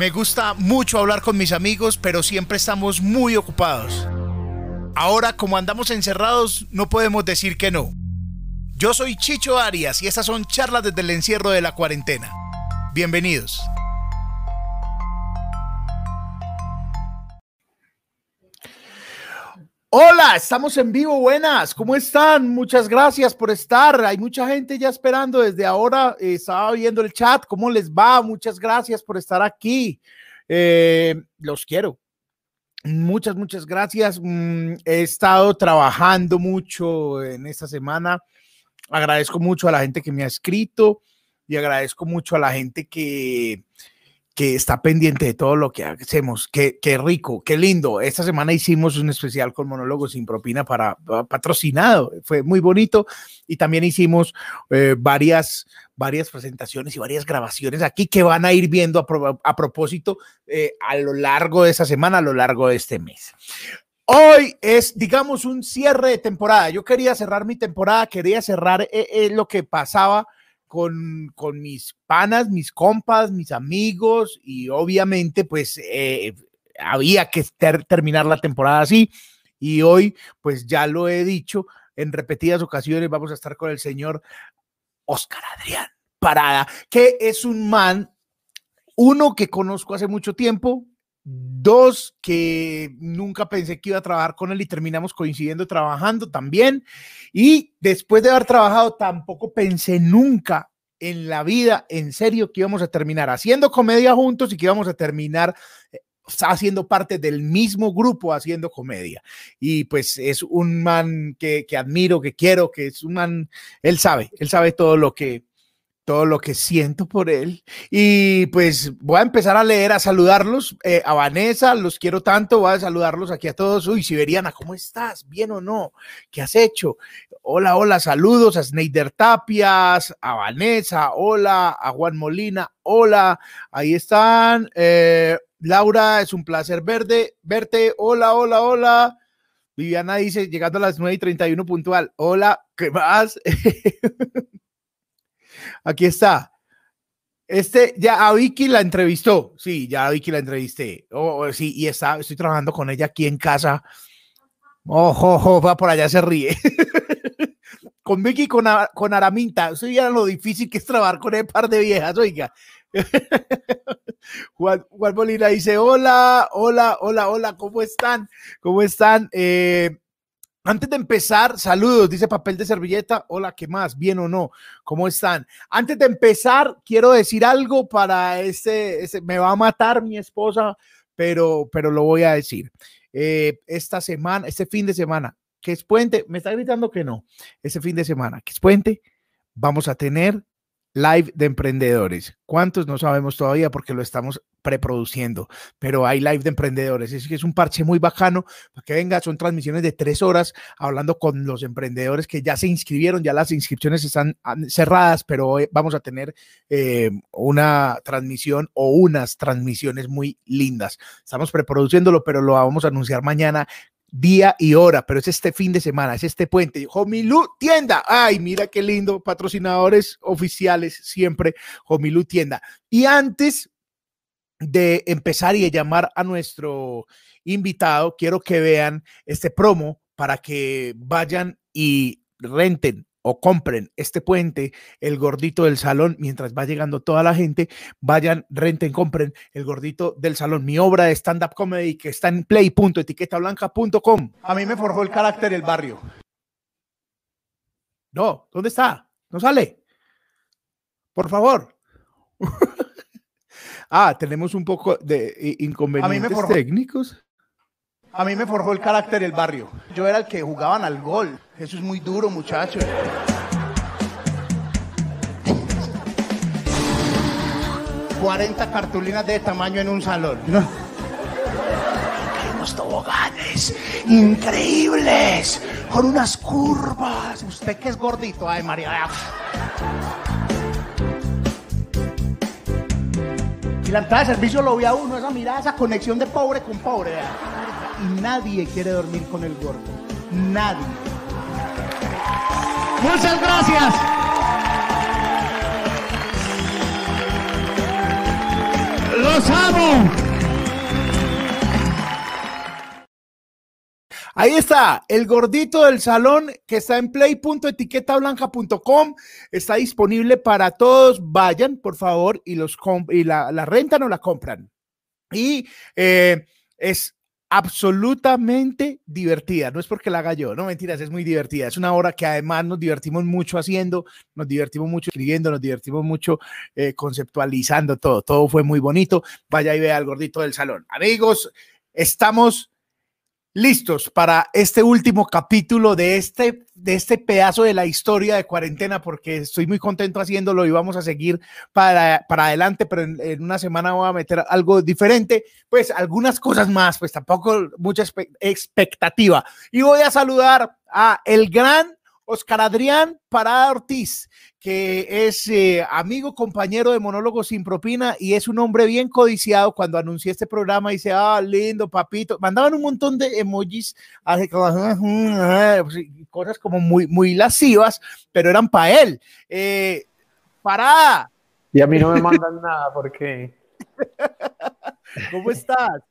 Me gusta mucho hablar con mis amigos, pero siempre estamos muy ocupados. Ahora, como andamos encerrados, no podemos decir que no. Yo soy Chicho Arias y estas son charlas desde el encierro de la cuarentena. Bienvenidos. Hola, estamos en vivo, buenas, ¿cómo están? Muchas gracias por estar. Hay mucha gente ya esperando desde ahora. Eh, estaba viendo el chat, ¿cómo les va? Muchas gracias por estar aquí. Eh, los quiero. Muchas, muchas gracias. Mm, he estado trabajando mucho en esta semana. Agradezco mucho a la gente que me ha escrito y agradezco mucho a la gente que, que está pendiente de todo lo que hacemos. Qué, qué, rico, qué lindo. Esta semana hicimos un especial con monólogos sin propina para, patrocinado. Fue muy bonito. Y también hicimos eh, varias, varias presentaciones y varias grabaciones aquí que van a ir viendo a, a propósito eh, a lo largo de esa semana, a lo largo de este mes. Hoy es, digamos, un cierre de temporada. Yo quería cerrar mi temporada, quería cerrar eh, lo que pasaba con, con mis panas, mis compas, mis amigos y obviamente pues eh, había que terminar la temporada así. Y hoy pues ya lo he dicho en repetidas ocasiones vamos a estar con el señor Oscar Adrián Parada, que es un man, uno que conozco hace mucho tiempo, Dos, que nunca pensé que iba a trabajar con él y terminamos coincidiendo trabajando también. Y después de haber trabajado, tampoco pensé nunca en la vida, en serio, que íbamos a terminar haciendo comedia juntos y que íbamos a terminar eh, haciendo parte del mismo grupo haciendo comedia. Y pues es un man que, que admiro, que quiero, que es un man, él sabe, él sabe todo lo que, todo lo que siento por él. Y pues voy a empezar a leer, a saludarlos. Eh, a Vanessa, los quiero tanto. Voy a saludarlos aquí a todos. Uy, Siberiana, ¿cómo estás? ¿Bien o no? ¿Qué has hecho? Hola, hola, saludos a Sneider Tapias, a Vanessa, hola, a Juan Molina, hola. Ahí están. Eh, Laura, es un placer verte. verte. Hola, hola, hola. Viviana dice, llegando a las 9 y 31 puntual. Hola, ¿qué más? Aquí está. Este, ya a Vicky la entrevistó. Sí, ya a Vicky la entrevisté. Oh, sí, y está, estoy trabajando con ella aquí en casa. Ojo, ojo, va por allá, se ríe. con Vicky, con, con Araminta. Eso ya lo difícil que es trabajar con el par de viejas, oiga. Juan, Juan Molina dice: Hola, hola, hola, hola, ¿cómo están? ¿Cómo están? Eh, antes de empezar, saludos, dice papel de servilleta. Hola, ¿qué más? ¿Bien o no? ¿Cómo están? Antes de empezar, quiero decir algo para este, me va a matar mi esposa, pero, pero lo voy a decir. Eh, esta semana, este fin de semana, que es puente, me está gritando que no, este fin de semana, que es puente, vamos a tener live de emprendedores. ¿Cuántos? No sabemos todavía porque lo estamos preproduciendo, pero hay live de emprendedores. Es que es un parche muy bacano para que venga. Son transmisiones de tres horas hablando con los emprendedores que ya se inscribieron, ya las inscripciones están cerradas, pero vamos a tener eh, una transmisión o unas transmisiones muy lindas. Estamos preproduciéndolo, pero lo vamos a anunciar mañana día y hora, pero es este fin de semana, es este puente. Homilu Tienda. Ay, mira qué lindo, patrocinadores oficiales siempre, Homilu Tienda. Y antes de empezar y de llamar a nuestro invitado, quiero que vean este promo para que vayan y renten o compren este puente, el gordito del salón, mientras va llegando toda la gente, vayan, renten, compren el gordito del salón, mi obra de stand-up comedy que está en play.etiquetablanca.com. A mí me forjó el carácter el barrio. No, ¿dónde está? No sale. Por favor. ah, tenemos un poco de inconvenientes técnicos. A mí me forjó el carácter el barrio. Yo era el que jugaban al gol. Eso es muy duro, muchachos. ...40 cartulinas de tamaño en un salón. ¿no? Unos toboganes increíbles, con unas curvas. Usted que es gordito, ay María. Y la entrada de servicio lo vi a uno, esa mirada, esa conexión de pobre con pobre. Y nadie quiere dormir con el gordo. Nadie. Muchas gracias. Los amo. Ahí está, el gordito del salón que está en play.etiquetablanca.com. Está disponible para todos. Vayan, por favor, y, los y la, la rentan o la compran. Y eh, es absolutamente divertida. No es porque la haga yo, no mentiras, es muy divertida. Es una obra que además nos divertimos mucho haciendo, nos divertimos mucho escribiendo, nos divertimos mucho eh, conceptualizando todo. Todo fue muy bonito. Vaya y vea al gordito del salón. Amigos, estamos listos para este último capítulo de este, de este pedazo de la historia de cuarentena, porque estoy muy contento haciéndolo y vamos a seguir para, para adelante, pero en, una semana voy a meter algo diferente, pues algunas cosas más, pues tampoco mucha expectativa. Y voy a saludar a el gran Oscar Adrián Parada Ortiz, que es eh, amigo, compañero de Monólogo Sin Propina y es un hombre bien codiciado. Cuando anuncié este programa, dice, ah, lindo, papito. Mandaban un montón de emojis, cosas como muy, muy lascivas, pero eran para él. Eh, Parada. Y a mí no me mandan nada porque... ¿Cómo estás?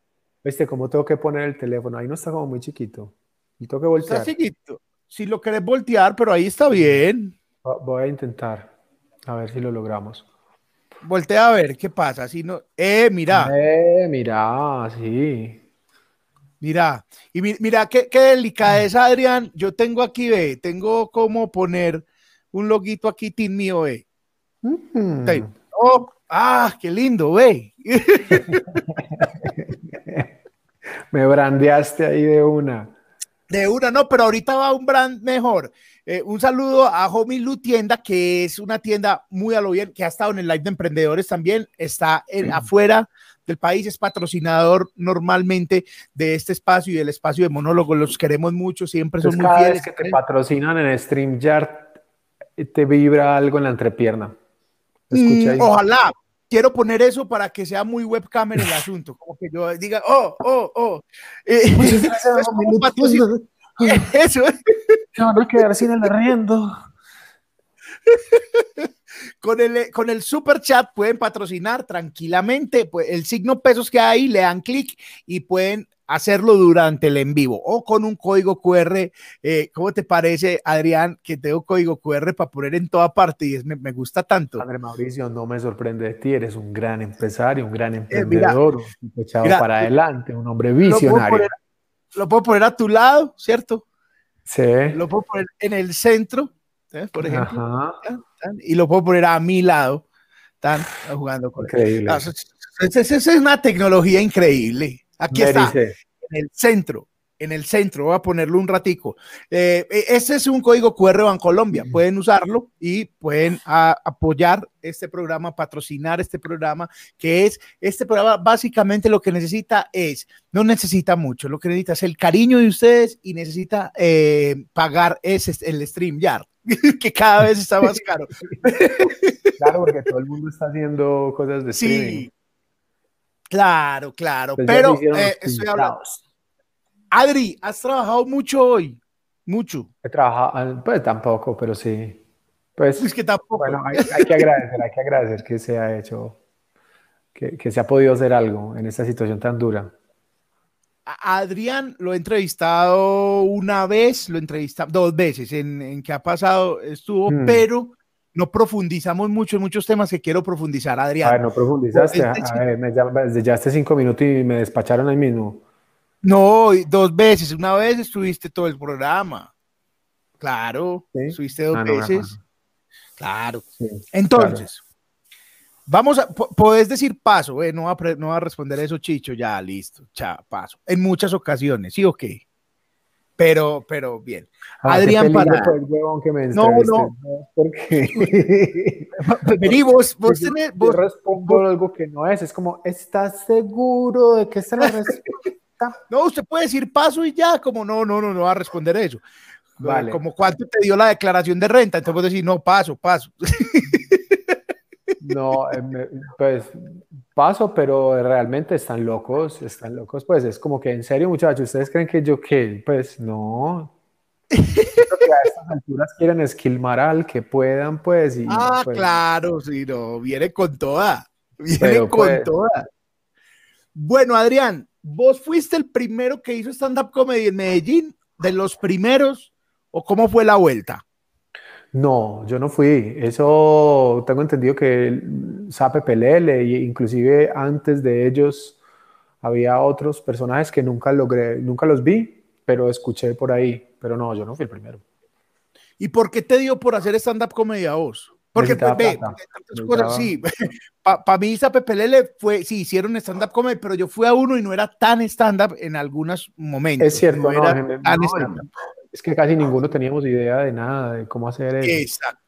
Viste, como tengo que poner el teléfono, ahí no está como muy chiquito. Y tengo que voltear. Está chiquito si lo querés voltear, pero ahí está bien. Voy a intentar, a ver si lo logramos. Voltea a ver qué pasa. Si no, eh, mira. Eh, mira, sí. Mira, y mira qué, qué delicadeza, Adrián. Yo tengo aquí, ve, tengo como poner un loguito aquí, Team mío, ve. Mm. Oh, ah, qué lindo, ve. Me brandeaste ahí de una. De una, no, pero ahorita va un brand mejor. Eh, un saludo a Homie Lu Tienda, que es una tienda muy a lo bien, que ha estado en el live de emprendedores también, está afuera del país, es patrocinador normalmente de este espacio y del espacio de monólogo. Los queremos mucho, siempre son muy fieles. que te patrocinan en StreamYard, te vibra algo en la entrepierna. Mm, ojalá, quiero poner eso para que sea muy webcam en el asunto, como que yo diga, oh, oh, oh. Eh, eso. No, no quedar sin el arriendo. Con el, con el super chat pueden patrocinar tranquilamente, pues el signo pesos que hay, le dan clic y pueden hacerlo durante el en vivo o con un código QR. Eh, ¿Cómo te parece, Adrián, que tengo código QR para poner en toda parte y es, me, gusta tanto? André Mauricio, no me sorprende de ti, eres un gran empresario, un gran eh, emprendedor, un echado para adelante, un hombre visionario. Lo puedo, poner, a tu lado, ¿cierto? Sí. Lo puedo poner en el centro, ¿eh? por ejemplo, y lo puedo poner a mi lado. Están jugando con Increíble. Esa es una tecnología increíble. Aquí está, en el centro, en el centro, voy a ponerlo un ratico. Eh, e, ese es un código QR Colombia, pueden usarlo y pueden apoyar este programa, patrocinar este programa, que es, este programa básicamente lo que necesita es, no necesita mucho, lo que necesita es el cariño de ustedes y necesita eh, pagar ese, el stream ya, que cada vez está más caro. Claro, porque todo el mundo está haciendo cosas de streaming. Sí. Claro, claro, pues pero eh, estoy hablando. Adri, ¿has trabajado mucho hoy? Mucho. He trabajado, ah, pues tampoco, pero sí. Pues, es que tampoco. Bueno, hay, que agradecer, hay que agradecer que se ha hecho, que, que se ha podido hacer algo en esta situación tan dura. A Adrián lo he entrevistado una vez, lo he entrevistado dos veces en, en que ha pasado, estuvo, hmm. pero no profundizamos mucho en muchos temas que quiero profundizar, Adrián. A ver, no profundizaste. A ver, me llaste cinco minutos y me despacharon ahí mismo. No, dos veces. Una vez estuviste todo el programa. Claro, estuviste dos ah, veces. claro. Entonces, vamos a, podés decir paso, eh, no, va a, no va a responder eso, Chicho, ya, listo, chao, paso. En muchas ocasiones, ¿sí o qué? Pero, pero bien. Ah, Adrián para. no, no. Porque. Vení, vos, vos tenés. Vos, yo respondo algo que no es. Es como, ¿estás seguro de que es la respuesta? No, usted puede decir paso y ya, como no, no, no, no va a responder eso. Vale. Como cuánto te dio la declaración de renta, entonces vos decís, no, paso, paso. No, eh, pues paso, pero realmente están locos, están locos. Pues es como que en serio, muchachos, ¿ustedes creen que yo qué? Pues no. Creo que a estas alturas quieren esquilmar al que puedan, pues. ah, pues claro, sí, no, viene con toda. Viene con pues, toda. Bueno, Adrián, vos fuiste el primero que hizo stand-up comedy en Medellín, de los primeros, o cómo fue la vuelta? No, yo no fui. Eso tengo entendido que Sape Pelele, e inclusive antes de ellos había otros personajes que nunca logré, nunca los vi, pero escuché por ahí. Pero no, yo no fui el primero. ¿Y por qué te dio por hacer stand-up comedia vos? Porque, pues, ve, sí, para mí Sape Pelele fue, sí, hicieron stand-up comedy, pero yo fui a uno y no era tan stand-up en algunos momentos. Es cierto, no, era tan es que casi ninguno teníamos idea de nada, de cómo hacer eso. Exacto.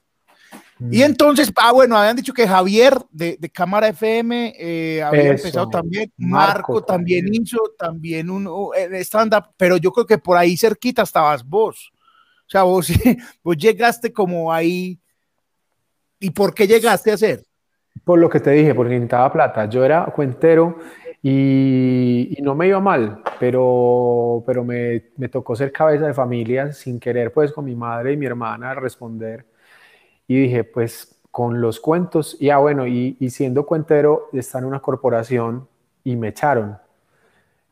Mm. Y entonces, ah, bueno, habían dicho que Javier de, de Cámara FM eh, había empezado también, Marco, también, hizo, también un stand-up, pero yo creo que por ahí cerquita estabas vos. O sea, vos, vos llegaste como ahí. ¿Y por qué llegaste a hacer? Por lo que te dije, porque necesitaba plata. Yo era cuentero y, no me iba mal, pero, pero me, me, tocó ser cabeza de familia sin querer, pues con mi madre y mi hermana responder. Y dije, pues con los cuentos, y ah, bueno, y, y siendo cuentero, está en una corporación y me echaron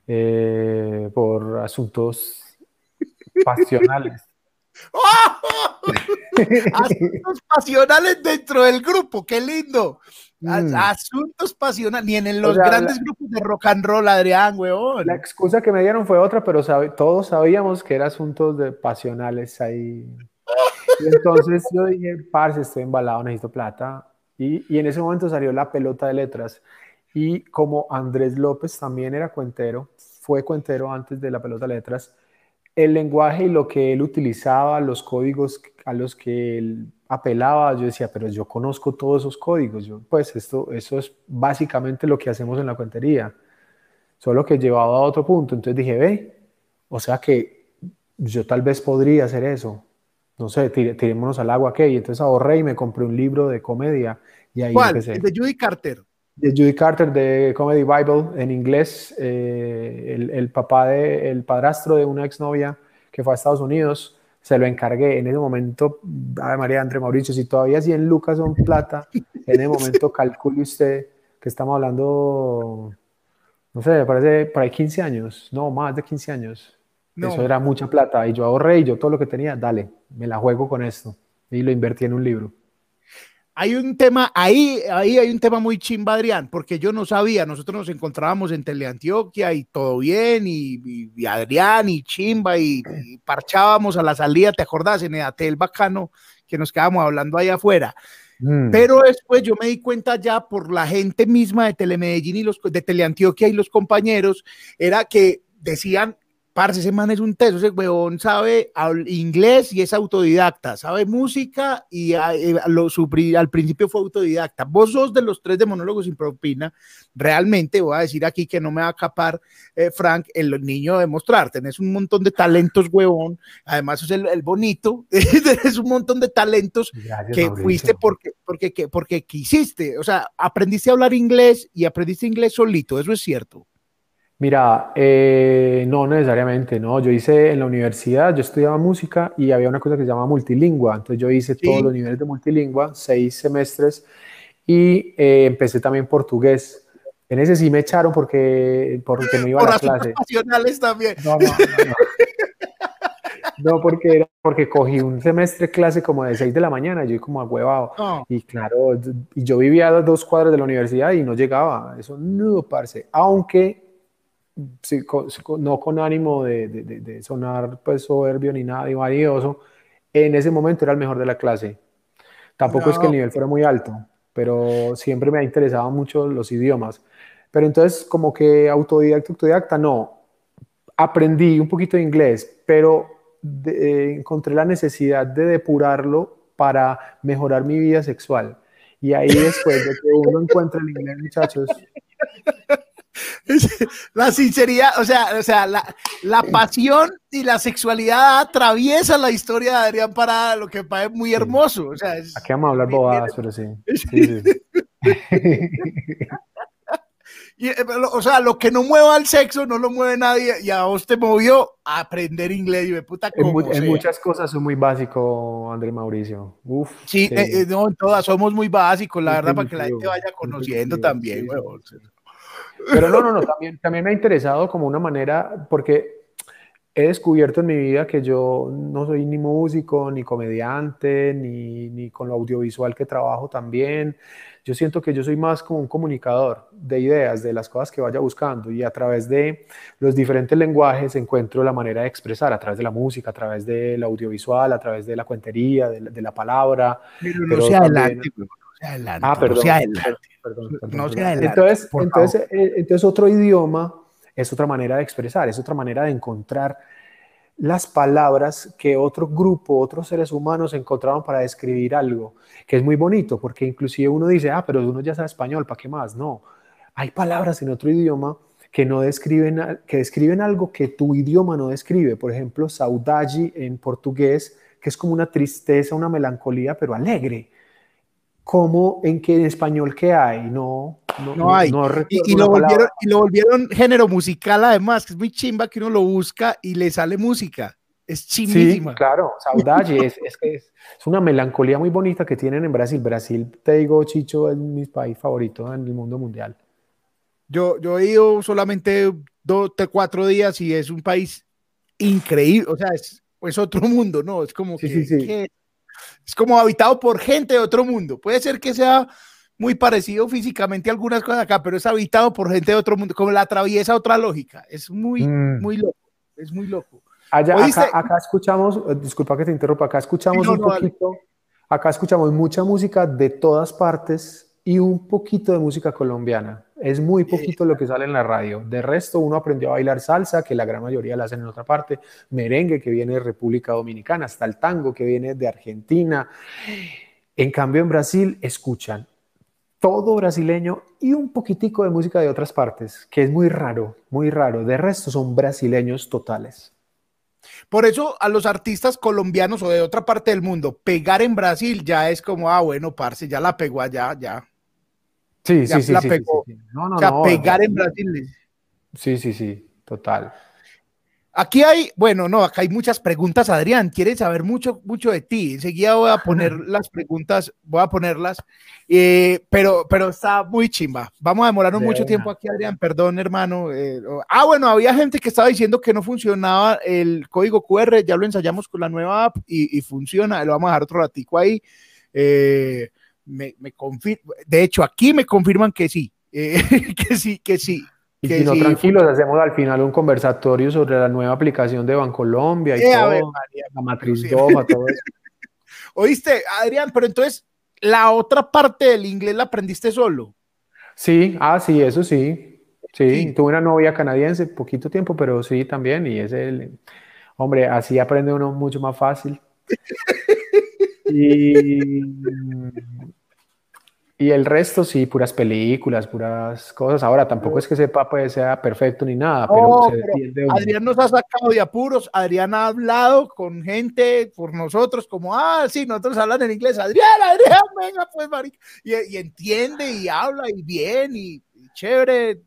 eh, por asuntos pasionales. Asuntos pasionales dentro del grupo, qué lindo. Mm. Asuntos pasionales, ni en los grandes grupos de rock and roll, Adrián, weón. La excusa que me dieron fue otra, pero todos sabíamos que era asuntos de pasionales ahí. Y entonces yo dije, parce, estoy embalado, necesito plata. Y, y en ese momento salió la pelota de letras. Y como Andrés López también era cuentero, fue cuentero antes de la pelota de letras, el lenguaje y lo que él utilizaba, los códigos a los que él apelaba, yo decía, pero yo conozco todos esos códigos, yo, pues esto, eso es básicamente lo que hacemos en la cuentería, solo que llevado a otro punto, entonces dije, ve, o sea que yo tal vez podría hacer eso, no sé, tirémonos al agua, ¿qué? Y entonces ahorré y me compré un libro de comedia y ahí ¿Cuál? ¿El de Judy Carter? De Judy Carter de Comedy Bible en inglés, eh, el, el, papá de, el padrastro de una exnovia que fue a Estados Unidos, se lo encargué en ese momento, a María André Mauricio, si todavía 100 lucas son plata, en ese momento calcule usted que estamos hablando, no sé, me parece por ahí 15 años, no, más de 15 años. Eso era mucha plata y yo ahorré y yo todo lo que tenía, dale, me la juego con esto y lo invertí en un libro hay un tema, ahí, ahí hay un tema muy chimba, Adrián, porque yo no sabía, nosotros nos encontrábamos en Teleantioquia y todo bien, y, Adrián y chimba, y, parchábamos a la salida, ¿te acordás? En el bacano, que nos quedábamos hablando ahí afuera. Mm. Pero después yo me di cuenta ya por la gente misma de Telemedellín y los de Teleantioquia y los compañeros, era que decían Parce, ese man es un teso, ese weón sabe inglés y es autodidacta, sabe música y eh, al principio fue autodidacta. Vos sos de los tres de monólogos sin propina, realmente voy a decir aquí que no me va a capar, eh, Frank, el niño de mostrar, tenés un montón de talentos, huevón, además es el, bonito, tenés un montón de talentos que fuiste porque, porque, porque quisiste, o sea, aprendiste a hablar inglés y aprendiste inglés solito, eso es cierto. Mira, eh, no necesariamente, no. Yo hice en la universidad, yo estudiaba música y había una cosa que se llama multilingua. Entonces yo hice todos los niveles de multilingua, seis semestres, y eh, empecé también portugués. En ese sí me echaron porque, porque no iba a la clase. nacionales también. No, no, no. No, porque, era, porque cogí un semestre clase como de 6 de la mañana, yo como agüevado. Y claro, yo vivía a dos cuadras de la universidad y no llegaba. Eso no, parce. Aunque no con ánimo de, sonar pues soberbio ni nada, y valioso, en ese momento era el mejor de la clase. Tampoco es que el nivel fuera muy alto, pero siempre me ha interesado mucho los idiomas. Pero entonces como que autodidacta, autodidacta, no. Aprendí un poquito de inglés, pero eh, encontré la necesidad de depurarlo para mejorar mi vida sexual. Y ahí después de que uno encuentra el inglés, muchachos, la sinceridad, o sea, o sea, la, la, pasión y la sexualidad atraviesan la historia de Adrián Parada, lo que parece muy hermoso. O sea, Aquí vamos a hablar bobadas, pero sí. sí, sí. Y, eh, o sea, lo que no mueva al sexo no lo mueve nadie y a vos te movió a aprender inglés y me puta como en, muchas cosas soy muy básico, André Mauricio. Uf, sí, sí. Eh, eh, no, en todas somos muy básicos, la verdad, para que la gente vaya conociendo también, Pero no, no, no, también, también me ha interesado como una manera, porque he descubierto en mi vida que yo no soy ni músico, ni comediante, ni, ni, con lo audiovisual que trabajo también. Yo siento que yo soy más como un comunicador de ideas, de las cosas que vaya buscando y a través de los diferentes lenguajes encuentro la manera de expresar, a través de la música, a través del audiovisual, a través de la cuentería, de, la palabra. Pero no sea adelante, adelante. Ah, perdón. No sea adelante. Perdón, no sea adelante entonces, entonces, eh, entonces otro idioma es otra manera de expresar, es otra manera de encontrar las palabras que otro grupo, otros seres humanos encontraron para describir algo, que es muy bonito, porque inclusive uno dice, ah, pero uno ya sabe español, ¿para qué más? No, hay palabras en otro idioma que no describen, que describen algo que tu idioma no describe. Por ejemplo, saudade en portugués, que es como una tristeza, una melancolía, pero alegre como en que en español que hay, no, no, hay. y, lo volvieron, y, lo volvieron, género musical además, que es muy chimba que uno lo busca y le sale música. Es chimbísima. Sí, claro, saudade, es, es, es, una melancolía muy bonita que tienen en Brasil. Brasil, te digo, Chicho, es mi país favorito en el mundo mundial. Yo, yo he ido solamente dos, cuatro días y es un país increíble, o sea, es, es otro mundo, ¿no? Es como que, que es como habitado por gente de otro mundo. Puede ser que sea muy parecido físicamente a algunas cosas acá, pero es habitado por gente de otro mundo, como la atraviesa otra lógica. Es muy, mm. muy loco. Es muy loco. Allá, acá, escuchamos, eh, disculpa que te interrumpa, acá escuchamos un poquito, acá escuchamos mucha música de todas partes y un poquito de música colombiana. Es muy poquito lo que sale en la radio. De resto, uno aprendió a bailar salsa, que la gran mayoría la hacen en otra parte, merengue, que viene de República Dominicana, hasta el tango, que viene de Argentina. En cambio, en Brasil escuchan todo brasileño y un poquitico de música de otras partes, que es muy raro, muy raro. De resto, son brasileños totales. Por eso a los artistas colombianos o de otra parte del mundo, pegar en Brasil ya es como, ah, bueno, parce, ya la pegó allá, ya. Sí, sí, sí, sí, No, no, o sea, pegar en Brasil. Sí, sí, sí, total. Aquí hay, bueno, no, acá hay muchas preguntas, Adrián. Quieren saber mucho, mucho de ti. Enseguida voy a poner las preguntas, voy a ponerlas, eh, pero, pero está muy chimba. Vamos a demorarnos mucho tiempo aquí, Adrián. Perdón, hermano. Eh, ah, bueno, había gente que estaba diciendo que no funcionaba el código QR. Ya lo ensayamos con la nueva app y, funciona. Lo vamos a dejar otro ratico ahí. Eh, me, me de hecho, aquí me confirman que sí, que sí, que sí. Y si no, tranquilos, hacemos al final un conversatorio sobre la nueva aplicación de Bancolombia y todo, la matriz DOMA, todo eso. Oíste, Adrián, pero entonces, ¿la otra parte del inglés la aprendiste solo? Sí, ah, sí, eso sí. Sí, tuve una novia canadiense, poquito tiempo, pero sí también, y es el, hombre, así aprende uno mucho más fácil. y y el resto sí, puras películas, puras cosas. Ahora tampoco es que sepa pues sea perfecto ni nada, pero, Adrián nos ha sacado de apuros, Adrián ha hablado con gente por nosotros como, ah, sí, nosotros hablan en inglés, Adrián, Adrián, venga pues, marica, y, entiende y habla y bien y, chévere.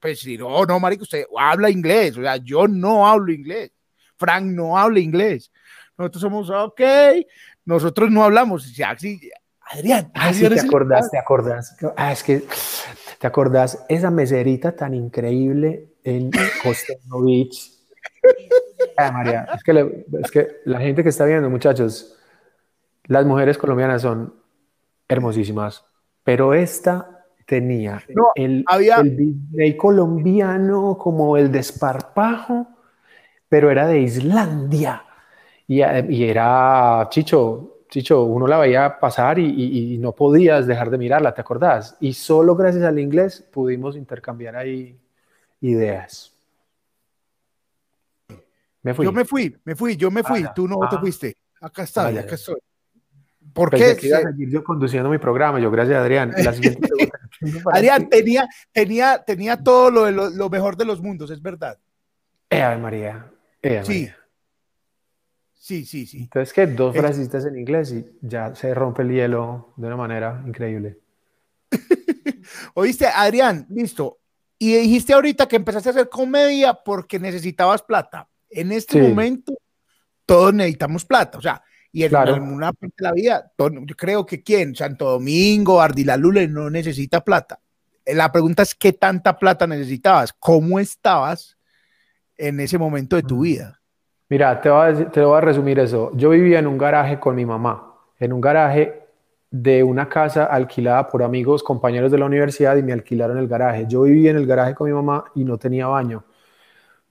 Pues si no, no, marica, usted habla inglés, o sea, yo no hablo inglés, Frank no habla inglés. Nosotros somos, ok, nosotros no hablamos, ya, sí, Adrián. Ah, sí, te acordás, te acordás. Ah, es que te acordás esa meserita tan increíble en Costello Beach. Ah, María, es que, es que la gente que está viendo, muchachos, las mujeres colombianas son hermosísimas, pero esta tenía el, había... el colombiano como el desparpajo, pero era de Islandia. Y, y era, Chicho, Chicho, uno la veía pasar y, no podías dejar de mirarla, ¿te acordás? Y solo gracias al inglés pudimos intercambiar ahí ideas. Me fui. Yo me fui, me fui, yo me fui, tú no te fuiste. Acá está, acá estoy. ¿Por qué? Que iba a seguir yo conduciendo mi programa, yo gracias Adrián. Adrián, tenía, tenía, tenía todo lo, lo, mejor de los mundos, es verdad. Eh, María. Eh, sí. Sí, sí, sí. Entonces, que dos frasistas en inglés y ya se rompe el hielo de una manera increíble. Oíste, Adrián, listo. Y dijiste ahorita que empezaste a hacer comedia porque necesitabas plata. En este momento, todos necesitamos plata. O sea, y en, una parte de la vida, yo creo que quién, Santo Domingo, Ardila Lule no necesita plata. la pregunta es qué tanta plata necesitabas, cómo estabas en ese momento de tu Mm. vida. Mira, te voy, a, resumir eso. Yo vivía en un garaje con mi mamá, en un garaje de una casa alquilada por amigos, compañeros de la universidad y me alquilaron el garaje. Yo vivía en el garaje con mi mamá y no tenía baño.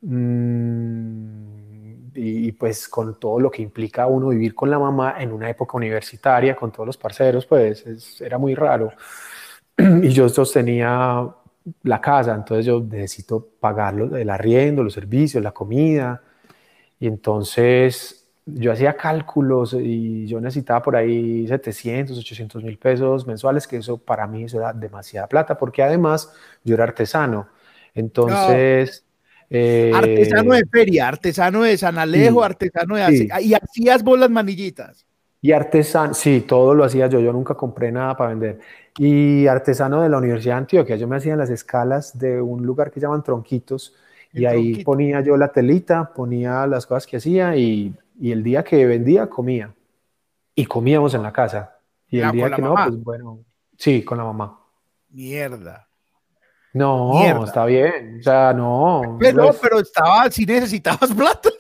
Mm, y, y, pues con todo lo que implica uno vivir con la mamá en una época universitaria, con todos los parceros, pues es, era muy raro. Y yo sostenía la casa, entonces yo necesito pagar el arriendo, los servicios, la comida. Y entonces yo hacía cálculos y yo necesitaba por ahí 700, 800 mil pesos mensuales, que eso para mí eso era demasiada plata, porque además yo era artesano. Entonces... No. Eh, artesano de feria, artesano de San Alejo, sí, artesano de... Sí. Y hacías vos las manillitas. Y artesano, sí, todo lo hacía yo, yo nunca compré nada para vender. Y artesano de la Universidad de Antioquia, yo me hacía en las escalas de un lugar que llaman Tronquitos, y ahí ponía yo la telita, ponía las cosas que hacía y, y, el día que vendía comía. Y comíamos en la casa. Y el ya, día que no, pues bueno, sí, con la mamá. Mierda. No, Mierda. está bien. O sea, no. Pero, pues, pero estaba, si necesitabas plata.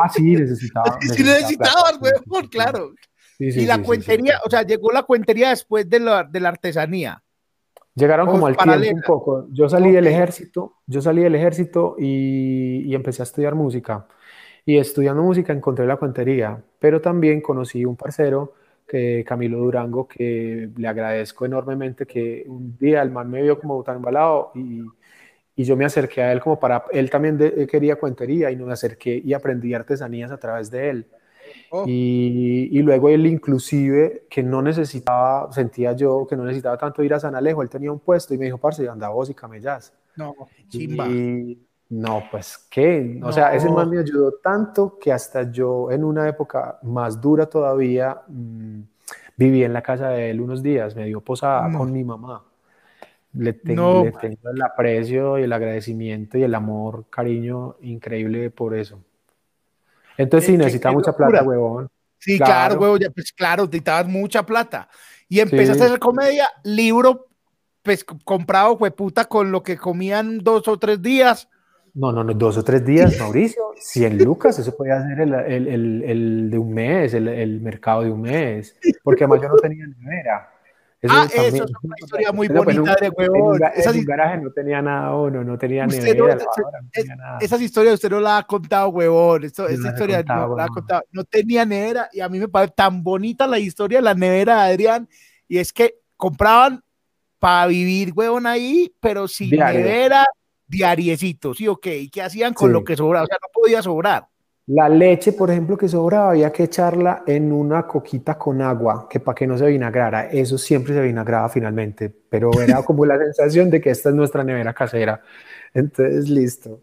Ah, sí, necesitaba. si necesitabas, huevón, claro. Sí, sí, y la sí, cuentería, o sea, llegó la cuentería después de la, de la artesanía. Llegaron como al paralela. tiempo un poco. Yo salí Ok. del ejército, yo salí del ejército y, y empecé a estudiar música. Y estudiando música encontré la cuentería, pero también conocí un parcero, que, Camilo Durango, que le agradezco enormemente que un día el man me vio como tan embalado y, y yo me acerqué a él como para, él también de- él quería cuentería y me acerqué y aprendí artesanías a través de él. Oh, Y, y luego él inclusive, que no necesitaba, sentía yo que no necesitaba tanto ir a San Alejo, él tenía un puesto y me dijo, parce, anda vos y camellás. no, chimba. Y no, pues qué, o sea, ese man me ayudó tanto que hasta yo en una época más dura todavía mm, viví en la casa de él unos días, me dio posada No. con mi mamá. Le, ten- No, le tengo el aprecio y el agradecimiento y el amor, cariño increíble por eso. Entonces sí, qué- necesita qué mucha locura. plata, huevón. Sí, claro, Claro. huevo, ya, pues claro, necesitabas mucha plata. Y empezaste Sí. a hacer comedia, libro, pues comprado, fue puta, con lo que comían dos o tres días. No, no, no, dos o tres días, Mauricio. 100 lucas, eso podía ser el, el- el- el de un mes, el, el mercado de un mes. Porque además yo no tenía nevera. Ah, también- eso es una historia muy pues, un- bonita de En un, huevón. Esas, en un garaje no tenía nada uno, no tenía nevera, no- no esas historias usted no la ha contado, huevón. Esto, esta las historia contado, no la ha contado. No tenía nevera y a mí me parece tan bonita la historia de la nevera de Adrián. Y es que compraban para vivir, huevón, ahí, pero sin Diario. nevera, diariecito, ¿sí o qué? ¿Y qué hacían con Sí. lo que sobraba? O sea, no podía sobrar. La leche, por ejemplo, que sobraba, había que echarla en una coquita con agua, que para que no se vinagrara. Eso siempre se vinagraba finalmente, pero era como la sensación de que esta es nuestra nevera casera. Entonces, listo.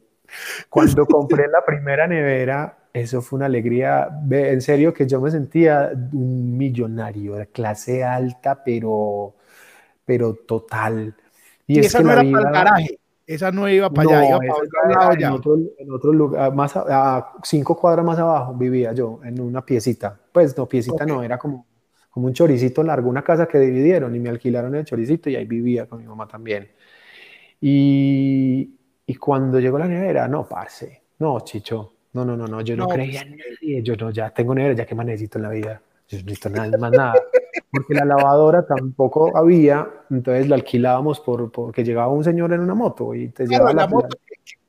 Cuando compré la primera nevera, eso fue una alegría. En serio que yo me sentía un millonario, de clase alta, pero, pero total. Y, es esa que no la era para el garaje. Esa no iba para allá, no, iba para otro en otro, en otro lugar, más a, a cinco cuadras más abajo vivía yo, en una piecita. Pues no, piecita no, era como, como un choricito largo, una casa que dividieron y me alquilaron el choricito y ahí vivía con mi mamá también. Y, y cuando llegó la nevera, no, parce, no, Chicho, no, no, no, no, yo no, No, creía pues, en nadie, yo no, ya tengo nevera, ya que más necesito en la vida, yo no necesito nada, más nada. Porque la lavadora tampoco había, entonces la alquilábamos por, porque llegaba un señor en una moto y te Claro, llevaba la la, moto,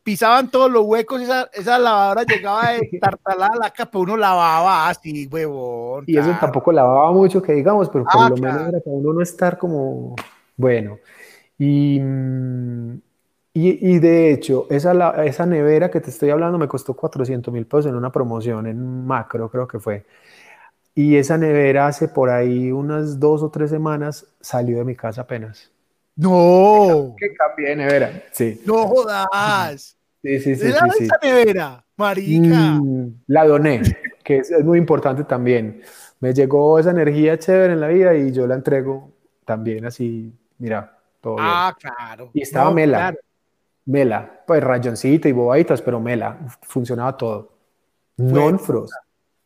pisaban todos los huecos, esa, esa lavadora llegaba de tartalada la capa, uno lavaba así, huevón. Y eso tampoco lavaba mucho, que digamos, pero por Ah, lo claro. menos era para uno no estar como, bueno. Y, y, y de hecho, esa, la- esa nevera que te estoy hablando me costó 400 mil pesos en una promoción en Macro, creo que fue. Y esa nevera hace por ahí unas dos o tres semanas salió de mi casa apenas. No, Que cambié de nevera. Sí, no jodas. sí, sí, sí, Era sí, sí. esa nevera, marica. Mm, la doné, que es, es muy importante también. Me llegó esa energía chévere en la vida y yo la entrego también así, mira, todo bien. ah, claro. Y estaba No, Mela, claro. Mela, pues rayoncito y bobaditas, pero Mela, funcionaba todo. Non-frost.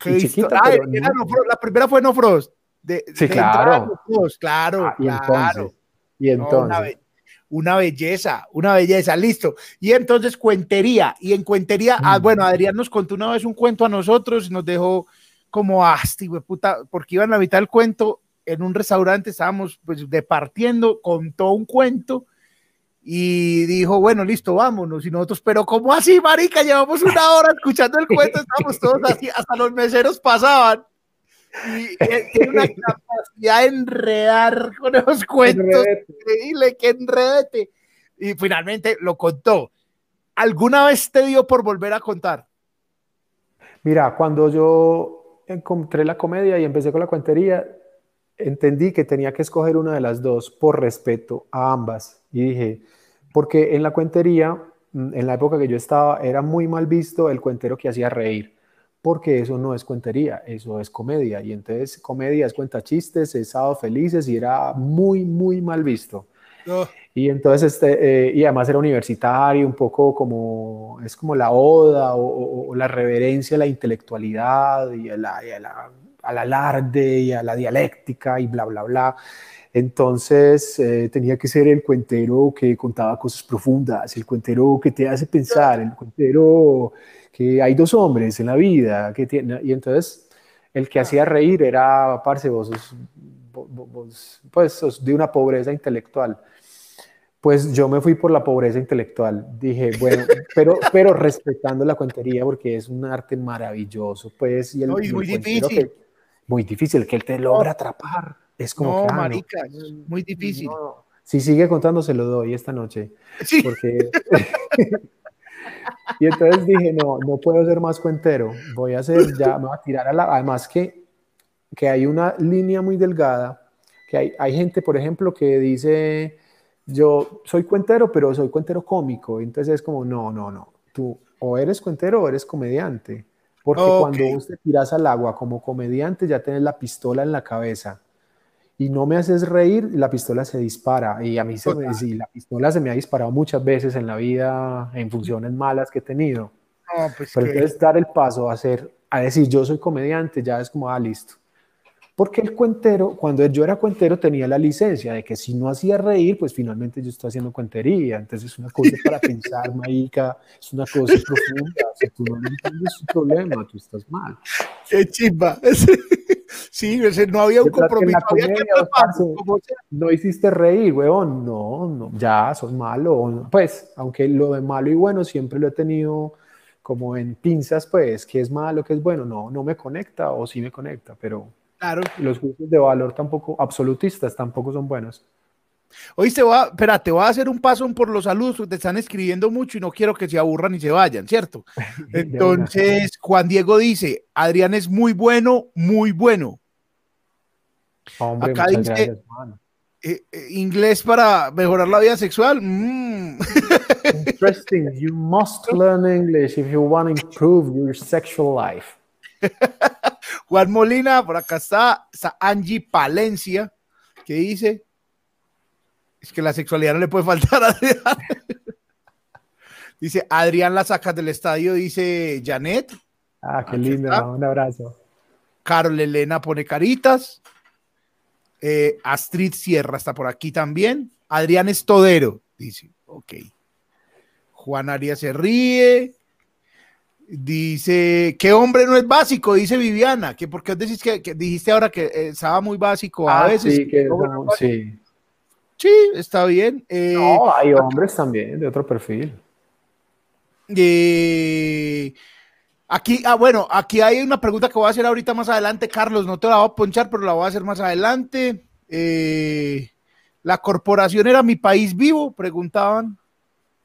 Qué chiquita, Ah, no- No Frost, la primera fue No Frost. De, Sí, de claro. Frost, claro, Ah, y claro. entonces, y No, una, entonces, be- Una belleza, una belleza, listo. Y entonces cuentería, y en cuentería, ah, mm. bueno, Adrián nos contó una vez un cuento a nosotros y nos dejó como, asti, ah, puta, porque iban a la mitad del cuento en un restaurante, estábamos pues departiendo, contó un cuento y dijo, bueno, listo, vámonos. Y nosotros, pero ¿cómo así, marica? Llevamos una hora escuchando el cuento, estamos todos así, hasta los meseros pasaban. Y tiene una capacidad de enredar con esos cuentos increíble, que enredete. Y finalmente lo contó. ¿Alguna vez te dio por volver a contar? Mira, cuando yo encontré la comedia y empecé con la cuentería, entendí que tenía que escoger una de las dos por respeto a ambas. Y dije, porque en la cuentería, mm, en la época que yo estaba, era muy mal visto el cuentero que hacía reír, porque eso no es cuentería, eso es comedia. Y entonces comedia es cuenta chistes, es sábado felices y era muy, muy mal visto. Y entonces, este, eh, y además era universitario, un poco como, es como la oda o, la reverencia a la intelectualidad y a la, y a la al alarde y a la dialéctica y bla, bla, bla. Entonces eh, tenía que ser el cuentero que contaba cosas profundas, el cuentero que te hace pensar, el cuentero que hay dos hombres en la vida, que tiene, y entonces el que hacía reír era, parce, vos, pues sos de una pobreza intelectual. Pues yo me fui por la pobreza intelectual. Dije, bueno, pero, pero respetando la cuentería porque es un arte maravilloso, pues. Y el, muy difícil muy difícil, que él te logra atrapar. Es como no, que, ah, marica, muy difícil. Si sigue contando, se lo doy esta noche. Sí. Porque... y entonces dije, no, no puedo ser más cuentero. Voy a hacer, ya me voy a tirar a la... Además que, que hay una línea muy delgada, que hay, hay gente, por ejemplo, que dice, yo soy cuentero, pero soy cuentero cómico. Entonces es como, no, no, no. Tú o eres cuentero o eres comediante. Porque cuando vos te tiras al agua como comediante, ya tienes la pistola en la cabeza y no me haces reír, la pistola se dispara. Y a mí se me, la pistola se me ha disparado muchas veces en la vida en funciones malas que he tenido. pues Pero entonces dar el paso a, hacer, a decir yo soy comediante, ya es como, ah, listo. Porque el cuentero, cuando yo era cuentero, tenía la licencia de que si no hacía reír, pues finalmente yo estoy haciendo cuentería. Entonces es una cosa para pensar, Maica, es una cosa profunda. Si tú no entiendes su problema, tú estás mal. Qué chimba. Sí, no había un compromiso. no hiciste reír, weón. No, no, ya, sos malo. Pues, aunque lo de malo y bueno siempre lo he tenido como en pinzas, pues, que es malo, que es bueno. No, no me conecta o sí me conecta, pero los juicios de valor tampoco, absolutistas, tampoco son buenos. Oíste, voy a, espera, te voy a hacer un paso por los saludos, te están escribiendo mucho y no quiero que se aburran y se vayan, ¿cierto? Entonces, Juan Diego dice, Adrián es muy bueno, muy bueno. Hombre, Acá dice, eh, eh, inglés para mejorar la vida sexual. Mm. Interesting. You must learn English if you want to improve your sexual life. Juan Molina, por acá está, Angie Palencia, que dice, es que la sexualidad no le puede faltar a Adrián. dice, Adrián la sacas del estadio, dice Janet. Ah, qué lindo, un abrazo. Carol Elena pone caritas. Eh, Astrid Sierra está por aquí también. Adrián Estodero, dice, ok. Juan Arias se ríe. Dice, ¿qué hombre no es básico? Dice Viviana, que porque decís que, dijiste ahora que eh, estaba muy básico a ah, veces. Sí, que sí. Sí. está bien. Eh, no, hay hombres también de otro perfil. Eh, aquí, ah, bueno, aquí hay una pregunta que voy a hacer ahorita más adelante, Carlos, no te la voy a ponchar, pero la voy a hacer más adelante. ¿La corporación era mi país vivo? Preguntaban.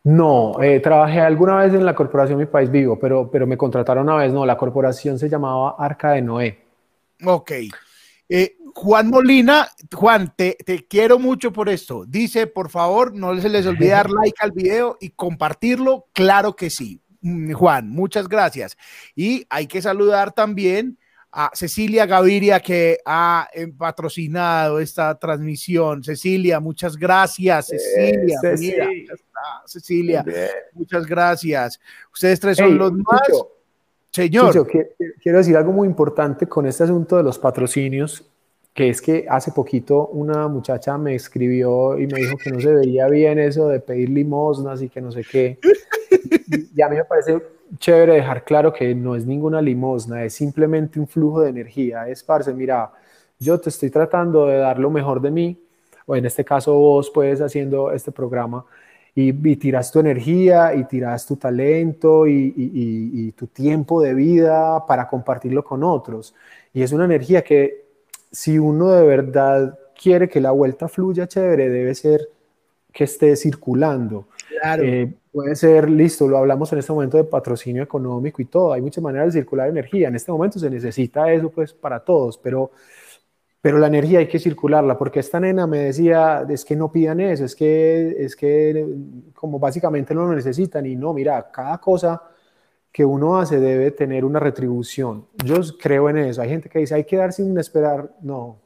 No, eh, trabajé alguna vez en la corporación Mi País Vivo, pero, pero me contrataron una vez, no, la corporación se llamaba Arca de Noé. Ok. Eh, Juan Molina, Juan, te, quiero mucho por esto. Dice, por favor, no se les olvide dar like al video y compartirlo. Claro que sí. Mm, Juan, muchas gracias. Y hay que saludar también a Cecilia Gaviria que ha eh, patrocinado esta transmisión. Cecilia, muchas gracias. Cecilia, Cecilia, muchas gracias. Ustedes tres son los más. Señor. quiero decir algo muy importante con este asunto de los patrocinios que es que hace poquito una muchacha me escribió y me dijo que no se veía bien eso de pedir limosnas y que no sé qué. Y a mí me parece chévere dejar claro que no es ninguna limosna, es simplemente un flujo de energía. Es, parce, mira, yo te estoy tratando de dar lo mejor de mí, o en este caso vos puedes haciendo este programa, y, tiras tu energía y tiras tu talento y, y, tu tiempo de vida para compartirlo con otros. Y es una energía que si uno de verdad quiere que la vuelta fluya chévere, debe ser que esté circulando. Claro. Eh, puede ser, listo, lo hablamos en este momento de patrocinio económico y todo, hay muchas maneras de circular energía, en este momento se necesita eso pues para todos, pero, pero la energía hay que circularla, porque esta nena me decía, es que no pidan eso, es que, es que como básicamente no lo necesitan y no, mira, cada cosa que uno hace debe tener una retribución. Yo creo en eso, hay gente que dice, hay que dar sin esperar, no,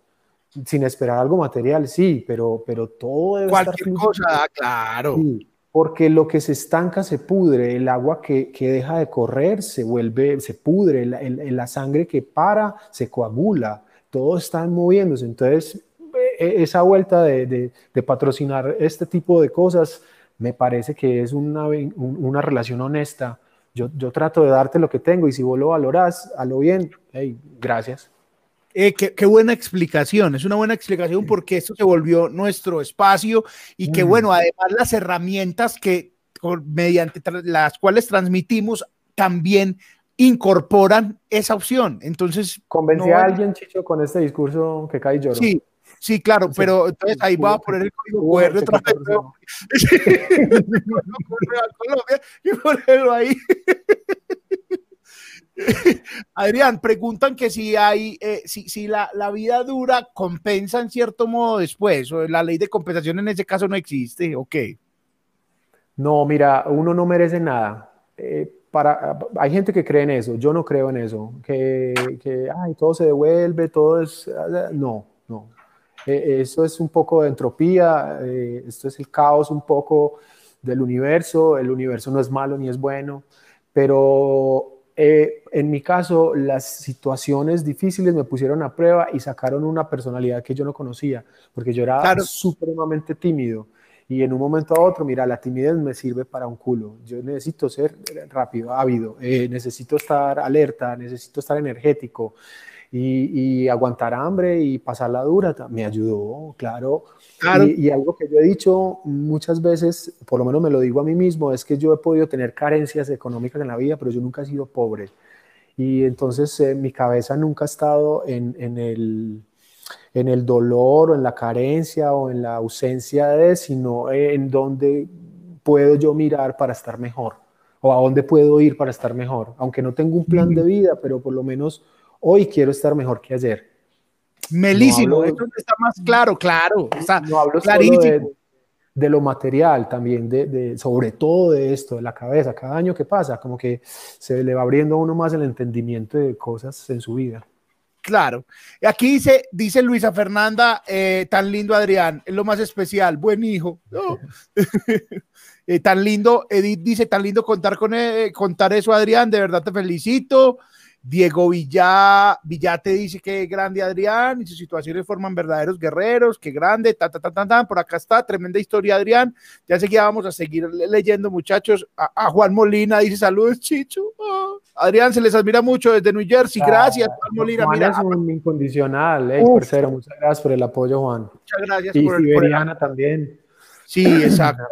sin esperar algo material, sí, pero, pero todo debe Cualquier cosa, claro. Sí porque lo que se estanca se pudre, el agua que, que deja de correr se vuelve, se pudre, la, la sangre que para se coagula, todo está moviéndose. Entonces, e, e, esa vuelta de, de, patrocinar este tipo de cosas me parece que es una, una relación honesta. Yo, yo, trato de darte lo que tengo y si vos lo valorás, a lo bien, hey, gracias. Eh, qué, buena explicación, es una buena explicación porque esto se volvió nuestro espacio y que bueno, además las herramientas que mediante las cuales transmitimos también incorporan esa opción. Entonces, convencí a alguien, Chicho, con este discurso que cae lloro. Sí, sí, claro, pero entonces ahí va a poner el código QR otra vez. y ponerlo ahí. Adrián, preguntan que si hay, eh, si, si la, la, vida dura compensa en cierto modo después, o la ley de compensación en ese caso no existe, ¿o qué? No, mira, uno no merece nada. Eh, para, hay gente que cree en eso, yo no creo en eso, que, que ay, todo se devuelve, todo es... No, no. Eh, eso es un poco de entropía, esto es el caos un poco del universo, el universo no es malo ni es bueno, pero eh, en mi caso, las situaciones difíciles me pusieron a prueba y sacaron una personalidad que yo no conocía, porque yo era supremamente tímido. Y en un momento a otro, mira, la timidez me sirve para un culo. Yo necesito ser rápido, ávido, eh, necesito estar alerta, necesito estar energético y, aguantar hambre y pasar la dura. Me ayudó, claro. Y, algo que yo he dicho muchas veces, por lo menos me lo digo a mí mismo, es que yo he podido tener carencias económicas en la vida, pero yo nunca he sido pobre. Y entonces eh, mi cabeza nunca ha estado en, en, el, en el dolor o en la carencia o en la ausencia de, sino en dónde puedo yo mirar para estar mejor o a dónde puedo ir para estar mejor. Aunque no tengo un plan de vida, pero por lo menos hoy quiero estar mejor que ayer. Melísimo, esto está más claro, claro, está no hablo clarísimo. De, lo material también, de, sobre todo de esto, de la cabeza, cada año que pasa, como que se le va abriendo a uno más el entendimiento de cosas en su vida. Claro. Aquí dice, dice Luisa Fernanda, eh, tan lindo Adrián, es lo más especial, buen hijo. Eh, tan lindo, Edith dice, tan lindo contar con eh, contar eso, Adrián, de verdad te felicito. Diego Villa, Villate dice que grande Adrián y sus situaciones forman verdaderos guerreros, que grande, ta, ta, ta, ta, por acá está, tremenda historia Adrián. Ya seguía vamos a seguir leyendo muchachos. A, Juan Molina dice saludos Chicho. Ah, Adrián, se les admira mucho desde New Jersey, ah, gracias Juan Molina. Juan es un incondicional, eh, muchas gracias por el apoyo Juan. Muchas gracias. Y por Siberiana también. Sí, exacto.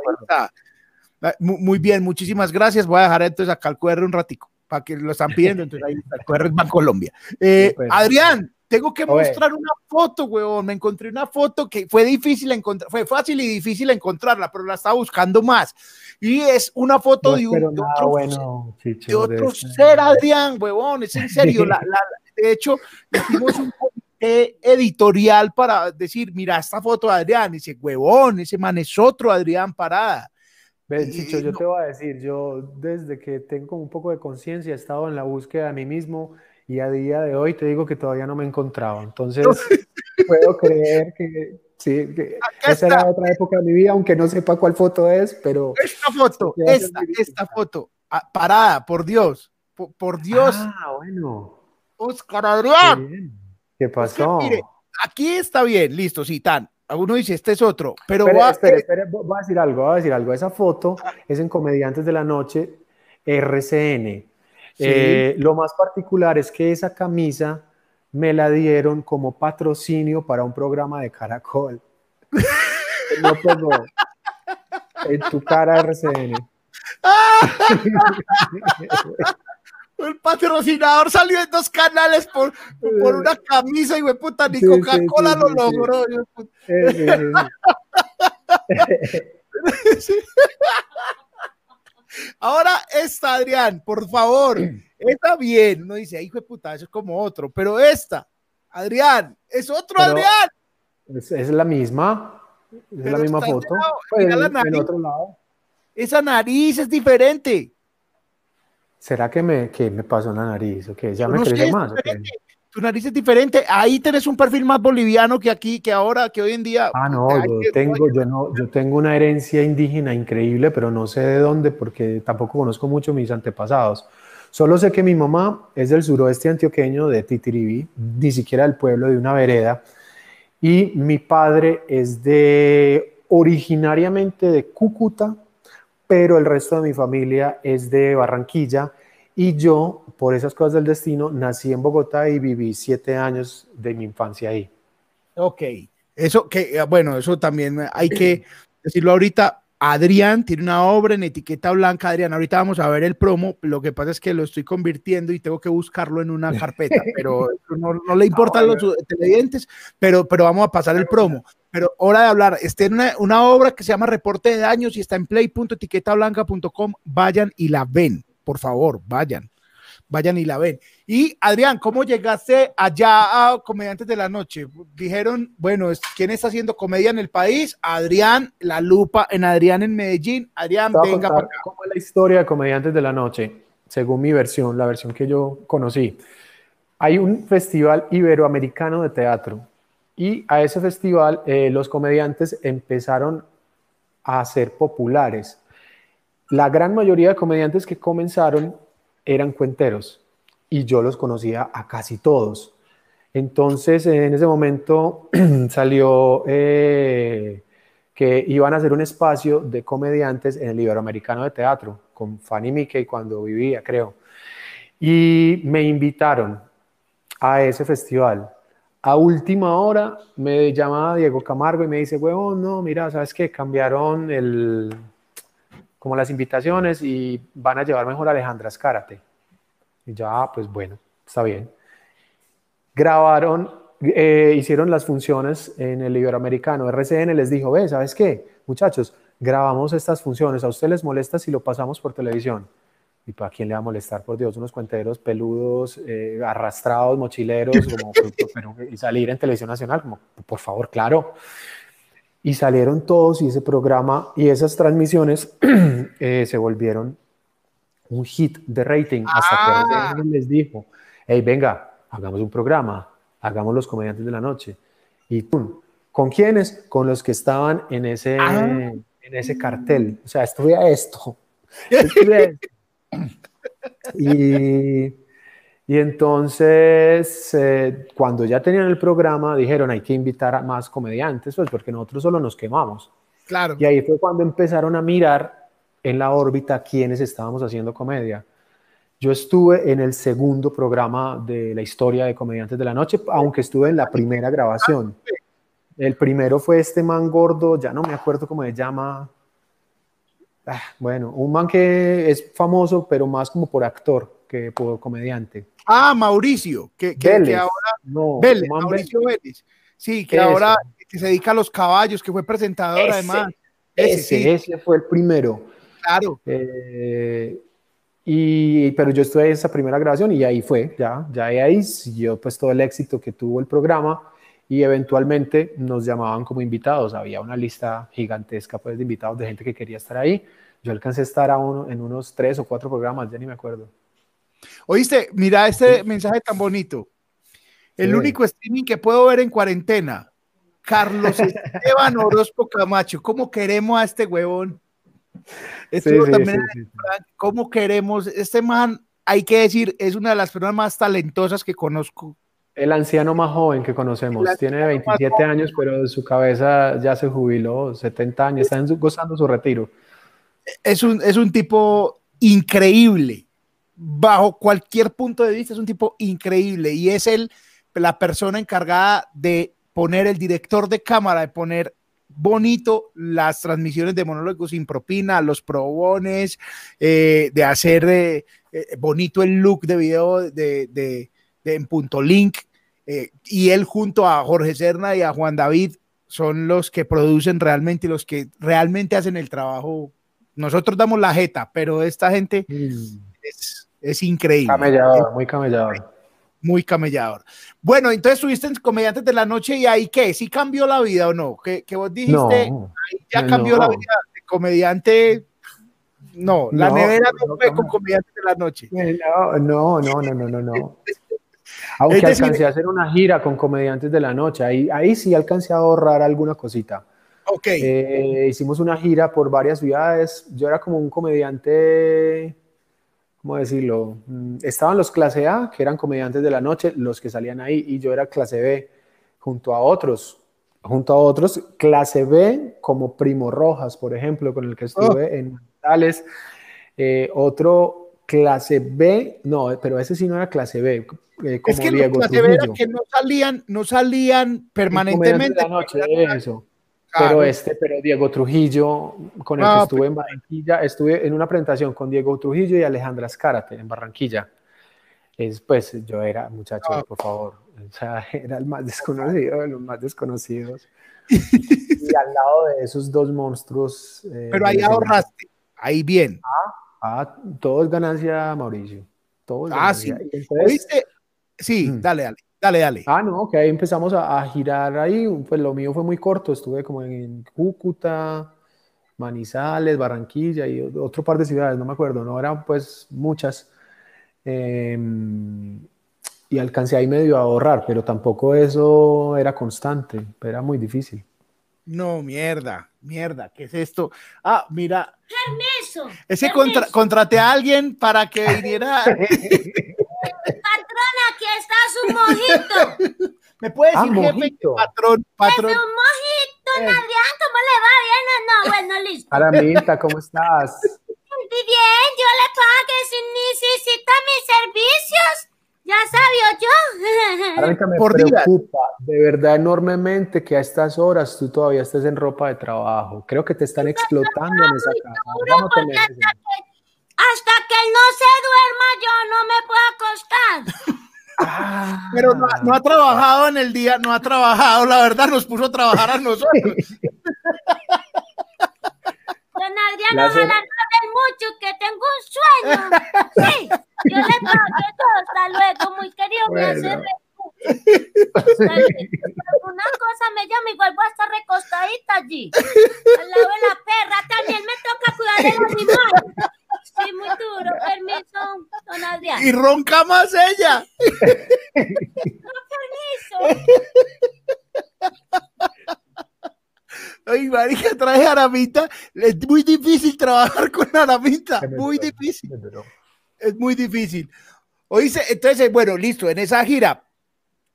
muy bien, muchísimas gracias. Voy a dejar entonces acá el QR un ratico para que lo están pidiendo, entonces ahí está, Colombia. Eh, pues. Adrián, tengo que mostrar una foto, weón. Me encontré una foto que fue difícil encontrar, fue fácil y difícil encontrarla, pero la estaba buscando más. Y es una foto de, un, otro, bueno, de otro ser, Adrián, weón. Es en serio. la, de hecho, hicimos un comité editorial para decir, mira, esta foto de Adrián, ese huevón, ese man es otro Adrián Parada. Chicho, yo te voy a decir, yo desde que tengo un poco de conciencia he estado en la búsqueda de mí mismo y a día de hoy te digo que todavía no me encontraba. Entonces, puedo creer que sí, que esa era otra época de mi vida, aunque no sepa cuál foto es, pero... Esta foto, esta, esta foto, ah, parada, por Dios, por, Dios. Ah, bueno. Oscar Adrián. ¿Qué, pasó? mire, aquí está bien, listo, sí, tan. Uno dice, este es otro, pero va, espere, espere, voy a decir algo, voy a decir algo. Esa foto es en Comediantes de la Noche, RCN. Eh, lo más particular es que esa camisa me la dieron como patrocinio para un programa de Caracol. no pegó. En tu cara RCN. El patrocinador salió en dos canales por, por una camisa y puta, ni Coca-Cola lo logró. Ahora esta, Adrián, por favor, está bien. Uno dice, hijo de puta, eso es como otro, pero esta, Adrián, es otro Adrián. Es, la misma, es la misma foto. Pues, en otro lado. Esa nariz es diferente. ¿Será que me, que me pasó en la nariz? ¿O que ¿Ya me crece más? Tu nariz es diferente. Ahí tenés un perfil más boliviano que aquí, que ahora, que hoy en día. Ah, no, yo tengo, yo no, yo tengo una herencia indígena increíble, pero no sé de dónde, porque tampoco conozco mucho mis antepasados. Solo sé que mi mamá es del suroeste antioqueño, de Titiribí, ni siquiera del pueblo, de una vereda. Y mi padre es de originariamente de Cúcuta, pero el resto de mi familia es de Barranquilla y yo, por esas cosas del destino, nací en Bogotá y viví siete años de mi infancia ahí. Ok, eso que, eh, bueno, eso también hay que decirlo ahorita. Adrián tiene una obra en etiqueta blanca. Adrián, ahorita vamos a ver el promo. Lo que pasa es que lo estoy convirtiendo y tengo que buscarlo en una carpeta, pero no, no le importan los televidentes, pero, pero vamos a pasar el promo. Pero hora de hablar. Está en una, una obra que se llama Reporte de Daños y está en play.etiquetablanca.com. Vayan y la ven, por favor, vayan. Vayan y la ven. Y Adrián, ¿cómo llegaste allá a Comediantes de la Noche? Dijeron, bueno, ¿quién está haciendo comedia en el país? Adrián, La Lupa en Adrián en Medellín. Adrián, venga para acá. ¿Cómo es la historia de Comediantes de la Noche? Según mi versión, la versión que yo conocí. Hay un festival iberoamericano de teatro y a ese festival eh, los comediantes empezaron a ser populares. La gran mayoría de comediantes que comenzaron eran cuenteros y yo los conocía a casi todos. Entonces, en ese momento salió eh, que iban a hacer un espacio de comediantes en el Iberoamericano de Teatro, con Fanny Mickey cuando vivía, creo. Y me invitaron a ese festival a última hora me llama Diego Camargo y me dice, huevón, no, mira, ¿sabes qué? Cambiaron el, como las invitaciones y van a llevar mejor a Alejandra Escárate. Y ya, ah, pues bueno, está bien. Grabaron, eh, hicieron las funciones en el Iberoamericano. RCN les dijo, ve, ¿sabes qué? Muchachos, grabamos estas funciones. ¿A ustedes les molesta si lo pasamos por televisión? ¿Y para quién le va a molestar? Por Dios, unos cuenteros peludos, eh, arrastrados, mochileros, como, y salir en televisión nacional, como, por favor, claro. Y salieron todos y ese programa y esas transmisiones eh, se volvieron un hit de rating hasta que ah. les dijo, hey, venga, hagamos un programa, hagamos los comediantes de la noche. Y ¿con quiénes? Con los que estaban en ese, ah. en ese cartel. O sea, estuve a esto. Estuve a esto. Y, y entonces, eh, cuando ya tenían el programa, dijeron, hay que invitar a más comediantes, pues porque nosotros solo nos quemamos. Claro. Y ahí fue cuando empezaron a mirar en la órbita quiénes estábamos haciendo comedia. Yo estuve en el segundo programa de la historia de Comediantes de la Noche, aunque estuve en la primera grabación. El primero fue este man gordo, ya no me acuerdo cómo se llama, Ah, bueno, un man que es famoso, pero más como por actor que por comediante. Ah, Mauricio, que, que, ahora. No, Vélez, Mauricio Vélez. Sí, que ahora que se dedica a los caballos, que fue presentador además. Ese, ese, fue el primero. Claro. Eh, y, pero yo estuve en esa primera grabación y ahí fue, ya, ya ahí siguió pues todo el éxito que tuvo el programa y eventualmente nos llamaban como invitados. Había una lista gigantesca pues, de invitados de gente que quería estar ahí. Yo alcancé a estar a uno, en unos tres o cuatro programas, ya ni me acuerdo. Oíste, mira este mensaje tan bonito. El único streaming que puedo ver en cuarentena. Carlos Esteban Orozco Camacho. ¿Cómo queremos a este huevón? Esto también ¿Cómo queremos? Este man, hay que decir, es una de las personas más talentosas que conozco El anciano más joven que conocemos. Tiene 27 años, pero su cabeza ya se jubiló, 70 años, está gozando su retiro. Es un, es un tipo increíble. Bajo cualquier punto de vista, es un tipo increíble. Y es el, la persona encargada de poner el director de cámara, de poner bonito las transmisiones de monólogos sin propina, los probones, eh, de hacer eh, eh, bonito el look de video de, en punto link. y él junto a Jorge Serna y a Juan David son los que producen realmente, los que realmente hacen el trabajo. Nosotros damos la jeta, pero esta gente mm. es, es, increíble. Camellador, muy camellador muy camellador. Bueno, entonces estuviste en Comediantes de la Noche y ahí qué, ¿sí cambió la vida o no? Que, vos dijiste, ya cambió la vida de comediante. No, la nevera no, fue con Comediantes de la Noche. No, no, no, no, no, no. Aunque alcancé a hacer una gira con Comediantes de la Noche, ahí, ahí sí alcancé a ahorrar alguna cosita. Ok. Eh, hicimos una gira por varias ciudades. Yo era como un comediante ¿cómo decirlo? Mm, estaban los clase A, que eran comediantes de la noche, los que salían ahí, y yo era clase B, junto a otros, junto a otros, clase B, como Primo Rojas, por ejemplo, con el que estuve oh. en Tales, eh, otro clase B, no, pero ese sí no era clase B, eh, como es que Diego clase B era que no salían, no salían permanentemente. De la noche, eso. Pero este, pero Diego Trujillo, con el que ah, estuve en Barranquilla, estuve en una presentación con Diego Trujillo y Alejandra Escárate en Barranquilla. Es, pues yo era, muchacho, ah. por favor, o sea, era el más desconocido de los más desconocidos. y al lado de esos dos monstruos. Eh, pero ahí ahorraste, ahí bien. Ah, ah, todo es ganancia, Mauricio. Todo es ah, sí. Sí, mm. dale, dale. Dale, dale. Ah, no, que ahí empezamos a, girar ahí. Pues lo mío fue muy corto. Estuve como en Cúcuta, Manizales, Barranquilla y otro par de ciudades, no me acuerdo. No eran pues muchas. Em, y alcancé ahí medio a ahorrar, pero tampoco eso era constante. Era muy difícil. No, mierda, mierda, ¿qué es esto? Ah, mira. Permiso. Ese contra, contraté a alguien para que viniera. Patrón, aquí está su mojito. ¿Me puede decir, ah, jefe, patrón, patrón? Es un mojito, eh. ¿cómo le va? ¿Bien o no? Bueno, listo. Aramita, ¿cómo estás? Bien, yo le pague si necesita mis servicios. Ya sabía yo. Aramita, me Por preocupa de verdad enormemente que a estas horas tú todavía estés en ropa de trabajo. Creo que te están explotando en esa casa hasta que él no se duerma, yo no me puedo acostar. Ah. Pero no, ha trabajado en el día, no ha trabajado, la verdad nos puso a trabajar a nosotros. Don Adrián, ojalá no mucho, que tengo un sueño. Sí, yo le pago todo, hasta luego, muy querido, bueno. me Una cosa me llama y vuelvo a estar recostadita allí, al lado de la perra, también me toca cuidar del animal. Sí, muy duro. Permiso, don Adrián. Y ronca más ella. No, permiso. Ay, marica, traje Aramita. Es muy difícil trabajar con Aramita. Muy difícil. Es muy difícil. Oíste, entonces, bueno, listo, en esa gira,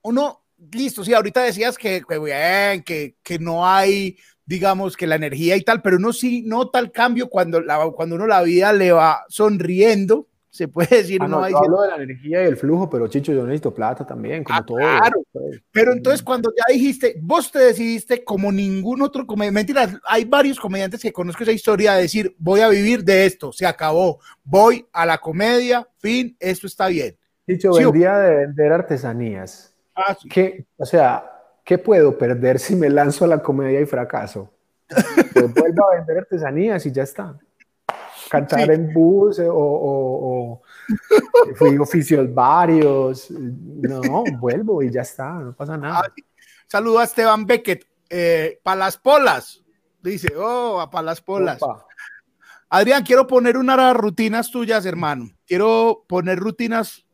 uno, listo, sí, ahorita decías que, que bien, que, que no hay digamos que la energía y tal, pero uno sí nota el cambio cuando, la, cuando uno la vida le va sonriendo, se puede decir. Ah, no, hablo de la energía y el flujo, pero Chicho, yo necesito plata también, como ah, todo. Claro, pues. pero entonces cuando ya dijiste, vos te decidiste como ningún otro comediante, mentira, hay varios comediantes que conozco esa historia de decir, voy a vivir de esto, se acabó, voy a la comedia, fin, esto está bien. Chicho, vendía de vender artesanías. Ah, que, o sea, ¿qué puedo perder si me lanzo a la comedia y fracaso? Pues vuelvo a vender artesanías y ya está. Cantar en bus eh, o, o, fui oficios varios. No, vuelvo y ya está, no pasa nada. Saludo a Esteban Beckett. Eh, para las polas. Dice, oh, para las polas. Adrián, quiero poner unas rutinas tuyas, hermano. Quiero poner rutinas,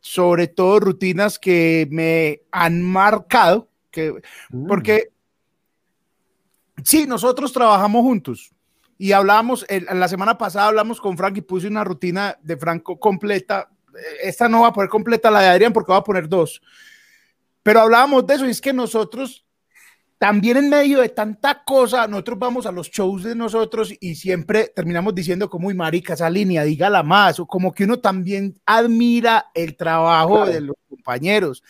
sobre todo rutinas que me han marcado que, mm. Porque sí, nosotros trabajamos juntos y hablamos, la semana pasada hablamos con Frank y puse una rutina de Franco completa. Esta no va a poner completa la de Adrián porque va a poner dos. Pero hablábamos de eso y es que nosotros también en medio de tanta cosa, nosotros vamos a los shows de nosotros y siempre terminamos diciendo como, uy, marica, esa línea, dígala más, o como que uno también admira el trabajo de los compañeros.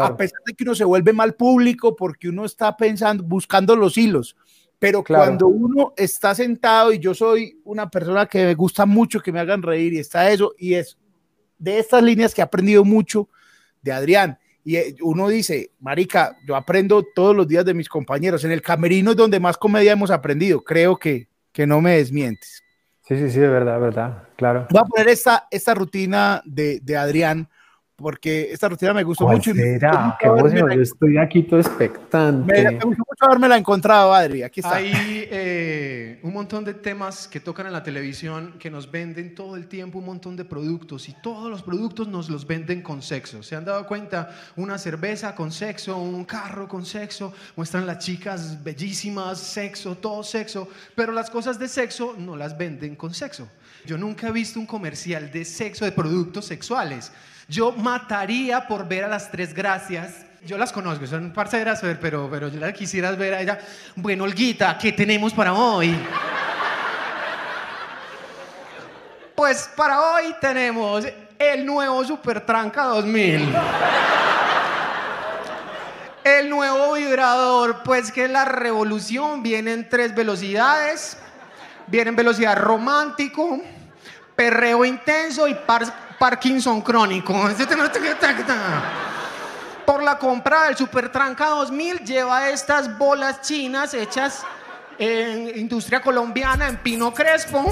A pesar de que uno se vuelve mal público porque uno está pensando, buscando los hilos. Pero cuando uno está sentado y yo soy una persona que me gusta mucho que me hagan reír y está eso, y es de estas líneas que he aprendido mucho de Adrián y eh, uno dice, Marica, yo aprendo todos los días de mis compañeros. En el camerino es donde más comedia hemos aprendido. Creo que, que no me desmientes. Sí, sí, sí, de verdad, verdad, claro. Voy a poner esta, esta rutina de, de Adrián porque esta rutina me gustó mucho. Será? Qué yo estoy aquí todo expectante. Me, gustó mucho haberme la encontrado, Adri. Aquí está. Hay eh, un montón de temas que tocan en la televisión que nos venden todo el tiempo un montón de productos y todos los productos nos los venden con sexo. ¿Se han dado cuenta? Una cerveza con sexo, un carro con sexo, muestran las chicas bellísimas, sexo, todo sexo, pero las cosas de sexo no las venden con sexo. Yo nunca he visto un comercial de sexo, de productos sexuales. Yo mataría por ver a las tres gracias. Yo las conozco, son parceras, pero, pero yo las quisieras ver a ella. Bueno, Olguita, ¿qué tenemos para hoy? Pues para hoy tenemos el nuevo Supertranca 2000. El nuevo vibrador, pues que la revolución viene en tres velocidades. Viene en velocidad romántico, perreo intenso y Parkinson crónico. Por la compra del Supertranca 2000 lleva estas bolas chinas hechas en industria colombiana, en pino crespo,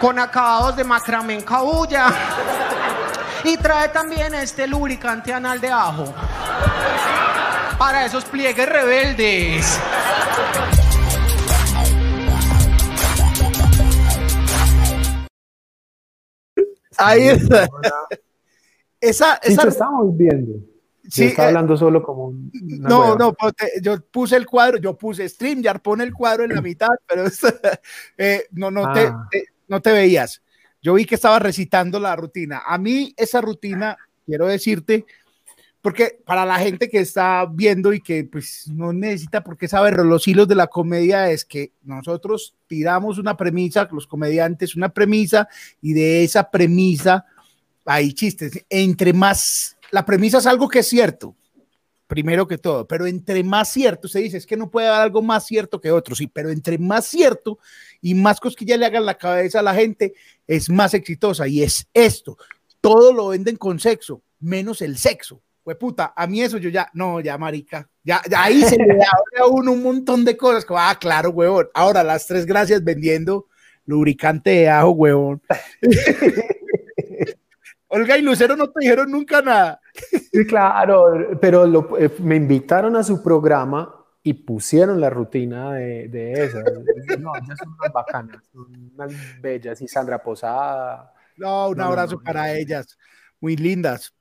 con acabados de macramé en cabulla. Y trae también este lubricante anal de ajo. Para esos pliegues rebeldes. Ahí está. Esa, esa... estamos viendo. Sí, está eh, hablando solo como No, no, yo puse el cuadro, yo puse StreamYard, pone el cuadro en la mitad, pero eh, no, no, ah. te, no te veías. Yo vi que estaba recitando la rutina. A mí esa rutina, quiero decirte, porque para la gente que está viendo y que pues no necesita por qué saber los hilos de la comedia es que nosotros tiramos una premisa, los comediantes una premisa y de esa premisa hay chistes. Entre más, la premisa es algo que es cierto, primero que todo, pero entre más cierto, se dice, es que no puede haber algo más cierto que otro, sí, pero entre más cierto y más cosquillas le hagan la cabeza a la gente, es más exitosa y es esto. Todo lo venden con sexo, menos el sexo puta, a mí eso yo ya, no, ya marica, ya, ahí se le da a uno un montón de cosas, como, ah, claro, huevón, ahora las tres gracias vendiendo lubricante de ajo, huevón. Olga y Lucero no te dijeron nunca nada. Sí, claro, pero eh, me invitaron a su programa y pusieron la rutina de, de esas. No, ellas son unas bacanas, son unas bellas. Y Sandra Posada. No, un abrazo para ellas, muy lindas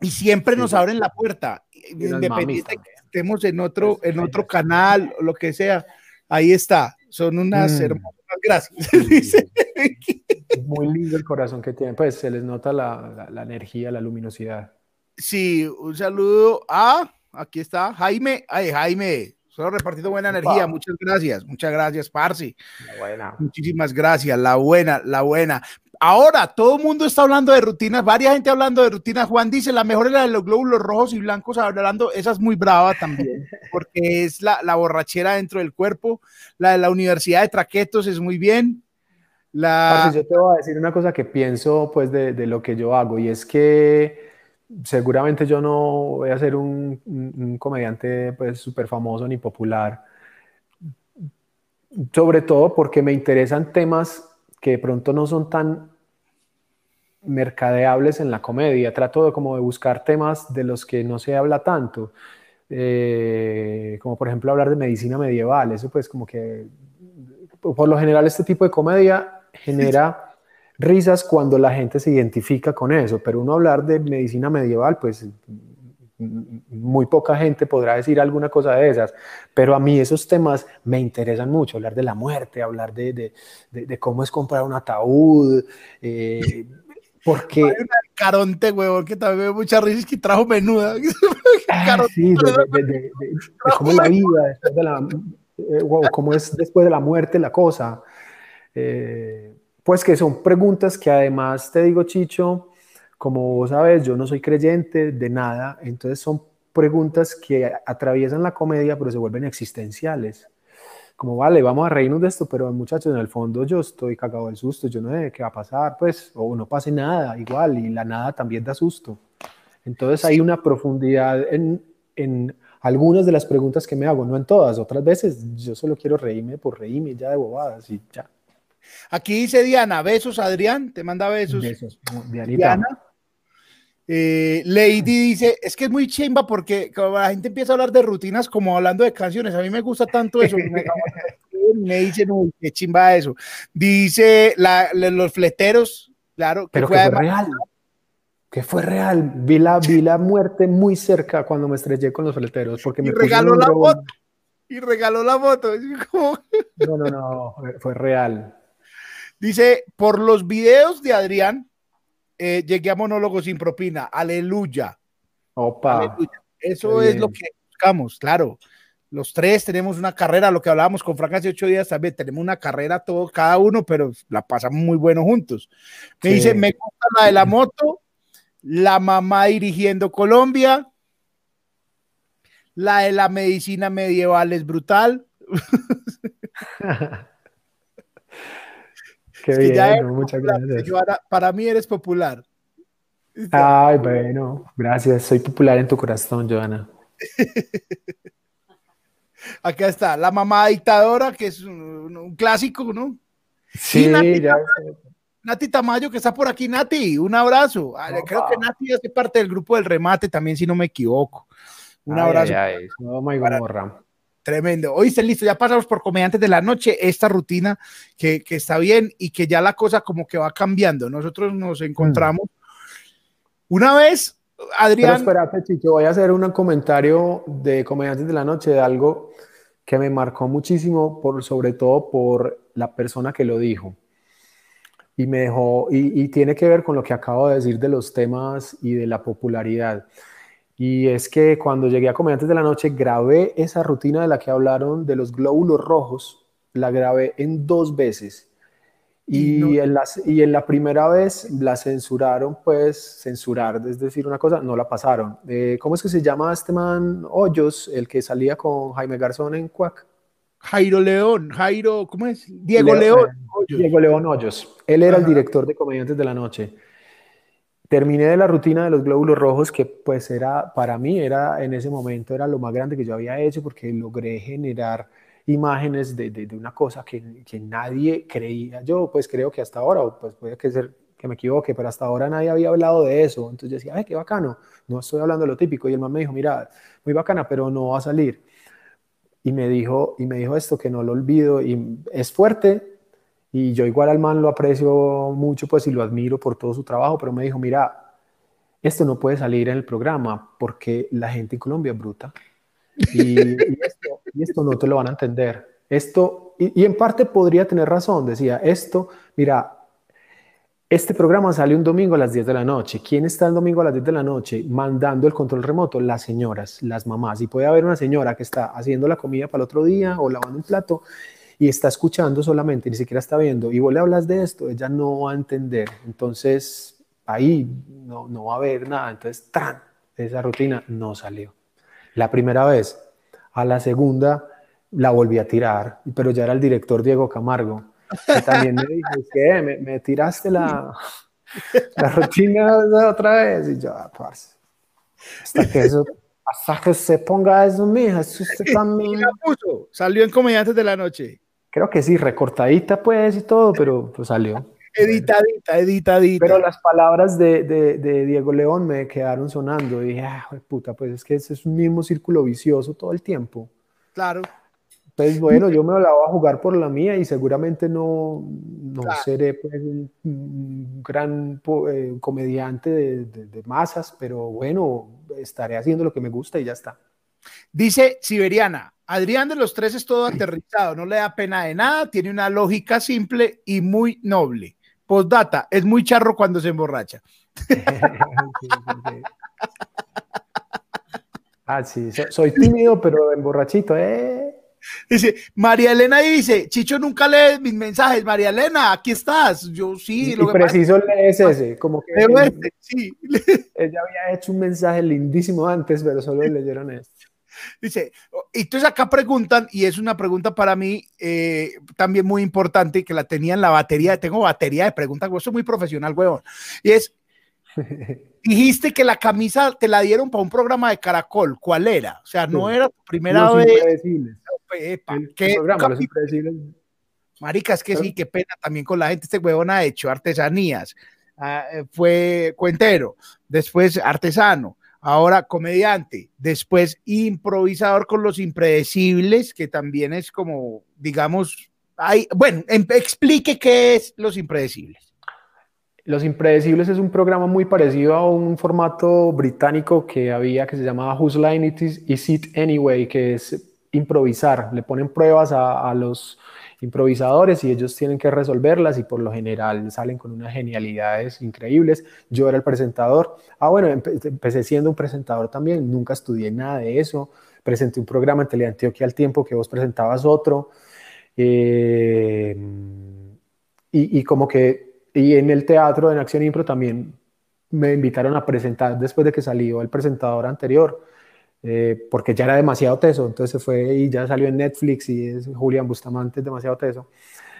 y siempre nos abren la puerta, independiente que estemos en otro, en otro canal o lo que sea. Ahí está, son unas mm. hermosas gracias. Muy lindo el corazón que tienen, pues se les nota la, la, energía, la luminosidad. Sí, un saludo a, aquí está, Jaime, ay Jaime, solo repartido buena energía, muchas gracias, muchas gracias, Parsi. La buena. Muchísimas gracias, la buena, la buena. Ahora todo el mundo está hablando de rutinas, varias gente hablando de rutinas. Juan dice, la mejor es la de los glóbulos rojos y blancos, hablando, esa es muy brava también, porque es la, la borrachera dentro del cuerpo. La de la Universidad de Traquetos es muy bien. La... yo te voy a decir una cosa que pienso pues de, de lo que yo hago y es que seguramente yo no voy a ser un, un comediante pues súper famoso ni popular, sobre todo porque me interesan temas que de pronto no son tan mercadeables en la comedia. Trato de como de buscar temas de los que no se habla tanto, eh, como por ejemplo hablar de medicina medieval. Eso pues como que por lo general este tipo de comedia genera risas cuando la gente se identifica con eso, pero uno hablar de medicina medieval pues muy poca gente podrá decir alguna cosa de esas, pero a mí esos temas me interesan mucho, hablar de la muerte, hablar de, de, de, cómo es comprar un ataúd, eh, porque... Caronte, huevón, que también me dio mucha risa, que trajo menuda. Ah, Caronte, sí, de, cómo es la vida después de la, eh, wow, cómo es después de la muerte la cosa. Eh, pues que son preguntas que además te digo, Chicho, como vos sabes, yo no soy creyente de nada, entonces son preguntas que atraviesan la comedia, pero se vuelven existenciales. Como, vale, vamos a reírnos de esto, pero muchachos, en el fondo yo estoy cagado del susto, yo no sé qué va a pasar, pues, o no pase nada, igual, y la nada también da susto. Entonces hay una profundidad en, en algunas de las preguntas que me hago, no en todas, otras veces yo solo quiero reírme por reírme ya de bobadas y ya. Aquí dice Diana, besos, Adrián, te manda besos. Besos, Dianita. Diana. Eh, Lady dice, es que es muy chimba porque como la gente empieza a hablar de rutinas como hablando de canciones. A mí me gusta tanto eso. me, me dicen, uy, qué chimba eso. Dice la- la- los fleteros, claro, que Pero fue que fue real, que fue real. Vi la, vi la muerte muy cerca cuando me estrellé con los fleteros, porque y me regaló la foto. Y regaló la como- No, no, no, fue real. Dice, por los videos de Adrián, eh, llegué a monólogo sin propina. Aleluya. Opa. Aleluya. Eso es lo que buscamos, claro. Los tres tenemos una carrera, lo que hablábamos con Frank hace ocho días también, tenemos una carrera todos, cada uno, pero la pasamos muy bueno juntos. Me Sí. dice, me gusta la de la moto, la mamá dirigiendo Colombia, la de la medicina medieval es brutal. Qué Es que ya bien, muchas popular, gracias. Para mí eres popular. Ay, bueno, gracias. Soy popular en tu corazón, Joana. Acá está, la mamá dictadora, que es un, un clásico, ¿no? Sí, Nati, ya. Nati Tamayo, que está por aquí, Nati, un abrazo. Ah, Opa. Creo que Nati hace parte del grupo del remate también, si no me equivoco. Un Ay, abrazo ay, ay. No, my Para- Gomorra. Tremendo. Oíste, listo, ya pasamos por comediantes de la noche, esta rutina que, que está bien y que ya la cosa como que va cambiando. Nosotros nos encontramos una vez, Pero Adrián, espérate, Chicho, voy a hacer un comentario de Comediantes de la Noche de algo que me marcó muchísimo, por, sobre todo por la persona que lo dijo. Y me dejó, y, y tiene que ver con lo que acabo de decir de los temas y de la popularidad. Y es que cuando llegué a Comediantes de la Noche, grabé esa rutina de la que hablaron de los glóbulos rojos, la grabé en dos veces. Y no- en las, y en la primera vez la censuraron, pues censurar, es decir, una cosa, no la pasaron. Eh, ¿cómo es que se llama este man Hoyos, el que salía con Jaime Garzón en Cuac? Jairo León, Jairo, ¿cómo es? Diego Leo- León. eh, Hoyos. Diego León Hoyos. Él era el director de Comediantes de la Noche. Terminé de la rutina de los glóbulos rojos, que pues era, para mí era, en ese momento era lo más grande que yo había hecho, porque logré generar imágenes de, de- una cosa que, que nadie creía. Yo pues creo que hasta ahora, o pues puede que, ser, que me equivoque, pero hasta ahora nadie había hablado de eso. Entonces yo decía, ay, qué bacano. No estoy hablando de lo típico. Y el man me dijo, mira, muy bacana, pero no va a salir. Y me dijo, y me dijo esto que no lo olvido, y es fuerte, y yo igual al man lo aprecio mucho, pues, y lo admiro por todo su trabajo, pero me dijo, mira, esto no puede salir en el programa porque la gente en Colombia es bruta. Y, esto, y no te lo van a entender. Esto, y en parte podría tener razón, decía, esto, mira, este programa sale un domingo a las 10 de la noche. ¿Quién está el domingo a las 10 de la noche mandando el control remoto? Las señoras, las mamás. Y puede haber una señora que está haciendo la comida para el otro día o lavando un plato y está escuchando solamente, ni siquiera está viendo. Y vos le hablas de esto, ella no va a entender. Entonces, ahí no, no va a haber nada. Entonces, ¡tan! esa rutina no salió. La primera vez. A la segunda la volví a tirar, pero ya era el director Diego Camargo que también me dijo, ¿qué? ¿Me, me tiraste la, la rutina otra vez? Y yo, ah, parce, hasta que eso, hasta que se ponga eso, mija, eso usted Y la puso, salió en Comediantes de la Noche. Creo que sí, recortadita pues y todo, pero pues salió. Editadita, editadita. Pero las palabras de, de, de Diego León me quedaron sonando y dije, ah, puta, pues es que ese es un mismo círculo vicioso todo el tiempo. Claro. Entonces, bueno, yo me la voy a jugar por la mía y seguramente no, no Claro. seré pues, un, un gran eh, comediante de, de- de masas, pero bueno, estaré haciendo lo que me gusta y ya está. Dice Siberiana, Adrián de los tres es todo aterrizado, no le da pena de nada, tiene una lógica simple y muy noble. Postdata, es muy charro cuando se emborracha. Ah, sí, soy tímido, pero emborrachito, ¿eh? Dice, María Elena dice, Chicho nunca lee mis mensajes. María Elena, aquí estás. Yo sí. Y, lo preciso lees ese, como que este, sí. ella había hecho un mensaje lindísimo antes, pero solo leyeron este. Dice, y entonces acá preguntan, y es una pregunta para mí eh, también muy importante, que la tenía en la batería, tengo batería de preguntas, eso es muy profesional, huevón, y es, dijiste que la camisa te la dieron para un programa de Caracol, ¿cuál era? O sea, no era tu primera los vez. Impredecibles. ¿Qué programa, los impredecibles. Marica, es que sí, qué pena también con la gente, este huevón ha hecho artesanías, ah, eh, fue cuentero, después artesano, ahora comediante, después improvisador con los impredecibles, que también es como, digamos, hay, bueno, em, explique qué es los impredecibles. Los Impredecibles es un programa muy parecido a un formato británico que había que se llamaba Whose Line It Is, is It Anyway, que es improvisar. Le ponen pruebas a, a los improvisadores y ellos tienen que resolverlas y por lo general salen con unas genialidades increíbles. Yo era el presentador. Ah, bueno, empecé siendo un presentador también, nunca estudié nada de eso. Presenté un programa en Teleantioquia al tiempo que vos presentabas otro. Eh, y, como que, y en el teatro, en Acción Impro también me invitaron a presentar después de que salió el presentador anterior. Eh, porque ya era demasiado teso, entonces se fue y ya salió en Netflix y es Julián Bustamante, es demasiado teso.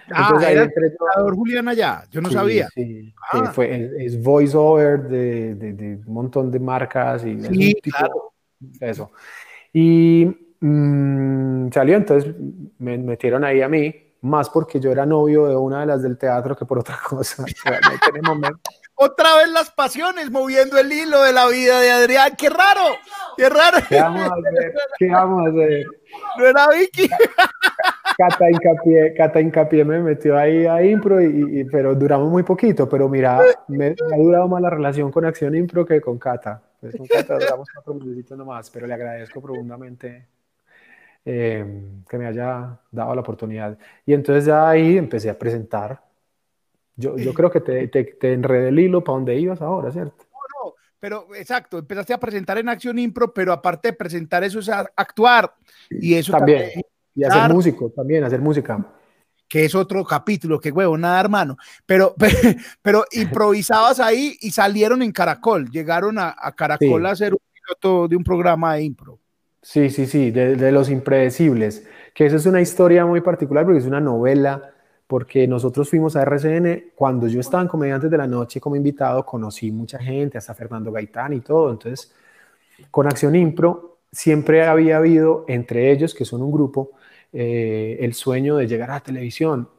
Ah, entonces, era el presentador Julián allá, yo no sabía. Sí, ah. fue, es, voiceover de, de, de, un montón de marcas y sí, claro. eso. Y mmm, salió, entonces me metieron ahí a mí, más porque yo era novio de una de las del teatro que por otra cosa. Otra vez las pasiones moviendo el hilo de la vida de Adrián. ¡Qué raro! ¡Qué raro! ¿Qué vamos a hacer? ¿Qué vamos a hacer? No era Vicky. Cata Hincapié, Cata Hincapié me metió ahí a Impro, y, pero duramos muy poquito. Pero mira, me, ha durado más la relación con Acción Impro que con Cata. Pues con Cata duramos cuatro minutitos nomás, pero le agradezco profundamente eh, que me haya dado la oportunidad. Y entonces ya ahí empecé a presentar yo, yo creo que te, te, te, enredé el hilo para donde ibas ahora, ¿cierto? No, no, pero exacto, empezaste a presentar en Acción Impro, pero aparte de presentar eso es actuar y eso también. también y hacer músico, también, hacer música. Que es otro capítulo, qué huevo, nada, hermano. Pero, pero, improvisabas ahí y salieron en Caracol, llegaron a, a Caracol sí. a hacer un piloto de un programa de impro. Sí, sí, sí, de, de los impredecibles, que esa es una historia muy particular porque es una novela porque nosotros fuimos a RCN, cuando yo estaba en Comediantes de la Noche como invitado, conocí mucha gente, hasta Fernando Gaitán y todo, entonces con Acción Impro siempre había habido entre ellos, que son un grupo, eh, el sueño de llegar a la televisión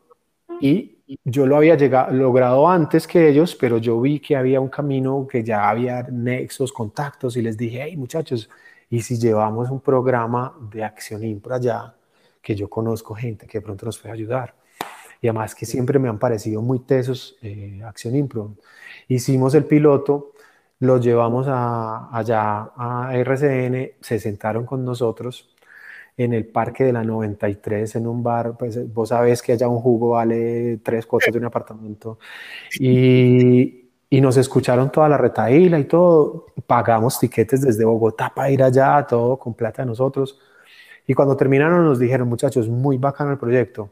y yo lo había llegado, logrado antes que ellos, pero yo vi que había un camino, que ya había nexos, contactos y les dije, hey muchachos, ¿y si llevamos un programa de Acción Impro allá, que yo conozco gente que de pronto nos puede ayudar? Y además que siempre me han parecido muy tesos eh, Acción Impro. Hicimos el piloto, lo llevamos a, allá a RCN, se sentaron con nosotros en el parque de la 93 en un bar, pues vos sabés que allá un jugo vale tres cuotas de un apartamento y, y nos escucharon toda la retaíla y todo, pagamos tiquetes desde Bogotá para ir allá, todo con plata de nosotros. Y cuando terminaron nos dijeron, muchachos, muy bacano el proyecto,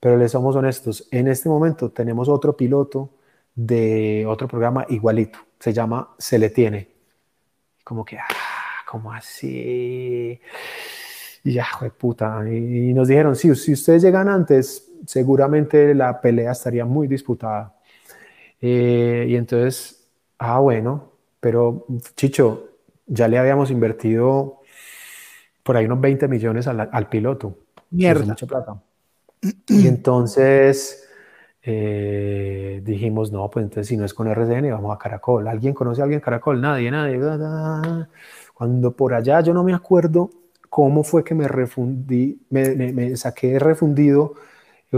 pero les somos honestos, en este momento tenemos otro piloto de otro programa igualito, se llama Se le tiene. Como que, ah, ¿cómo así? Y ya, de puta. Y, nos dijeron, sí, si ustedes llegan antes, seguramente la pelea estaría muy disputada. Eh, y entonces, ah, bueno, pero Chicho, ya le habíamos invertido por ahí unos 20 millones al, al piloto. Mierda. mucha plata. Y entonces eh, dijimos, no, pues entonces si no es con RCN, vamos a Caracol. ¿Alguien conoce a alguien Caracol? Nadie, nadie. Cuando por allá yo no me acuerdo cómo fue que me refundí, me, me, me saqué refundido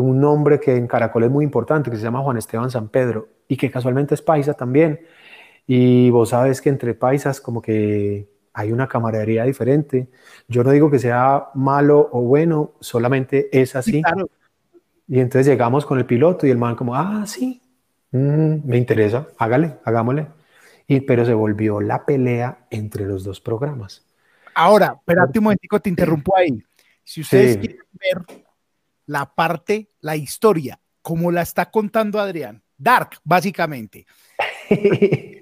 un nombre que en Caracol es muy importante, que se llama Juan Esteban San Pedro y que casualmente es paisa también. Y vos sabes que entre paisas como que hay una camaradería diferente. Yo no digo que sea malo o bueno, solamente es así. Sí, claro. Y entonces llegamos con el piloto y el man como, ah, sí, mm, me interesa, hágale, hagámosle. y, pero se volvió la pelea entre los dos programas. Ahora, espérate un momentico, te interrumpo ahí. Si ustedes quieren ver la parte, la historia, como la está contando Adrián, Dark, básicamente.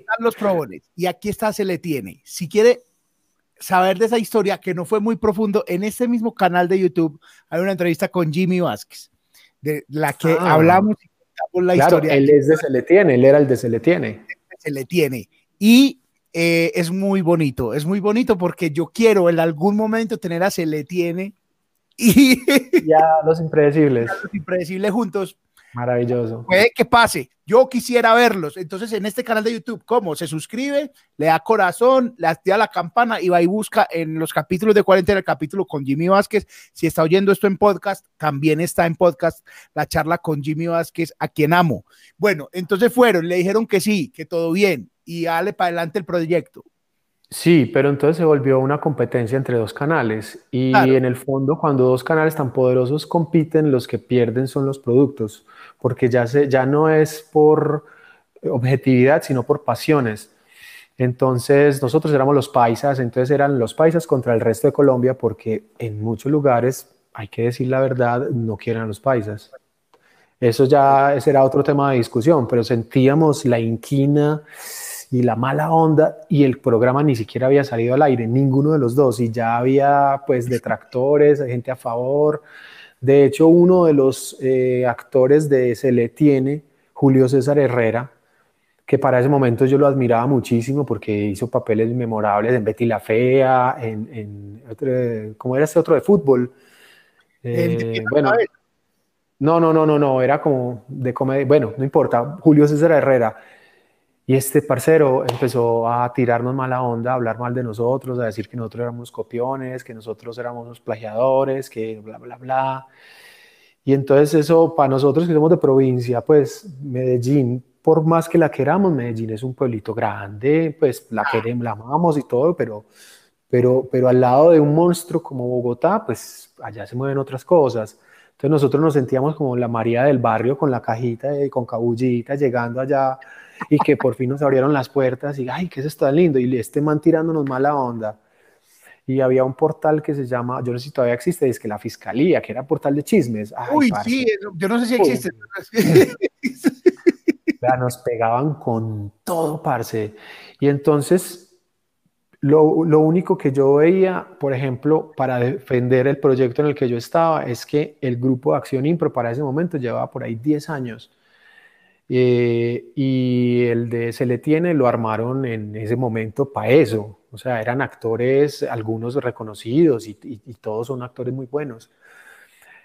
están los probones y aquí está, se le tiene. Si quiere saber de esa historia que no fue muy profundo, en este mismo canal de YouTube hay una entrevista con Jimmy Vázquez, de la que ah. hablamos y contamos la historia. Él es de Se le tiene, él era el de Se le tiene. Se le tiene. Y eh, es muy bonito, es muy bonito porque yo quiero en algún momento tener a Se le tiene y ya los impredecibles. los impredecibles juntos Maravilloso. Puede que pase. Yo quisiera verlos. Entonces, en este canal de YouTube, ¿cómo? Se suscribe, le da corazón, le activa la campana y va y busca en los capítulos de cuarentena, el capítulo con Jimmy Vázquez. Si está oyendo esto en podcast, también está en podcast la charla con Jimmy Vázquez, a quien amo. Bueno, entonces fueron, le dijeron que sí, que todo bien y dale para adelante el proyecto. Sí, pero entonces se volvió una competencia entre dos canales y en el fondo cuando dos canales tan poderosos compiten, los que pierden son los productos, porque ya, se, ya no es por objetividad, sino por pasiones. Entonces nosotros éramos los paisas, entonces eran los paisas contra el resto de Colombia, porque en muchos lugares, hay que decir la verdad, no quieren a los paisas. Eso ya será otro tema de discusión, pero sentíamos la inquina y la mala onda y el programa ni siquiera había salido al aire, ninguno de los dos, y ya había pues detractores, gente a favor. De hecho, uno de los eh, actores de Se le tiene, Julio César Herrera, que para ese momento yo lo admiraba muchísimo porque hizo papeles memorables en Betty la Fea, en, en ¿cómo era ese otro de fútbol? Eh, bueno, no, no, no, no, no, era como de comedia, bueno, no importa, Julio César Herrera y este parcero empezó a tirarnos mala onda, a hablar mal de nosotros, a decir que nosotros éramos copiones, que nosotros éramos unos plagiadores, que bla, bla, bla. Y entonces eso, para nosotros que somos de provincia, pues Medellín, por más que la queramos, Medellín es un pueblito grande, pues la queremos, la amamos y todo, pero, pero, pero al lado de un monstruo como Bogotá, pues allá se mueven otras cosas. Entonces nosotros nos sentíamos como la María del barrio con la cajita y con cabullita llegando allá y que por fin nos abrieron las puertas y, ay, ¿qué es esto tan lindo? Y este man tirándonos mala onda. Y había un portal que se llama, yo no sé si todavía existe, es que la Fiscalía, que era portal de chismes. Uy, sí, yo no sé si existe. Ya nos pegaban con todo, parce. Y entonces, lo, lo, único que yo veía, por ejemplo, para defender el proyecto en el que yo estaba, es que el grupo de Acción Impro para ese momento llevaba por ahí 10 años eh, y el de Se le tiene lo armaron en ese momento para eso. O sea, eran actores, algunos reconocidos y, todos son actores muy buenos.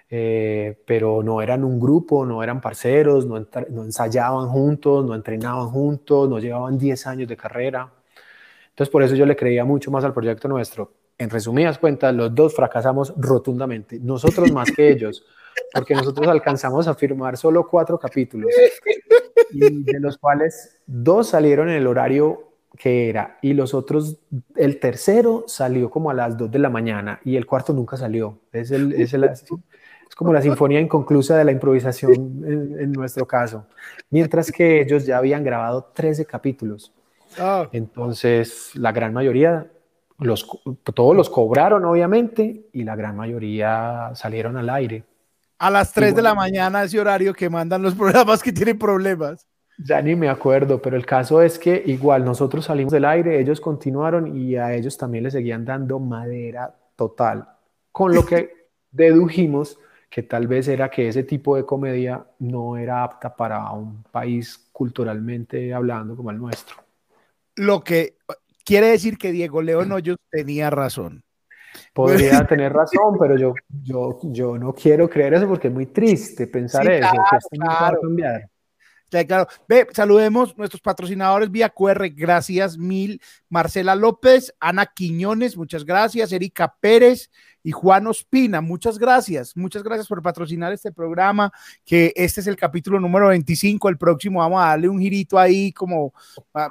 Eh, pero no eran un grupo, no eran parceros, no, no, ensayaban juntos, no entrenaban juntos, no llevaban 10 años de carrera. Entonces, por eso yo le creía mucho más al proyecto nuestro. En resumidas cuentas, los dos fracasamos rotundamente, nosotros más que ellos porque nosotros alcanzamos a firmar solo cuatro capítulos, y de los cuales dos salieron en el horario que era, y los otros, el tercero salió como a las dos de la mañana, y el cuarto nunca salió. Es, el, es, el, es como la sinfonía inconclusa de la improvisación en, en, nuestro caso, mientras que ellos ya habían grabado 13 capítulos. Ah. Entonces, la gran mayoría los, todos los cobraron, obviamente, y la gran mayoría salieron al aire. A las 3 de la mañana, ese horario que mandan los programas que tienen problemas. Ya ni me acuerdo, pero el caso es que igual nosotros salimos del aire, ellos continuaron y a ellos también les seguían dando madera total, con lo que dedujimos que tal vez era que ese tipo de comedia no era apta para un país culturalmente hablando como el nuestro. Lo que quiere decir que Diego León Hoyos tenía razón. Podría tener razón, pero yo, yo, yo no quiero creer eso porque es muy triste pensar eso, que claro. cambiar. claro. Ve, saludemos nuestros patrocinadores vía QR, gracias mil. Marcela López, Ana Quiñones, muchas gracias. Erika Pérez, y Juan Ospina. Muchas gracias, muchas gracias por patrocinar este programa, que este es el capítulo número 25, el próximo vamos a darle un girito ahí como ah,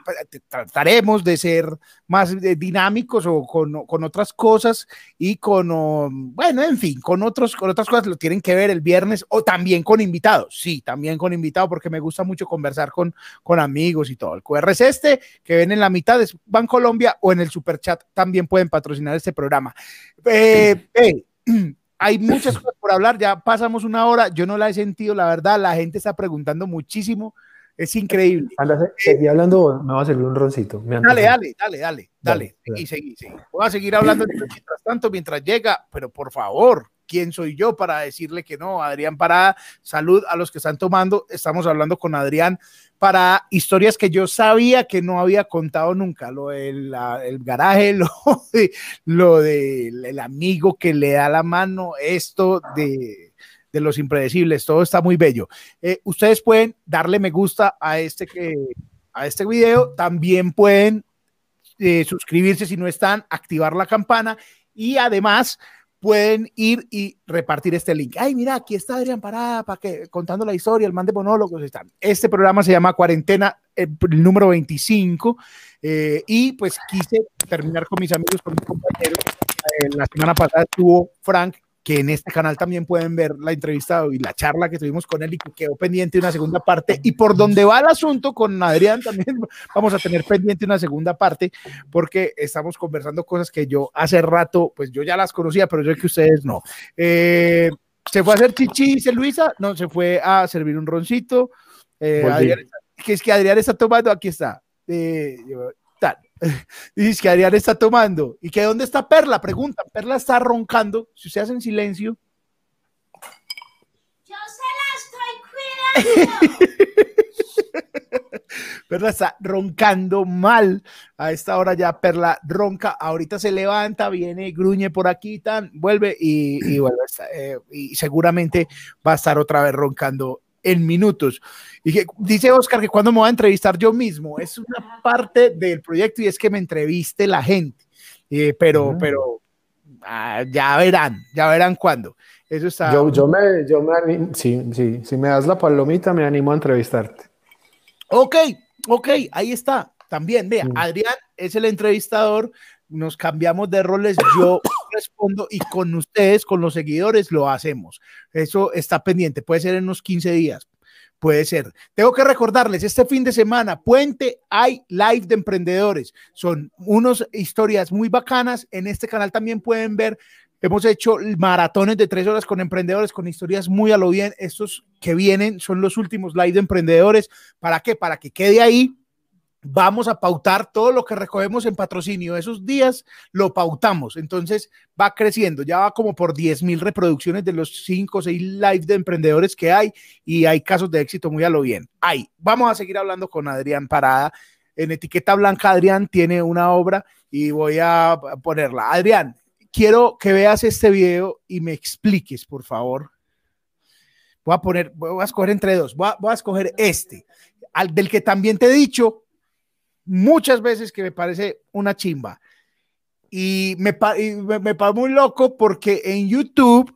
trataremos de ser más eh, dinámicos o con, con otras cosas y con, bueno, en fin, con, otros, con otras cosas lo tienen que ver el viernes o también con invitados, sí, también con invitados porque me gusta mucho conversar con, con amigos y todo. El QR es este, que ven en la mitad de Colombia o en el super chat también pueden patrocinar este programa. Eh, hay muchas cosas por hablar, ya pasamos una hora, yo no la he sentido, la verdad, la gente está preguntando muchísimo, es increíble. Anda, seguí hablando, me va a servir un roncito. Dale, dale, dale, dale, dale, y seguí, seguí. Voy a seguir hablando mientras tanto, mientras llega, pero por favor, ¿quién soy yo para decirle que no? Adrián Parada, salud a los que están tomando, estamos hablando con Adrián para historias que yo sabía que no había contado nunca, lo del el garaje, lo de, lo del amigo que le da la mano, esto de, de los impredecibles, todo está muy bello. Eh, ustedes pueden darle me gusta a este, que, a este video, también pueden eh, suscribirse si no están, activar la campana y además pueden ir y repartir este link. Ay, mira, aquí está Adrián Parada para que contando la historia, el man de monólogos están. Este programa se llama Cuarentena, eh, el, número 25, eh, y pues quise terminar con mis amigos, con mis compañeros. Eh, la semana pasada estuvo Frank que en este canal también pueden ver la entrevista y la charla que tuvimos con él y que quedó pendiente una segunda parte. Y por donde va el asunto con Adrián también vamos a tener pendiente una segunda parte porque estamos conversando cosas que yo hace rato, pues yo ya las conocía, pero yo que ustedes no. Eh, se fue a hacer chichi, dice Luisa, no, se fue a servir un roncito. Eh, que es que Adrián está tomando, aquí está. Eh, Dices que Adrián está tomando. ¿Y que dónde está Perla? Preguntan. Perla está roncando. Si usted hace en silencio. Yo se la estoy cuidando. Perla está roncando mal. A esta hora ya Perla ronca. Ahorita se levanta, viene, gruñe por aquí, tan, vuelve y, vuelve. Eh, y seguramente va a estar otra vez roncando en minutos. Y que, dice Oscar que cuando me voy a entrevistar yo mismo, es una parte del proyecto y es que me entreviste la gente. Eh, pero, pero ah, ya verán, ya verán cuándo. Eso está. Yo, yo me, yo me sí, sí, si me das la palomita, me animo a entrevistarte. Ok, ok, ahí está. También, vea, Adrián es el entrevistador, nos cambiamos de roles, yo respondo y con ustedes, con los seguidores, lo hacemos. Eso está pendiente, puede ser en unos 15 días, puede ser. Tengo que recordarles, este fin de semana, Puente, hay live de emprendedores. Son unas historias muy bacanas. En este canal también pueden ver Hemos hecho maratones de tres horas con emprendedores, con historias muy a lo bien. Estos que vienen son los últimos live de emprendedores. ¿Para qué? Para que quede ahí vamos a pautar todo lo que recogemos en patrocinio. Esos días lo pautamos. Entonces va creciendo. Ya va como por 10 mil reproducciones de los 5 o 6 live de emprendedores que hay y hay casos de éxito muy a lo bien. Ahí vamos a seguir hablando con Adrián Parada. En etiqueta blanca, Adrián tiene una obra y voy a ponerla. Adrián, quiero que veas este video y me expliques, por favor. Voy a poner, voy a escoger entre dos. Voy a, voy a escoger este, al del que también te he dicho muchas veces que me parece una chimba. Y me, me, muy loco porque en YouTube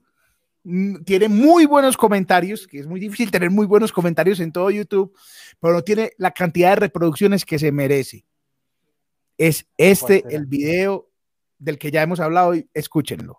mm, tiene muy buenos comentarios, que es muy difícil tener muy buenos comentarios en todo YouTube, pero no tiene la cantidad de reproducciones que se merece. Es este el video del que ya hemos hablado hoy, escúchenlo.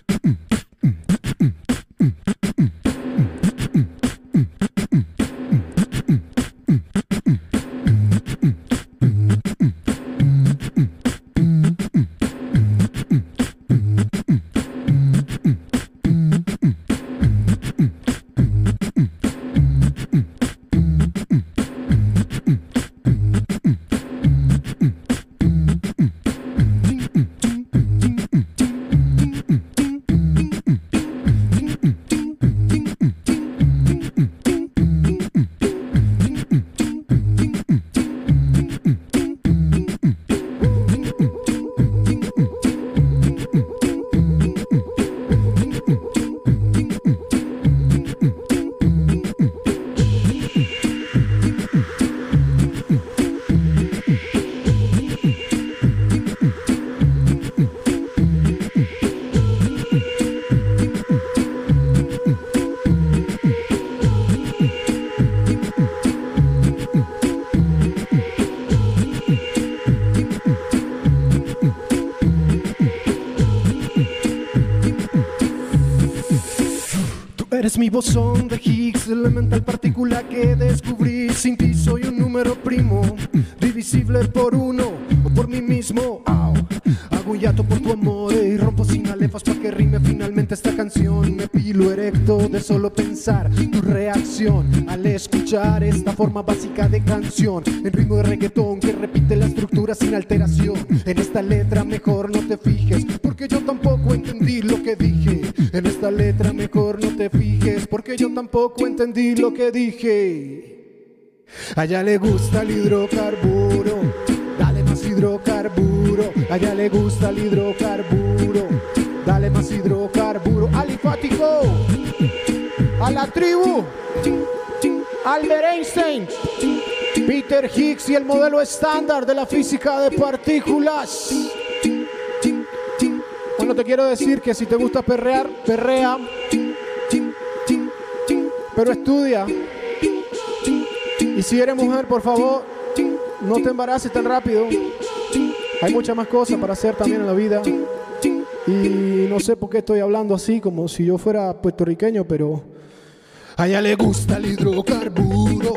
eres mi bosón de Higgs, elemental partícula que descubrí. Sin ti soy un número primo, divisible por uno o por mí mismo. Hago un hiato por tu amor y rompo sin alefas para que rime finalmente esta canción. Me pilo erecto de solo pensar tu reacción al escuchar esta forma básica de canción. En ritmo de reggaetón que repite la estructura sin alteración. En esta letra mejor no te fijes, porque yo tampoco entendí lo que dije. Porque yo tampoco entendí lo que dije. A ella le gusta el hidrocarburo, dale más hidrocarburo. A ella le gusta el hidrocarburo, dale más hidrocarburo. Alifático, a la tribu, Albert Einstein, Peter Higgs y el modelo estándar de la física de partículas. Bueno, te quiero decir que si te gusta perrear, perrea, pero estudia. Y si eres mujer, por favor, no te embaraces tan rápido. Hay muchas más cosas para hacer también en la vida. Y no sé por qué estoy hablando así, como si yo fuera puertorriqueño, pero a ella le gusta el hidrocarburo.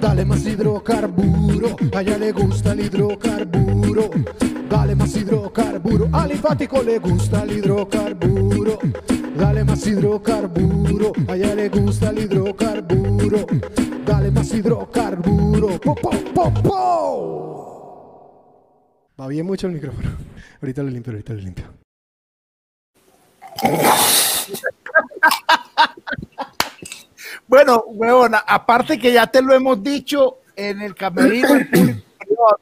Dale más hidrocarburo. A ella le gusta el hidrocarburo. Dale más hidrocarburo. Al linfático le gusta el hidrocarburo. Dale más hidrocarburo. A ella le gusta el hidrocarburo. Dale más hidrocarburo. Po, po, po, po. Va bien mucho el micrófono. Ahorita lo limpio, ahorita lo limpio. Bueno, huevona, aparte que ya te lo hemos dicho en el camerino, público,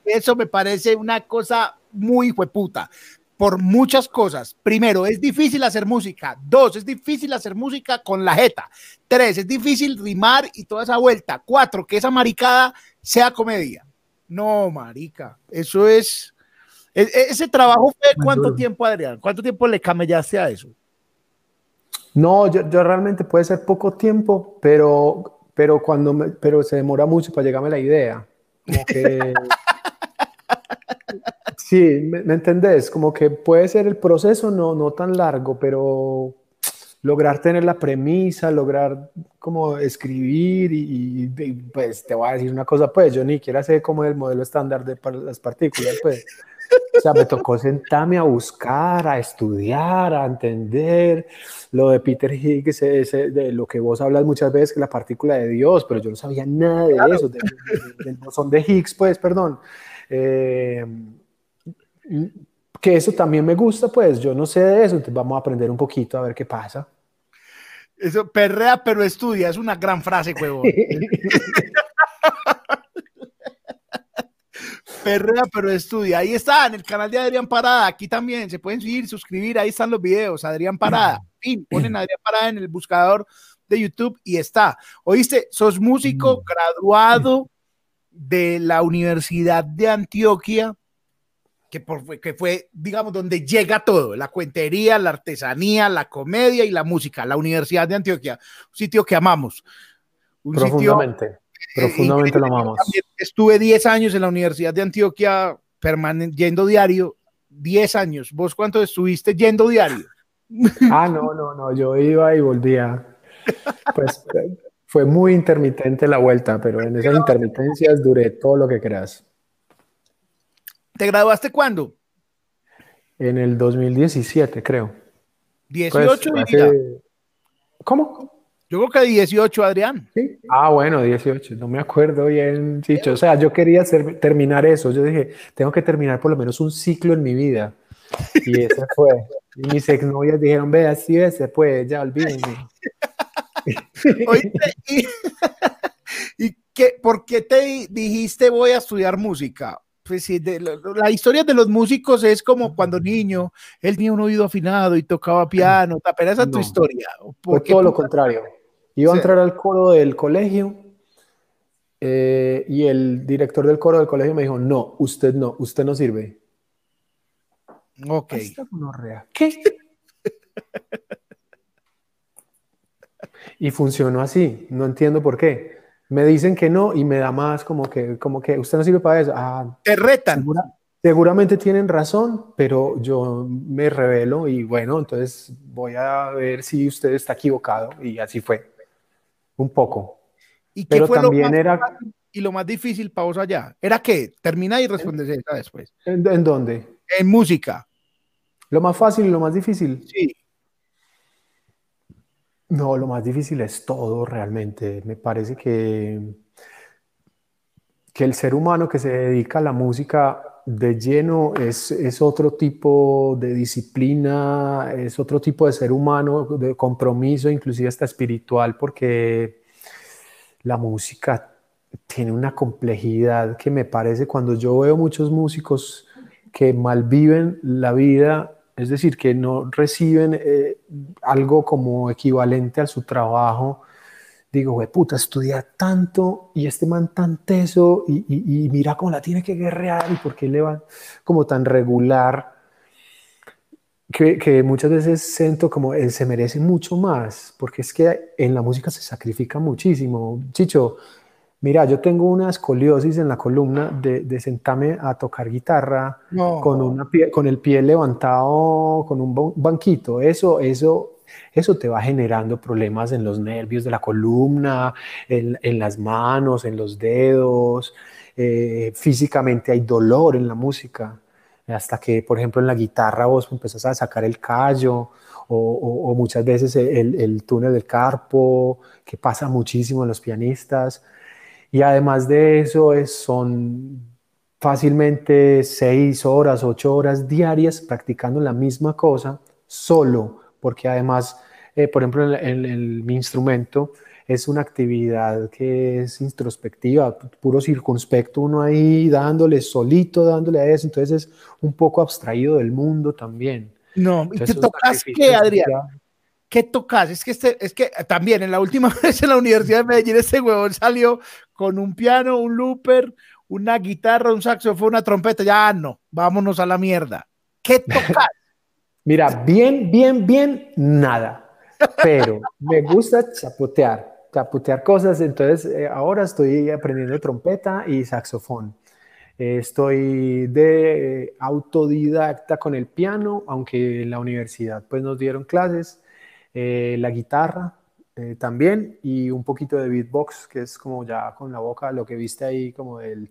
eso me parece una cosa muy hueputa. Por muchas cosas. Primero, es difícil hacer música. Dos, es difícil hacer música con la jeta. Tres, es difícil rimar y toda esa vuelta. Cuatro, que esa maricada sea comedia. No, marica, eso es. e- e- Ese trabajo fue cuánto tiempo, Adrián? ¿Cuánto tiempo le camellaste a eso? No, yo, yo realmente puede ser poco tiempo, pero, pero, cuando me- pero se demora mucho para llegarme la idea. Como que... Sí, ¿me, me entendés? Como que puede ser el proceso no, no tan largo, pero lograr tener la premisa, lograr como escribir y, y, y, pues te voy a decir una cosa, pues yo ni siquiera sé cómo es el modelo estándar de par- las partículas, pues. O sea, me tocó sentarme a buscar, a estudiar, a entender lo de Peter Higgs, ese- de lo que vos hablas muchas veces, que la partícula de Dios, pero yo no sabía nada de eso, de- de- del bosón de Higgs, pues, perdón. Eh, que eso también me gusta, pues yo no sé de eso, entonces vamos a aprender un poquito a ver qué pasa. Eso, perrea, pero estudia, es una gran frase, huevón. Perrea, pero estudia. Ahí está, en el canal de Adrián Parada. Aquí también se pueden seguir, suscribir. Ahí están los videos. Adrián Parada. Fin, ponen Adrián Parada en el buscador de YouTube y está. Oíste, sos músico graduado de la Universidad de Antioquia, que, por- que fue, digamos, donde llega todo: la cuentería, la artesanía, la comedia y la música. La Universidad de Antioquia, un sitio que amamos. Un sitio Profundamente, lo amamos. estuve 10 años en la Universidad de Antioquia, yendo diario, 10 años. ¿Vos cuánto estuviste yendo diario? Ah, no, no, no, yo iba y volvía. Pues fue muy intermitente la vuelta, pero en esas intermitencias duré todo lo que creas. ¿Te graduaste cuándo? En el 2017, creo. 18 Pues, hace- ¿Cómo? Yo creo que 18, Adrián. Sí. Ah, bueno, 18, no me acuerdo bien, Chicho. O sea, yo quería hacer- terminar eso. Yo dije, tengo que terminar por lo menos un ciclo en mi vida. Y ese fue. Y mis exnovias dijeron, ve, así es, se puede, ya olvídenme. Oíste, y, ¿y qué, por qué te di- dijiste voy a estudiar música? Pues sí, de- la, la historia de los músicos es como cuando niño, él tenía un oído afinado y tocaba piano, apenas esa es tu No. historia. Fue ¿Por todo lo contrario. Iba a Sí. entrar al coro del colegio eh, y el director del coro del colegio me dijo, no, usted no, usted no sirve. Ok. ¿Qué? Y funcionó así, no entiendo por qué. Me dicen que no y me da más como que, como que usted no sirve para eso. Ah, Te retan. segura- Seguramente tienen razón, pero yo me revelo y bueno, entonces voy a ver si usted está equivocado y así fue. Un poco. ¿Y qué fue lo más era... y lo más difícil para vos allá? ¿Era qué? Termina y respondes esa después. ¿En, ¿En, dónde? En música. ¿Lo más fácil y lo más difícil? Sí. No, lo más difícil es todo realmente. Me parece que, que el ser humano que se dedica a la música de lleno es, es, otro tipo de disciplina, es otro tipo de ser humano, de compromiso, inclusive hasta espiritual, porque la música tiene una complejidad que me parece cuando yo veo muchos músicos que malviven la vida, es decir, que no reciben eh, algo como equivalente a su trabajo, digo, güey, puta, estudia tanto y este man tan teso y, mira cómo la tiene que guerrear y por qué le va como tan regular, que, muchas veces siento como él se merece mucho más, porque es que en la música se sacrifica muchísimo. Chicho, mira, yo tengo una escoliosis en la columna de, de sentarme a tocar guitarra con, una con el pie levantado, con un banquito. Eso, eso eso te va generando problemas en los nervios de la columna, en, las manos, en los dedos. Eh, físicamente hay dolor en la música, hasta que, por ejemplo, en la guitarra vos empezás a sacar el callo o, muchas veces el, túnel del carpo, que pasa muchísimo en los pianistas. Y además de eso, es, son fácilmente seis horas, ocho horas diarias practicando la misma cosa solo porque además, eh, por ejemplo, en, mi instrumento es una actividad que es introspectiva, puro circunspecto, uno ahí dándole solito, dándole a eso, entonces es un poco abstraído del mundo también. No, ¿y qué tocas qué, Adrián? ¿Qué tocas? Es que, este, es que también en la última vez en la Universidad de Medellín este huevón salió con un piano, un looper, una guitarra, un saxofón, una trompeta, ya no, vámonos a la mierda. ¿Qué tocas? Mira, bien, bien, bien, nada. Pero me gusta chapotear, chapotear cosas. Entonces, eh, ahora estoy aprendiendo trompeta y saxofón. estoy de autodidacta con el piano, aunque en la universidad pues nos dieron clases. Eh, la guitarra eh, también y un poquito de beatbox, que es como ya con la boca, lo que viste ahí como el...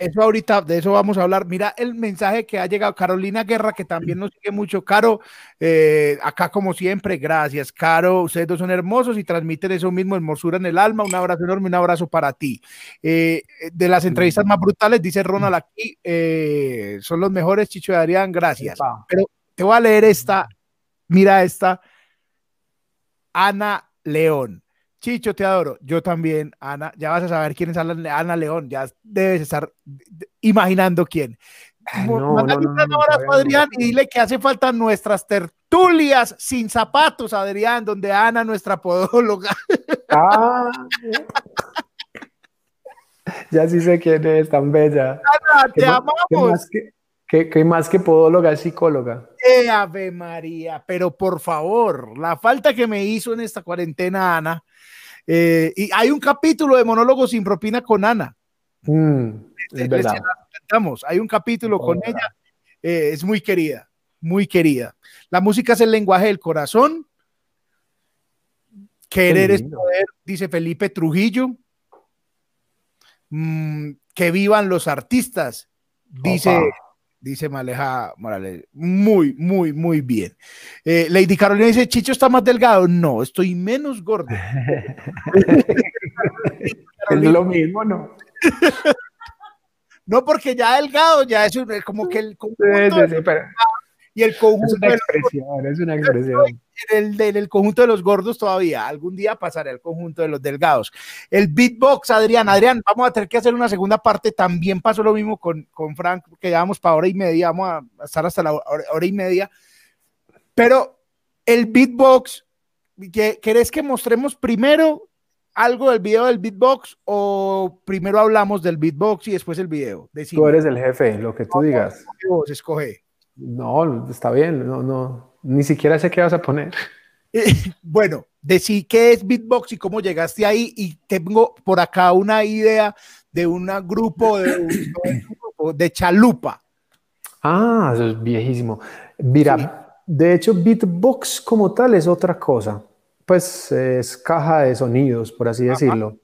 Eso ahorita, de eso vamos a hablar. Mira el mensaje que ha llegado Carolina Guerra, que también nos sigue mucho. Caro, eh, acá como siempre, gracias. Caro, ustedes dos son hermosos y transmiten eso mismo, hermosura en el alma. Un abrazo enorme, un abrazo para ti. Eh, de las entrevistas más brutales, dice Ronald aquí, eh, son los mejores, Chicho y Adrián, gracias. Pero te voy a leer esta, mira esta, Ana León. Chicho, te adoro. Yo también, Ana. Ya vas a saber quién es Ana, León. Ya debes estar imaginando quién. No, no, no, Adrián y dile que hace falta nuestras tertulias sin zapatos, Adrián, donde Ana, nuestra podóloga. Ah, ya sí sé quién es, tan bella. Ana, te amamos. ¿qué más, qué, más que podóloga es psicóloga? Eh, Ave María, pero por favor, la falta que me hizo en esta cuarentena, Ana, eh, y hay un capítulo de monólogo sin propina con Ana. Mm, es verdad. Hay un capítulo con ella. Eh, es muy querida, muy querida. La música es el lenguaje del corazón. Querer es poder, dice Felipe Trujillo. Mm, que vivan los artistas, dice dice Maleja Morales. Muy, muy, muy bien. Eh, Lady Carolina dice, Chicho está más delgado. No, estoy menos gordo. es lo mismo, ¿no? no, porque ya delgado, ya es como que el y el conjunto es una expresión, es una expresión. En el, conjunto de los gordos todavía, algún día pasaré al conjunto de los delgados. El beatbox, Adrián, Adrián, vamos a tener que hacer una segunda parte, también pasó lo mismo con, con Frank, que llevamos para hora y media, vamos a estar hasta la hora, y media, pero el beatbox, ¿querés que mostremos primero algo del video del beatbox o primero hablamos del beatbox y después el video? Tú eres el jefe, lo que tú digas. Vos escoge. No, está bien, no, no, ni siquiera sé qué vas a poner. bueno, decir qué es beatbox y cómo llegaste ahí y tengo por acá una idea de un grupo de chalupa. Ah, eso es viejísimo. Mira, de hecho, beatbox como tal es otra cosa. Pues es caja de sonidos, por así decirlo.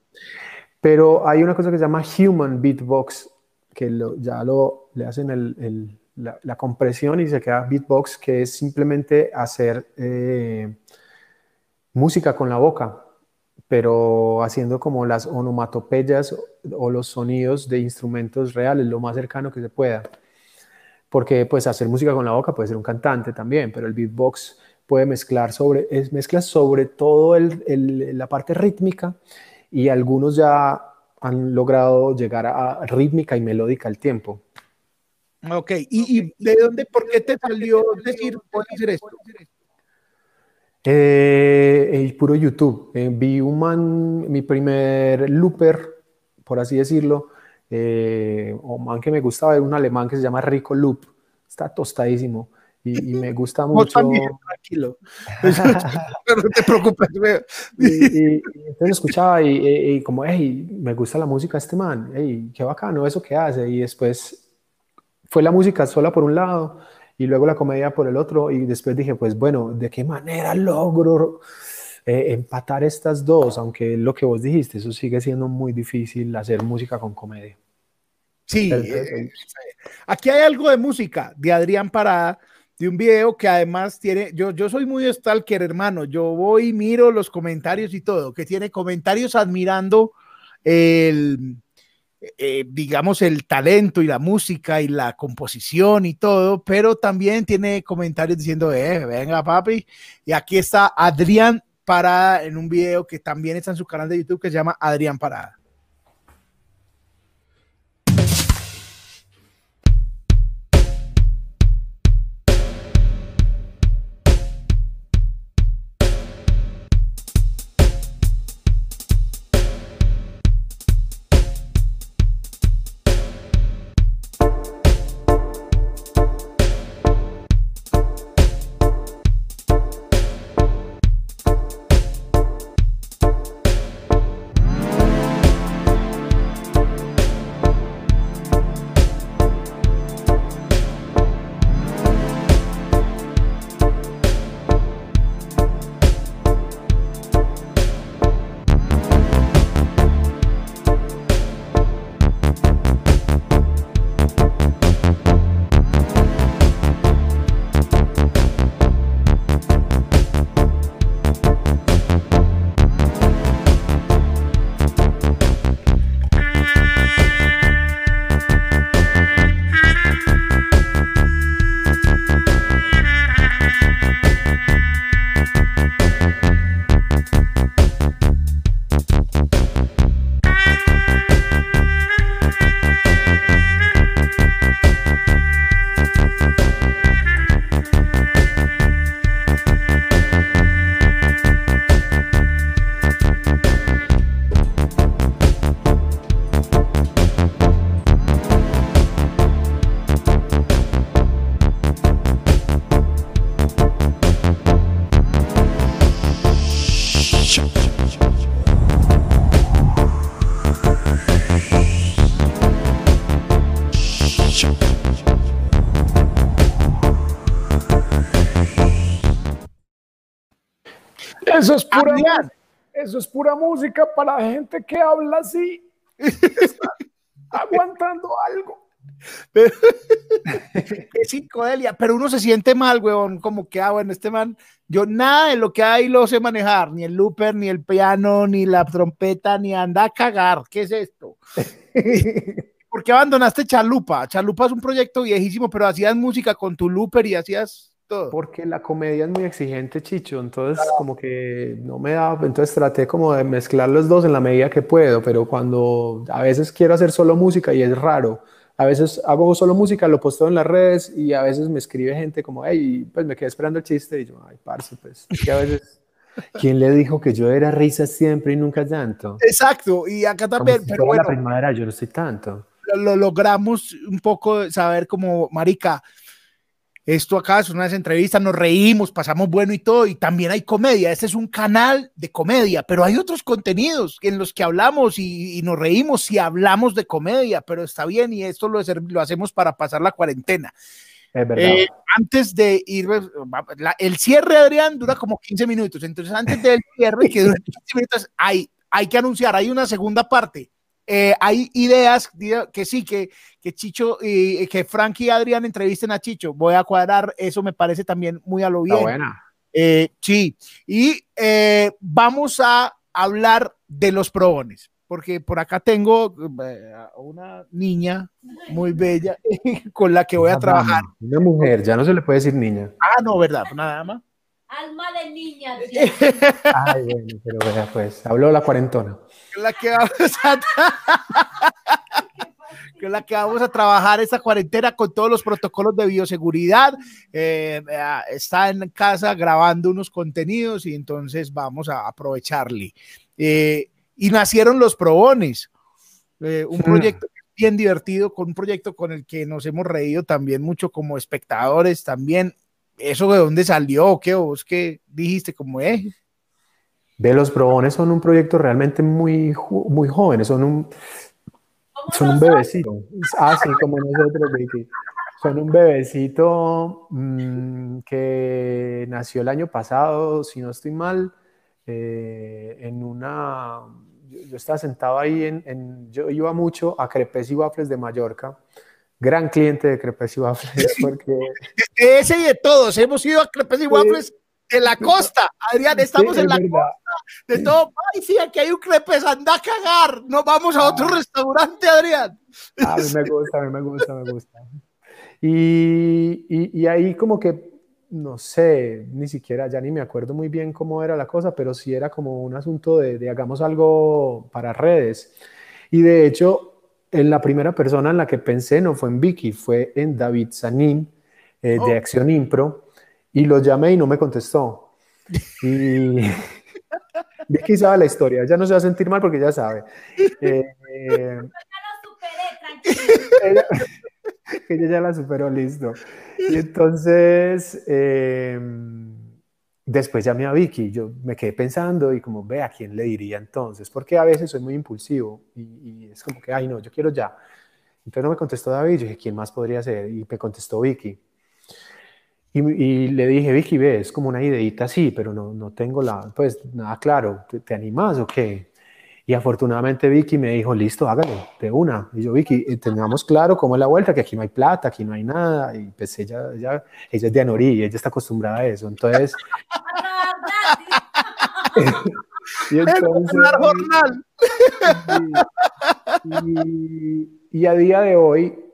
Pero hay una cosa que se llama human beatbox, que ya lo, le hacen el, la, compresión y se queda beatbox, que es simplemente hacer eh, música con la boca, pero haciendo como las onomatopeyas o los sonidos de instrumentos reales, lo más cercano que se pueda. Porque pues hacer música con la boca puede ser un cantante también, pero el beatbox puede mezclar sobre, es, mezcla sobre todo el, la parte rítmica y algunos ya han logrado llegar a rítmica y melódica al tiempo. Ok, ¿Y, de dónde, por qué te salió decir, puedo hacer esto? Eh, el puro YouTube. Eh, vi un man, mi primer looper, por así decirlo, eh, o man que me gustaba, era un alemán que se llama Rico Loop. Está tostadísimo y, me gusta mucho. tranquilo. no te preocupes. y, entonces escuchaba y, como, hey, me gusta la música de este man, hey, qué bacano eso que hace. Y después fue la música sola por un lado y luego la comedia por el otro y después dije, pues bueno, ¿de qué manera logro eh, empatar estas dos? Aunque lo que vos dijiste, eso sigue siendo muy difícil hacer música con comedia. Sí, eh, eh, aquí hay algo de música de Adrián Parada, de un video que además tiene, yo, yo soy muy stalker, hermano, yo voy y miro los comentarios y todo, que tiene comentarios admirando el, eh, digamos, el talento y la música y la composición y todo, pero también tiene comentarios diciendo, eh, venga papi, y aquí está Adrián Parada en un video que también está en su canal de YouTube que se llama Adrián Parada. Eso es pura, eso es pura música para gente que habla así. aguantando algo. es psicodelia, pero uno se siente mal, weón, como que, ah, bueno, este man, yo nada de lo que hay lo sé manejar, ni el looper, ni el piano, ni la trompeta, ni anda a cagar, ¿qué es esto? ¿Por qué abandonaste Chalupa? Chalupa es un proyecto viejísimo, pero hacías música con tu looper y hacías porque la comedia es muy exigente, Chicho, entonces como que no me da, entonces traté como de mezclar los dos en la medida que puedo, pero cuando a veces quiero hacer solo música y es raro, a veces hago solo música, lo posteo en las redes y a veces me escribe gente como, hey, pues me quedé esperando el chiste y yo, ay, parce, pues, que a veces... ¿Quién le dijo que yo era risa siempre y nunca llanto? Exacto, y acá también, pero bueno, la primavera yo no estoy tanto. Lo, lo logramos un poco saber como, marica, esto acá es una entrevista, nos reímos, pasamos bueno y todo, y también hay comedia. Este es un canal de comedia, pero hay otros contenidos en los que hablamos y, nos reímos si hablamos de comedia, pero está bien y esto lo, lo hacemos para pasar la cuarentena. Eh, antes de ir, el cierre, Adrián, dura como 15 minutos. Entonces, antes del cierre, que dura 15 minutos, hay, hay que anunciar, hay una segunda parte. Eh, hay ideas que sí, que, que Chicho y que Frank y Adrián entrevisten a Chicho. Voy a cuadrar, eso me parece también muy a lo bien. buena. Eh, sí, y vamos a hablar de los probones porque por acá tengo eh, una niña muy bella con la que voy a trabajar. Una mujer, ya no se le puede decir niña. Ah, no, ¿verdad? Nada más. Alma de niña. Ay, bueno, pero vea, pues, habló la cuarentona. La que vamos a, con la que vamos a trabajar esta cuarentena con todos los protocolos de bioseguridad. Eh, está en casa grabando unos contenidos y entonces vamos a aprovecharle. Eh, y nacieron los probones, eh, un proyecto bien divertido, con un proyecto con el que nos hemos reído también mucho como espectadores también. ¿Eso de dónde salió? ¿Qué vos qué dijiste como es? Eh? De los probones son un proyecto realmente muy, muy jóvenes, son un, son un bebecito. Ah, sí, como nosotros, Son un bebecito mm, que nació el año pasado, si no estoy mal, eh, en una yo, estaba sentado ahí en, yo iba mucho a Crepes y Waffles de Mallorca, gran cliente de Crepes y Waffles, porque... Ese y de todos, hemos ido a Crepes y Waffles de la costa, Adrián, estamos en la costa, de todo, ay, sí, aquí hay un Crepes, anda a cagar, no vamos a otro ah. restaurante, Adrián. A mí me gusta, a mí me gusta, me gusta. Y, y, y ahí como que no sé, ni siquiera, ya ni me acuerdo muy bien cómo era la cosa, pero sí era como un asunto de, hagamos algo para redes. Y de hecho, en la primera persona en la que pensé no fue en Vicky, fue en David Sanín, eh, de oh. Acción Impro, y lo llamé y no me contestó. Y Vicky sabe la historia, ya no se va a sentir mal porque ya sabe. Eh, ya lo superé, tranquilo. que ella ya la superó, listo. Y entonces, em, después llamé a Vicky, yo me quedé pensando y como, ve, ¿a quién le diría entonces? Porque a veces soy muy impulsivo y, es como que, ay, no, yo quiero ya. Entonces no me contestó David, yo dije, ¿quién más podría ser? Y me contestó Vicky. Y, le dije, Vicky, ve, es como una ideita así, pero no, no tengo la, pues nada claro, ¿te, te animas o qué? Y afortunadamente Vicky me dijo, listo, hágalo, de una. Y yo, Vicky, eh, tengamos claro cómo es la vuelta, que aquí no hay plata, aquí no hay nada. Y pues ella, ella, ella es de Anorí, ella está acostumbrada a eso. Entonces... y, entonces y, y, a día de hoy,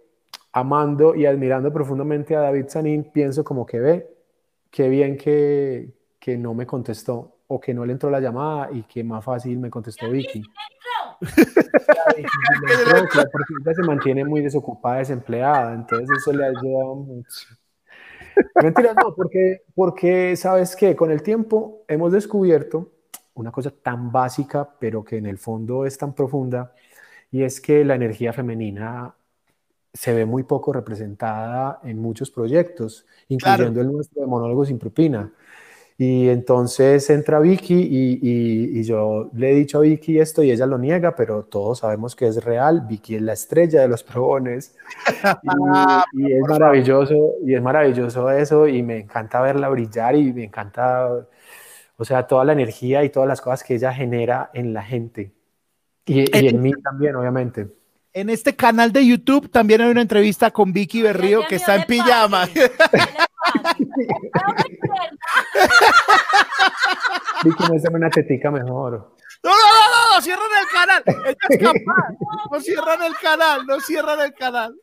amando y admirando profundamente a David Sanín, pienso como que ve, qué bien que, que no me contestó o que no le entró la llamada y que más fácil me contestó Vicky. porque ella se mantiene muy desocupada, desempleada, entonces eso le ayuda mucho. Mentira, no, porque, porque sabes que con el tiempo hemos descubierto una cosa tan básica, pero que en el fondo es tan profunda, y es que la energía femenina se ve muy poco representada en muchos proyectos, incluyendo el nuestro de Monólogos sin propina. Y entonces entra Vicky y, y, yo le he dicho a Vicky esto y ella lo niega, pero todos sabemos que es real. Vicky es la estrella de los probones y, es maravilloso, y es maravilloso eso y me encanta verla brillar y me encanta, o sea, toda la energía y todas las cosas que ella genera en la gente y, y en mí también, obviamente. En este canal de YouTube también hay una entrevista con Vicky Berrío que está en pijama. Vicky, muéstrame una tetica mejor. No, no, no, no, cierran el canal. es capaz. No cierran el canal, no cierran el canal.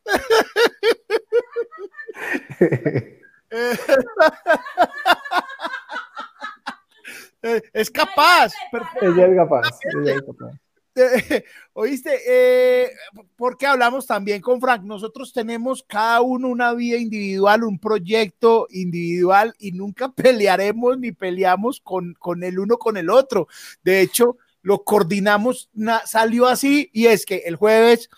es capaz. Ella es capaz. Ella es capaz. Oíste, eh, porque hablamos también con Frank, nosotros tenemos cada uno una vida individual, un proyecto individual y nunca pelearemos ni peleamos con, con el uno con el otro. De hecho, lo coordinamos, salió así y es que el jueves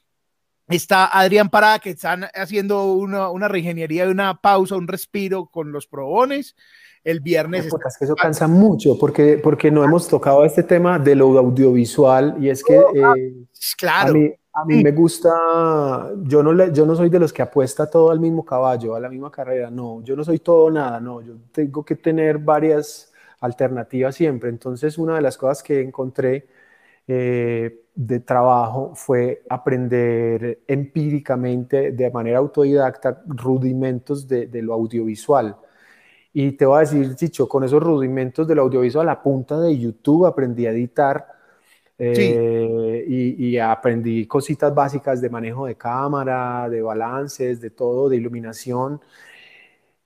Está Adrián Parada, que están haciendo una, una reingeniería de una pausa, un respiro con los probones. El viernes. Es que eso cansa mucho porque, porque no hemos tocado este tema de lo audiovisual y es que eh, claro. a mí, a mí me gusta, yo no, le, yo no soy de los que apuesta todo al mismo caballo, a la misma carrera, no, yo no soy todo nada, no, yo tengo que tener varias alternativas siempre. Entonces, una de las cosas que encontré eh, de trabajo fue aprender empíricamente, de manera autodidacta, rudimentos de, de lo audiovisual. Y te voy a decir, Chicho, con esos rudimentos del audiovisual, a punta de YouTube aprendí a editar eh, y, y, aprendí cositas básicas de manejo de cámara, de balances, de todo, de iluminación.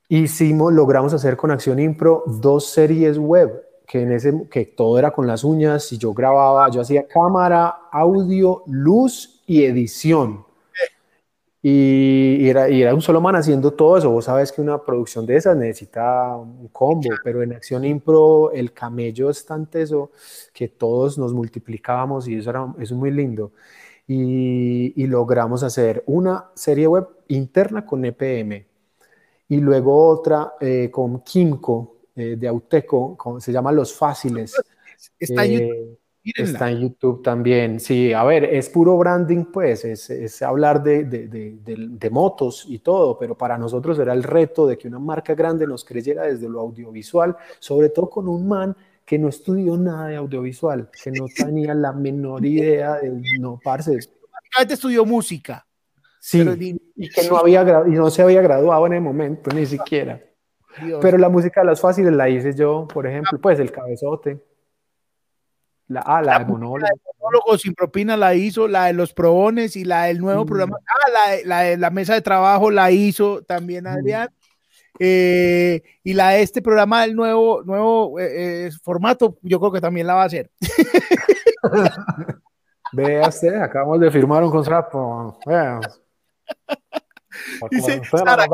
Hicimos, logramos hacer con Acción Impro dos series web, que, en ese, que todo era con las uñas y yo grababa, yo hacía cámara, audio, luz y edición. Y era, y era un solo man haciendo todo eso. Vos sabes que una producción de esas necesita un combo, pero en Acción Impro el camello es tan teso que todos nos multiplicábamos y eso, era, eso es muy lindo. Y, y, logramos hacer una serie web interna con EPM y luego otra eh, con Kimco eh, de Auteco, con, se llama Los Fáciles. Está en YouTube. Está en YouTube también. Sí, a ver, es puro branding, pues, es, es hablar de, de, de, de, motos y todo, pero para nosotros era el reto de que una marca grande nos creyera desde lo audiovisual, sobre todo con un man que no estudió nada de audiovisual, que no tenía la menor idea de, no, parce. Estudió música. Sí, y que no, había, y no se había graduado en el momento, ni siquiera. Dios. Pero la música de las fáciles la hice yo, por ejemplo, pues el cabezote. La, ah, la, la de sin propina la hizo, la de los probones y la del nuevo mm. programa. Ah, la de, la de, la mesa de trabajo la hizo también Adrián. Mm. Eh, y la de este programa del nuevo, nuevo eh, eh, formato, yo creo que también la va a hacer. Vea usted, acabamos de firmar un contrato. Dice, Sara,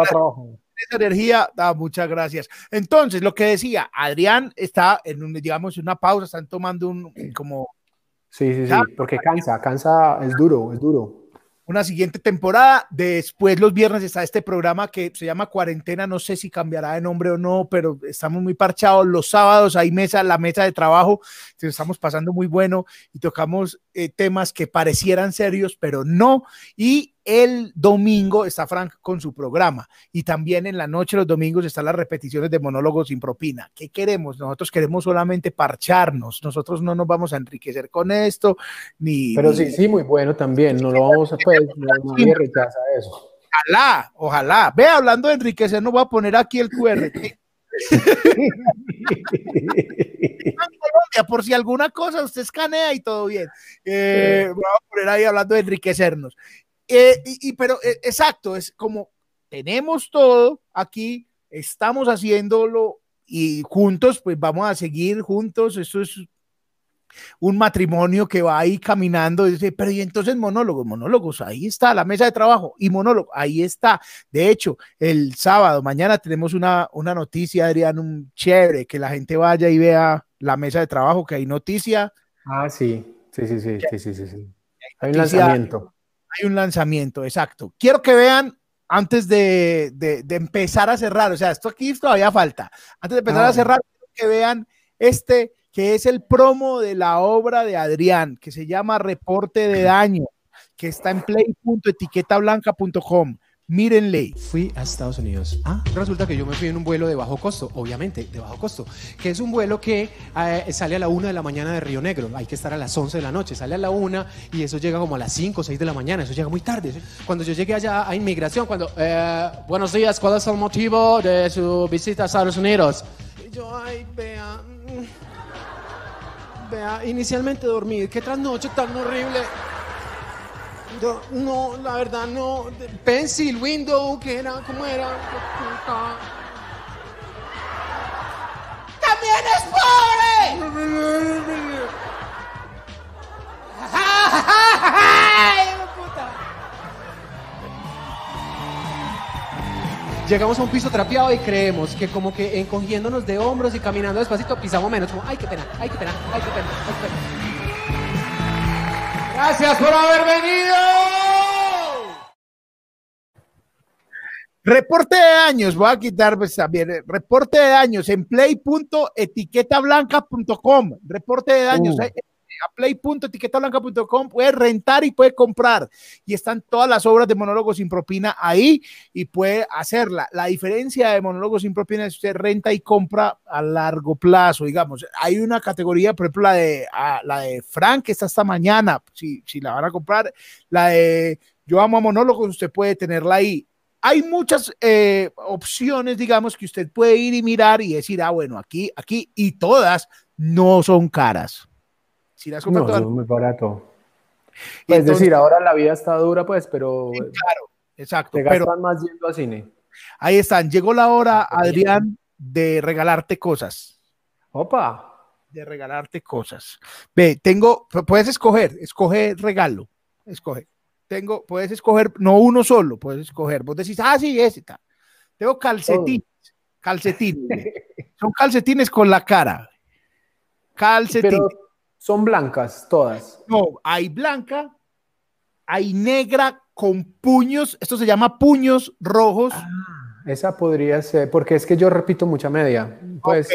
esa energía, ah, muchas gracias. Entonces, lo que decía, Adrián está en un, digamos, una pausa, están tomando un como. Sí, sí, sí, porque cansa, cansa, es duro, es duro. Una siguiente temporada. Después, los viernes está este programa que se llama Cuarentena. No sé si cambiará de nombre o no, pero estamos muy parchados. Los sábados hay mesa, la mesa de trabajo. Estamos pasando muy bueno y tocamos eh, temas que parecieran serios, pero no. Y el domingo está Frank con su programa y también en la noche los domingos están las repeticiones de monólogos sin propina. ¿Qué queremos? Nosotros queremos solamente parcharnos, nosotros no nos vamos a enriquecer con esto, ni... Pero sí, sí, muy bueno también, no lo vamos a... Pues, no, nadie rechaza eso. Ojalá, ojalá. Ve, hablando de enriquecer, nos voy a poner aquí el QR. por si alguna cosa usted escanea y todo bien. Eh, voy a poner ahí hablando de enriquecernos. Eh, y, y, pero eh, exacto, es como tenemos todo aquí, estamos haciéndolo y juntos, pues vamos a seguir juntos. Eso es un matrimonio que va ahí caminando y dice, pero y entonces monólogos, monólogos, ahí está la mesa de trabajo y monólogo, ahí está. De hecho, el sábado, mañana tenemos una, una noticia, Adrián, un chévere, que la gente vaya y vea la mesa de trabajo, que hay noticia. Ah, sí, sí, sí, sí, sí, sí, sí. hay un lanzamiento. Hay un lanzamiento, exacto. Quiero que vean antes de, de, de, empezar a cerrar, o sea, esto aquí todavía falta. Antes de empezar ah. a cerrar, quiero que vean este que es el promo de la obra de Adrián, que se llama Reporte de Daño, que está en play.etiquetablanca.com. Mírenle. Fui a Estados Unidos. Ah, resulta que yo me fui en un vuelo de bajo costo, obviamente, de bajo costo, que es un vuelo que eh, sale a la una de la mañana de Río Negro. Hay que estar a las 11 de la noche. Sale a la una y eso llega como a las 5 o 6 de la mañana. Eso llega muy tarde. Cuando yo llegué allá a inmigración, cuando, eh, buenos días, ¿cuál es el motivo de su visita a Estados Unidos? Yo, ay, vea. Vea, inicialmente dormir. Qué trasnoche tan horrible. Yo, no, la verdad no. Pencil, window, ¿qué era? ¿Cómo era? ¡También es pobre! ¡Ay, puta! Llegamos a un piso trapeado y creemos que como que encogiéndonos de hombros y caminando despacito pisamos menos. Como, ay, qué pena, ay, qué pena, ay, qué pena, ay, qué pena. Gracias por haber venido. Reporte de daños, voy a quitar pues, también. Reporte de daños en play.etiquetablanca.com. Reporte de daños. Uh. A play.etiquetablanca.com puede rentar y puede comprar. Y están todas las obras de monólogos sin propina ahí y puede hacerla. La diferencia de monólogos sin propina es que usted renta y compra a largo plazo, digamos. Hay una categoría, por ejemplo, la de, ah, la de Frank, que está esta mañana, si, si la van a comprar. La de Yo amo a monólogos, usted puede tenerla ahí hay muchas eh, opciones, digamos, que usted puede ir y mirar y decir, ah, bueno, aquí, aquí, y todas no son caras. Si las compra No, todas, es muy barato. Pues, es decir, ahora la vida está dura, pues, pero sí, claro, exacto. te Pero gastan más yendo al cine. ahí están. Llegó la hora, Adrián, de regalarte cosas. Opa. De regalarte cosas. Ve, tengo, pu- puedes escoger, escoge regalo, escoge. Tengo, puedes escoger, no uno solo, puedes escoger. Vos decís, ah, sí, ese está. Tengo calcetines, calcetines. Son calcetines con la cara. Calcetines. Pero son blancas todas. No, hay blanca, hay negra con puños, esto se llama puños rojos. Esa podría ser, porque es que yo repito mucha media. Pues.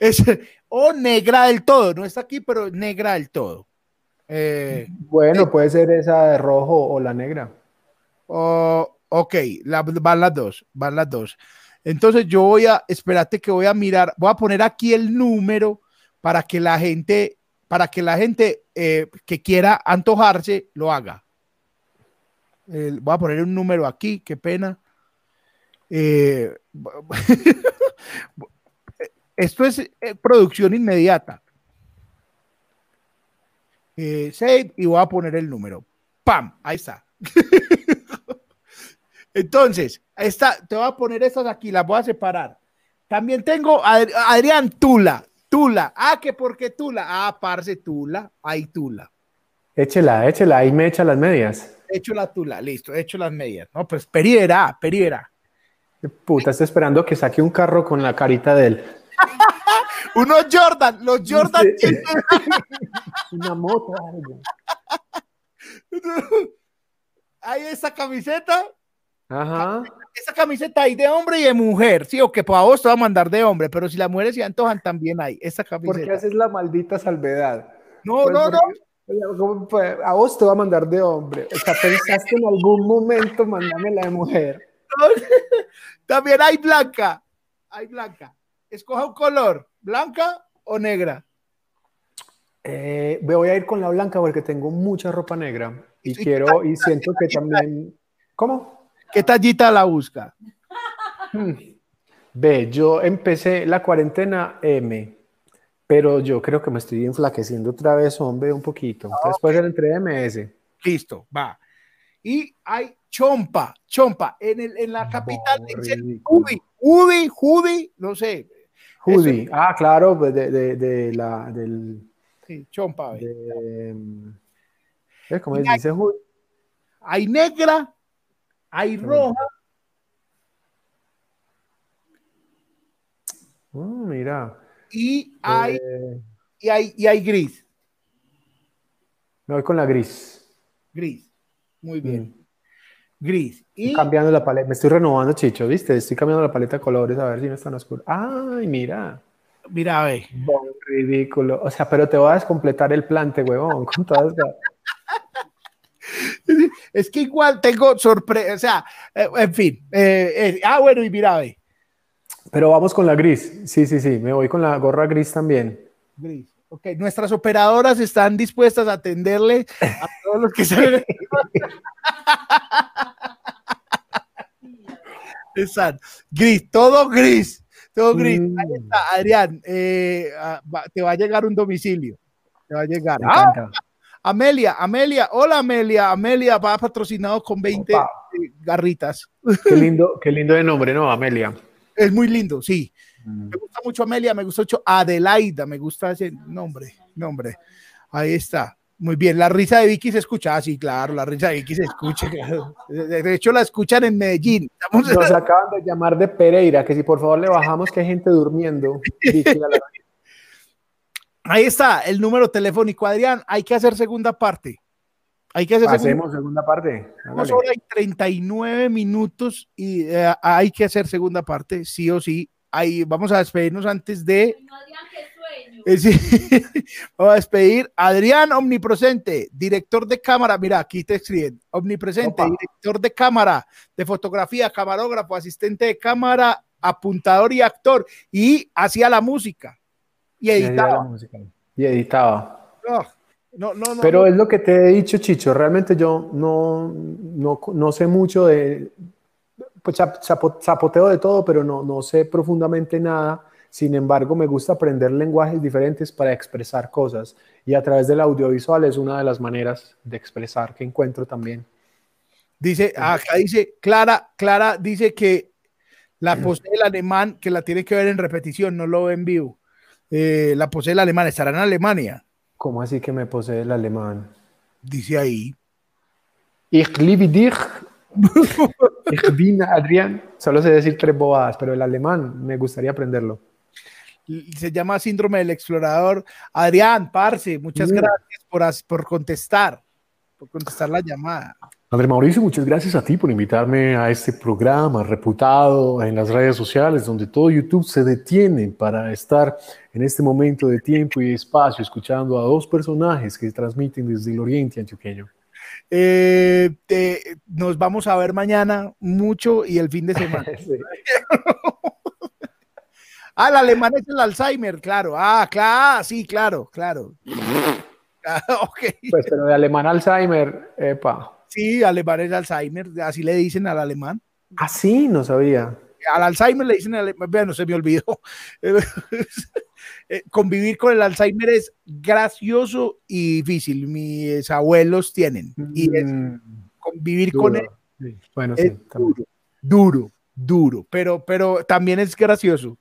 Es, o negra del todo, no está aquí, pero negra del todo. Eh, bueno, puede ser esa de rojo o la negra. o- ok, la- van las dos, van las dos. Entonces yo voy a, espérate que voy a mirar, voy a poner aquí el número para que la gente, para que la gente eh, que quiera antojarse lo haga. Voy a poner un número aquí, qué pena. Eh, esto es eh, producción inmediata. Save y voy a poner el número. ¡Pam! Ahí está. Entonces, esta, te voy a poner estas aquí, las voy a separar. También tengo a Adrián Tula. Tula. Ah, que porque Tula. Ah, parce Tula. Ahí Tula. Échela, échela, ahí me echa las medias. He hecho la Tula. Listo, he hecho las medias. No, pues periera, periera. Qué Puta, está esperando que saque un carro con la carita de él. Unos Jordan, los Jordan. Sí. Una moto. Hay esa camiseta. Ajá. Esa camiseta hay de hombre y de mujer. Sí, o que para vos te va a mandar de hombre, pero si las mujeres se antojan, también hay esa ¿Por qué camiseta. haces la maldita salvedad? No, Pues, no, no. porque-. A vos te va a mandar de hombre. O sea, pensaste en algún momento mandarme la de mujer. También hay blanca. Hay blanca. Escoja un color, blanca o negra. Eh, me voy a ir con la blanca porque tengo mucha ropa negra y Sí, quiero y siento que también. ¿Cómo? ¿Qué tallita la busca? Hmm. Ve, yo empecé la cuarentena M, pero yo creo que me estoy enflaqueciendo otra vez, hombre, un poquito. Entonces puede ser entre M y S. Listo, va. Y hay chompa, chompa. En, el, en la capital dice ridículo. Udi, Udi, Udi, no sé. Hoodie. Ah, claro, pues de, de, de la, del. Sí, chompa. De, ¿eh? ¿Cómo se dice? Hay negra, hay roja, Mm, mira. y hay, Eh, y hay, y hay gris. me voy con la gris. Gris. Muy bien. Mm. Gris. Y Cambiando la paleta, me estoy renovando, Chicho, ¿viste? Estoy cambiando la paleta de colores a ver si no es tan oscuro. Ay, mira. mira, ve. Bon, ridículo. O sea, pero te voy a descompletar el plante, huevón, con todas las- Es que igual tengo sorpresa, o sea, eh, en fin. eh, eh, ah, bueno, y mira, ve. Pero vamos con la gris. Sí, sí, sí. Me voy con la gorra gris también. Gris. Ok, nuestras operadoras están dispuestas a atenderle a todos los que salen. Exacto. Gris, todo gris, todo gris. Mm. Ahí está, Adrián, eh, ah, te va a llegar un domicilio. Te va a llegar. Me Ah. Amelia, Amelia, hola Amelia, Amelia va patrocinado con 20 Opa. eh, garritas. Qué lindo, qué lindo de nombre, ¿no, Amelia? Es muy lindo, sí. Me gusta mucho Amelia, me gusta mucho Adelaida, me gusta ese nombre, nombre. Ahí está. Muy bien, la risa de Vicky se escucha, ah, sí, claro, la risa de Vicky se escucha. claro. De hecho, la escuchan en Medellín. Estamos- Nos acaban de llamar de Pereira, que si por favor le bajamos que hay gente durmiendo. Vicky, a la- Ahí está el número telefónico, Adrián. Hay que hacer segunda parte. Hay que hacer segunda, Hacemos segunda parte. Tenemos hágale. hora y 39 minutos y eh, hay que hacer segunda parte, sí o sí. Ahí vamos a despedirnos antes de. No digan que sueño. eh, sí, vamos a despedir. Adrián Omnipresente, director de cámara. Mira, aquí te escriben. Omnipresente, Opa. director de cámara, de fotografía, camarógrafo, asistente de cámara, apuntador y actor. Y hacía la música. Y editaba. Y editaba. Oh, no, no, no. Pero es lo que te he dicho, Chicho. Realmente yo no, no, no sé mucho de. Pues zapoteo de todo, pero no, no sé profundamente nada. Sin embargo, me gusta aprender lenguajes diferentes para expresar cosas. Y a través del audiovisual es una de las maneras de expresar que encuentro también. Dice, acá dice, Clara, Clara dice que la posee el alemán, que la tiene que ver en repetición, no lo ve en vivo. Eh, la posee el alemán, estará en Alemania, ¿Cómo así que me posee el alemán? dice ahí. Ich liebe dich. Ich bin Adrián. Solo sé decir tres bobadas, pero el alemán me gustaría aprenderlo. Se llama síndrome del explorador. Adrián, Parce, muchas Mm. gracias por, por contestar, por contestar la llamada. André Mauricio, muchas gracias a ti por invitarme a este programa reputado en las redes sociales, donde todo YouTube se detiene para estar en este momento de tiempo y espacio escuchando a dos personajes que transmiten desde el oriente antioqueño. Eh, nos vamos a ver mañana mucho y el fin de semana. Ah, el alemán es el Alzheimer, claro. Ah, claro, sí, claro, claro. Ah, ok. Pues, pero de alemán Alzheimer, epa. Sí, alemán es Alzheimer, así le dicen al alemán. Ah, sí, no sabía. Al Alzheimer le dicen, ale- bueno, se me olvidó. Eh, Convivir con el Alzheimer es gracioso y difícil. Mis abuelos tienen. Y es- Mm, convivir con él. Sí, Bueno, es sí, duro, duro, duro, pero, pero también es gracioso.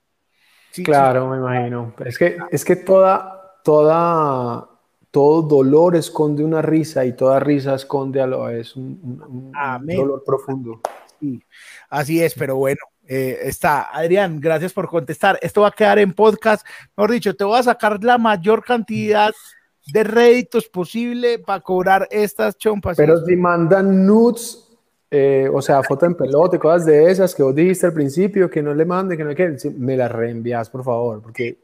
Sí, Claro, me imagino. Es que, es que toda, toda, todo dolor esconde una risa y toda risa esconde a lo es un, un- un dolor profundo. sí, así es, pero bueno, eh, está. Adrián, gracias por contestar. Esto va a quedar en podcast. Mejor dicho, te voy a sacar la mayor cantidad de réditos posible para cobrar estas chompas. Pero si mandan nudes, eh, o sea, foto en pelota y cosas de esas que vos dijiste al principio, que no le mande, que no que me las reenvías, por favor, porque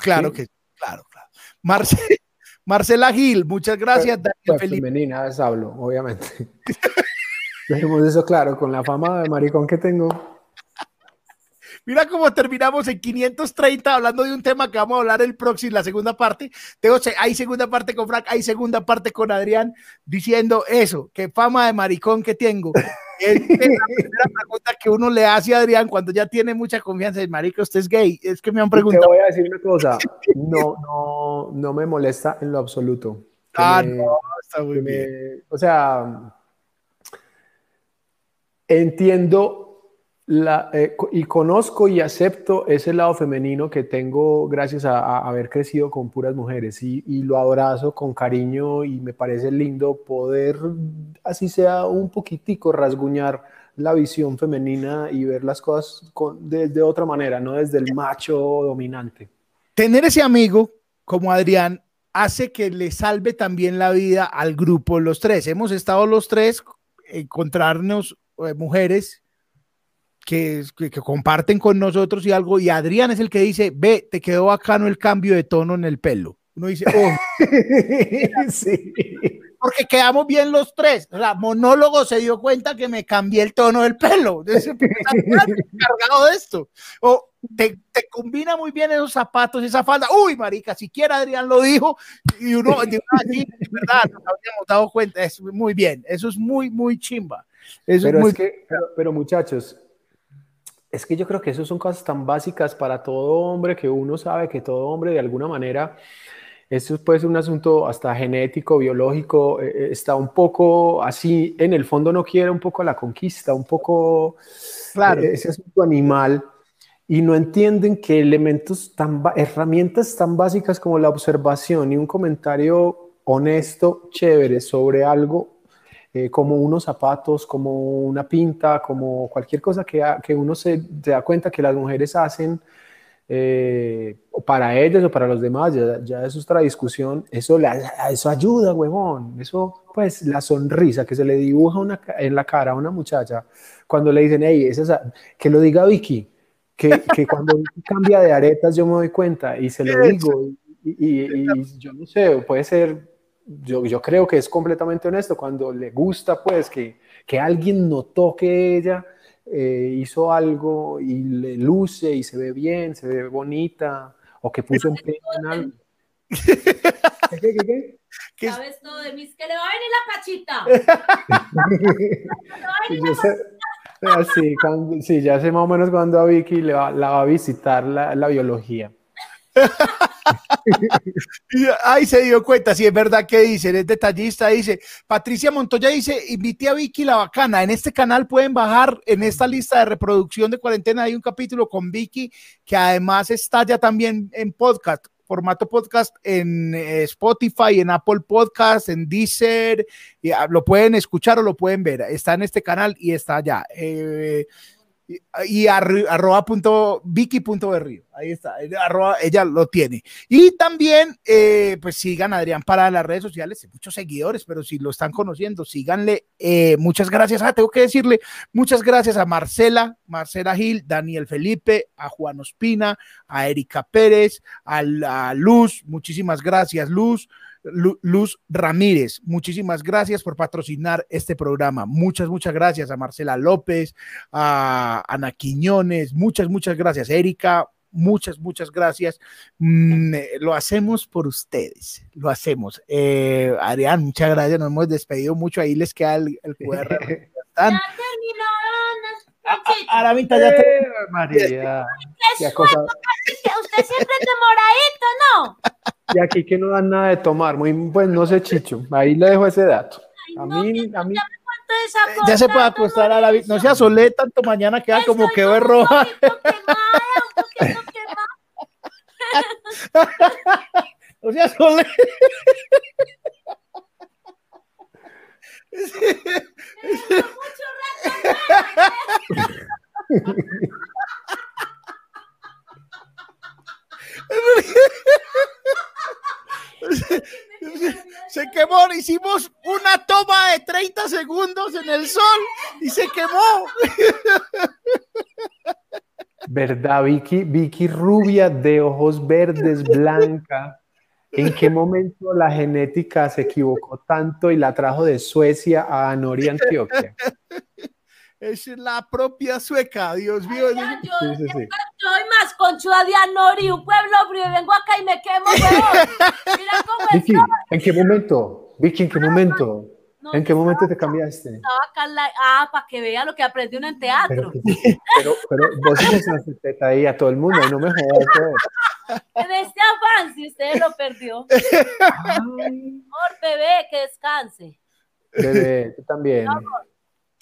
Claro Sí. que sí, claro, claro. Marce- Marcela Gil, muchas gracias. Daniel pues, Felipe. femenina es hablo, obviamente. Dejemos eso claro, con la fama de maricón que tengo. Mira cómo terminamos en 530 hablando de un tema que vamos a hablar el próximo, la segunda parte. Tengo, hay segunda parte con Frank, hay segunda parte con Adrián diciendo eso, que fama de maricón que tengo. Es la primera pregunta que uno le hace a Adrián cuando ya tiene mucha confianza. Es marica, usted es gay. Es que me han Y Te preguntado. voy a decir una cosa, no, no, no me molesta en lo absoluto. Ah, me- no, está muy bien. me- o sea, entiendo eh, y conozco y acepto ese lado femenino que tengo gracias a, haber crecido con puras mujeres y, lo abrazo con cariño y me parece lindo poder, así sea un poquitico, rasguñar la visión femenina y ver las cosas con, desde otra manera, no desde el macho dominante. Tener ese amigo como Adrián hace que le salve también la vida al grupo, los tres. Hemos estado los tres, encontrarnos eh, mujeres que, que, que comparten con nosotros y algo, y Adrián es el que dice, ve, te quedó bacano el cambio de tono en el pelo. Uno dice, oh, sí. porque quedamos bien los tres. O sea, monólogo se dio cuenta que me cambié el tono del pelo. Entonces, cargado de esto. O te, te, combina muy bien esos zapatos, esa falda. Uy, marica, siquiera Adrián lo dijo y uno, de verdad, nos habíamos dado cuenta. Es muy bien. Eso es muy, muy chimba. Eso pero, es muy... es que, pero, pero muchachos, es que yo creo que eso son cosas tan básicas para todo hombre que uno sabe que todo hombre de alguna manera, eso puede ser un asunto hasta genético, biológico, eh, está un poco así, en el fondo no quiere un poco la conquista, un poco claro. eh, ese asunto animal y no entienden que elementos tan, herramientas tan básicas como la observación y un comentario honesto, chévere sobre algo eh, como unos zapatos, como una pinta, como cualquier cosa que, que uno se, se, da cuenta que las mujeres hacen eh, para ellos o para los demás, ya, ya eso es otra discusión, eso, le, eso ayuda, huevón, eso pues la sonrisa que se le dibuja una, en la cara a una muchacha cuando le dicen, hey, esa, que lo diga Vicky, que, que cuando Vicky cambia de aretas yo me doy cuenta y se lo digo y, y, y yo no sé, puede ser, yo, yo creo que es completamente honesto cuando le gusta pues que, que alguien notó que ella eh, hizo algo y le luce y se ve bien, se ve bonita, o que puso empeño en algo. ¿Qué, qué, qué, qué? ¿Sabes todo de mí? Es que le va a venir la pachita. sí, cuando, sí, ya sé más o menos cuando a Vicky le va, la va a visitar la, la biología. Ay, se dio cuenta, si es verdad que dice, es detallista, dice, Patricia Montoya dice, invite a Vicky la bacana, en este canal pueden bajar, en esta lista de reproducción de cuarentena hay un capítulo con Vicky, que además está ya también en podcast, formato podcast en eh, Spotify, en Apple Podcast, en Deezer, ah, lo pueden escuchar o lo pueden ver, está en este canal y está allá. Eh, y arroba punto Vicky punto ahí está, arroba, ella lo tiene. Y también, eh, pues sigan a Adrián para las redes sociales, muchos seguidores, pero si lo están conociendo, síganle. Eh, muchas gracias, ah, tengo que decirle muchas gracias a Marcela, Marcela Gil, Daniel Felipe, a Juan Ospina, a Erika Pérez, a, a Luz, muchísimas gracias, Luz. Luz Ramírez, muchísimas gracias por patrocinar este programa. Muchas, muchas gracias a Marcela López, a Ana Quiñones, muchas, muchas gracias. Erika, muchas, muchas gracias. Mm, eh, lo hacemos por ustedes, lo hacemos. Eh, Adrián, muchas gracias, nos hemos despedido mucho, ahí les queda el, el QR. ya Aramita, ya te... Eh, María. Usted siempre demoradito, ¿no? Y aquí que no dan nada de tomar, muy pues no sé, Chicho. Ahí le dejo ese dato. a mí, a mí. Ya se puede acostar a la No se asole tanto mañana, queda como que ve roja. no se asole. se quemó, hicimos una toma de 30 segundos en el sol y se quemó. ¿Verdad, Vicky? Vicky rubia de ojos verdes, blanca. ¿En qué momento la genética se equivocó tanto y la trajo de Suecia a Nori, Antioquia? Es la propia sueca, Dios mío. Ay, yo, sí, sí, sí. soy más conchuda de Anori, un pueblo frío, vengo acá y me quemo, Mira cómo Vicky, ¿en qué momento? Vicky, ¿en qué momento? No, ¿En qué momento te cambiaste? Estaba acá en la... Ah, para que vea lo que aprendí uno en teatro. Pero, pero, pero vos se ahí a todo el mundo, no me jodas. En este afán, si usted lo perdió. Por bebé, que descanse. Bebé, tú también. No,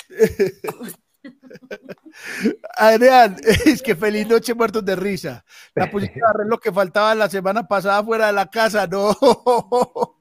Adrián, es que feliz noche muertos de risa. La pusiste a lo que faltaba la semana pasada fuera de la casa, no.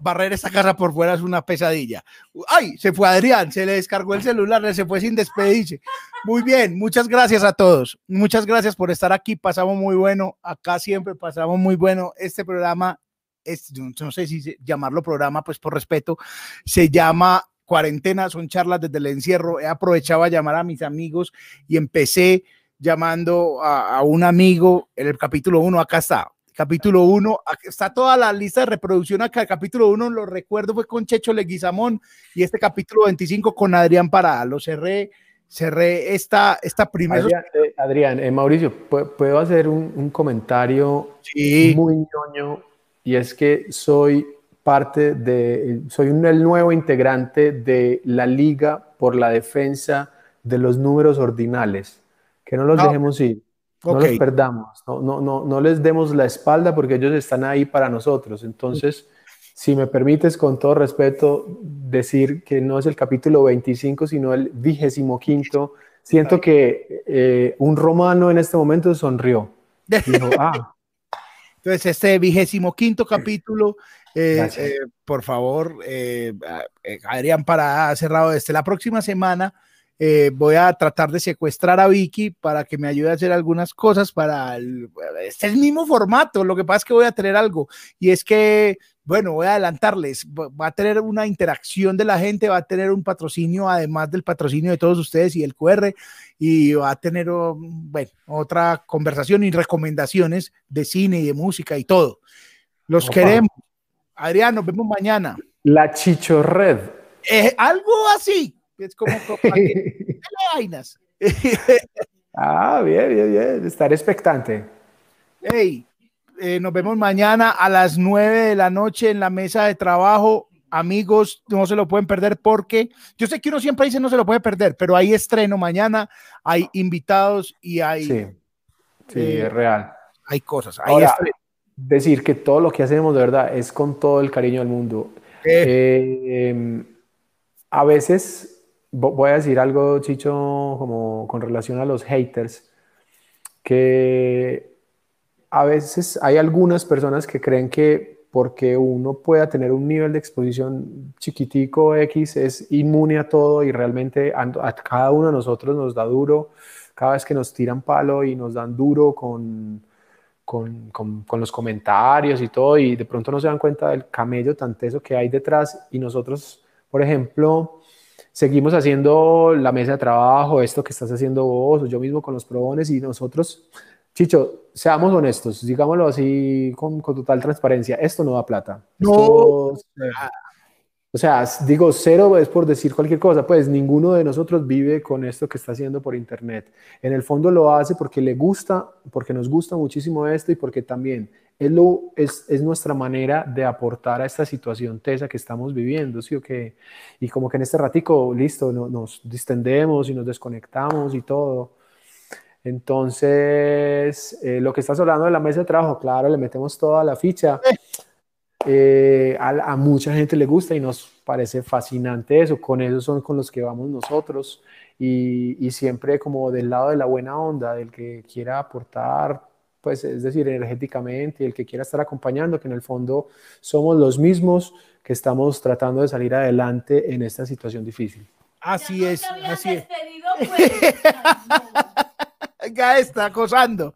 Barrer esta casa por fuera es una pesadilla. Ay, se fue Adrián, se le descargó el celular, se fue sin despedirse. Muy bien, muchas gracias a todos. Muchas gracias por estar aquí. Pasamos muy bueno. Acá siempre pasamos muy bueno. Este programa, es, no sé si llamarlo programa, pues por respeto, se llama cuarentena, son charlas desde el encierro. He aprovechado a llamar a mis amigos y empecé llamando a, un amigo en el capítulo 1, acá está. Capítulo 1, está toda la lista de reproducción acá. El capítulo 1, lo recuerdo, fue con Checho Leguizamón y este capítulo 25 con Adrián Parada. Lo cerré, cerré esta, esta primera. Adrián, eh, eh, Mauricio, ¿puedo hacer un, un comentario sí. muy ñoño? Y es que soy parte de, soy un, el nuevo integrante de la Liga por la Defensa de los Números Ordinales. Que no los ah, dejemos ir, no los perdamos, no, no, no, no les demos la espalda porque ellos están ahí para nosotros. Entonces, si me permites, con todo respeto, decir que no es el capítulo 25, sino el vigésimo quinto, siento que eh, un romano en este momento sonrió. Dijo, ah. Entonces, este vigésimo quinto capítulo eh, eh, por favor, eh, Adrián, para cerrado este. La próxima semana eh, voy a tratar de secuestrar a Vicky para que me ayude a hacer algunas cosas para el, este es el mismo formato. Lo que pasa es que voy a tener algo y es que, bueno, voy a adelantarles, va a tener una interacción de la gente, va a tener un patrocinio, además del patrocinio de todos ustedes y el QR, y va a tener, oh, bueno, otra conversación y recomendaciones de cine y de música y todo. Los queremos. Adrián, nos vemos mañana. La Chichorred. Eh, algo así. Es como, vainas. ah, bien, bien, bien. Estar expectante. Hey, eh, nos vemos mañana a las nueve de la noche en la mesa de trabajo. Amigos, no se lo pueden perder porque yo sé que uno siempre dice no se lo puede perder, pero hay estreno mañana, hay invitados y hay. Sí, sí eh, es real. Hay cosas. Hay decir que todo lo que hacemos de verdad es con todo el cariño del mundo. Eh. A veces voy a decir algo, Chicho, como con relación a los haters, que a veces hay algunas personas que creen que porque uno pueda tener un nivel de exposición chiquitico X es inmune a todo y realmente a, cada uno de nosotros nos da duro cada vez que nos tiran palo y nos dan duro con, con, con, con, los comentarios y todo, y de pronto no se dan cuenta del camello tan teso que hay detrás. Y nosotros, por ejemplo, seguimos haciendo la mesa de trabajo, esto que estás haciendo vos, o yo mismo con los probones, y nosotros, Chicho, seamos honestos, digámoslo así con, con total transparencia, esto no da plata. No. O sea, digo, cero es por decir cualquier cosa, pues ninguno de nosotros vive con esto que está haciendo por internet. En el fondo lo hace porque le gusta, porque nos gusta muchísimo esto y porque también es, lo, es, es, nuestra manera de aportar a esta situación tesa que estamos viviendo, ¿sí o qué? Y como que en este ratico, listo, nos distendemos y nos desconectamos y todo. Entonces, eh, lo que estás hablando de la mesa de trabajo, claro, le metemos toda la ficha. Eh, a, a, mucha gente le gusta y nos parece fascinante eso. Con esos son con los que vamos nosotros. Y, y siempre como del lado de la buena onda, del que quiera aportar pues es decir, energéticamente, y el que quiera estar acompañando, que en el fondo somos los mismos que estamos tratando de salir adelante en esta situación difícil. Así es, así es. Pues. está acosando.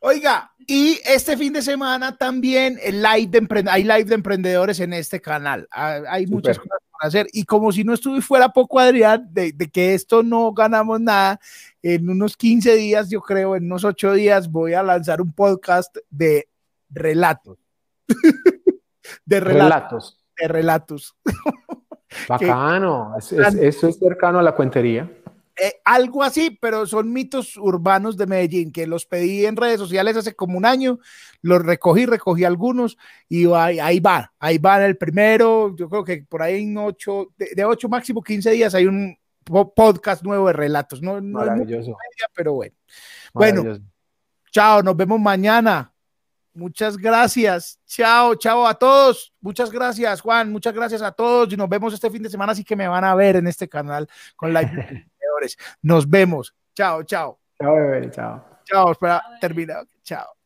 Oiga, y este fin de semana también el live de hay live de emprendedores en este canal. Hay muchas cosas por hacer. Y como si no estuviera fuera poco, Adrián, de, de que esto no ganamos nada, en unos 15 días, yo creo, en unos 8 días, voy a lanzar un podcast de relatos. de relatos. De relatos. Bacano. eso es cercano a la cuentería. Eh, algo así, pero son mitos urbanos de Medellín que los pedí en redes sociales hace como un año, los recogí, recogí algunos y ahí, ahí va, ahí va el primero, yo creo que por ahí en ocho, de, de ocho máximo 15 días hay un, podcast nuevo de relatos. No, no Maravilloso. pero bueno. Bueno, chao, nos vemos mañana. Muchas gracias. Chao, chao a todos. Muchas gracias, Juan. Muchas gracias a todos. Y nos vemos este fin de semana. Así que me van a ver en este canal con Nos vemos. Chao, chao. Chao, bebé. Chao. Chao, espera, termina. Chao.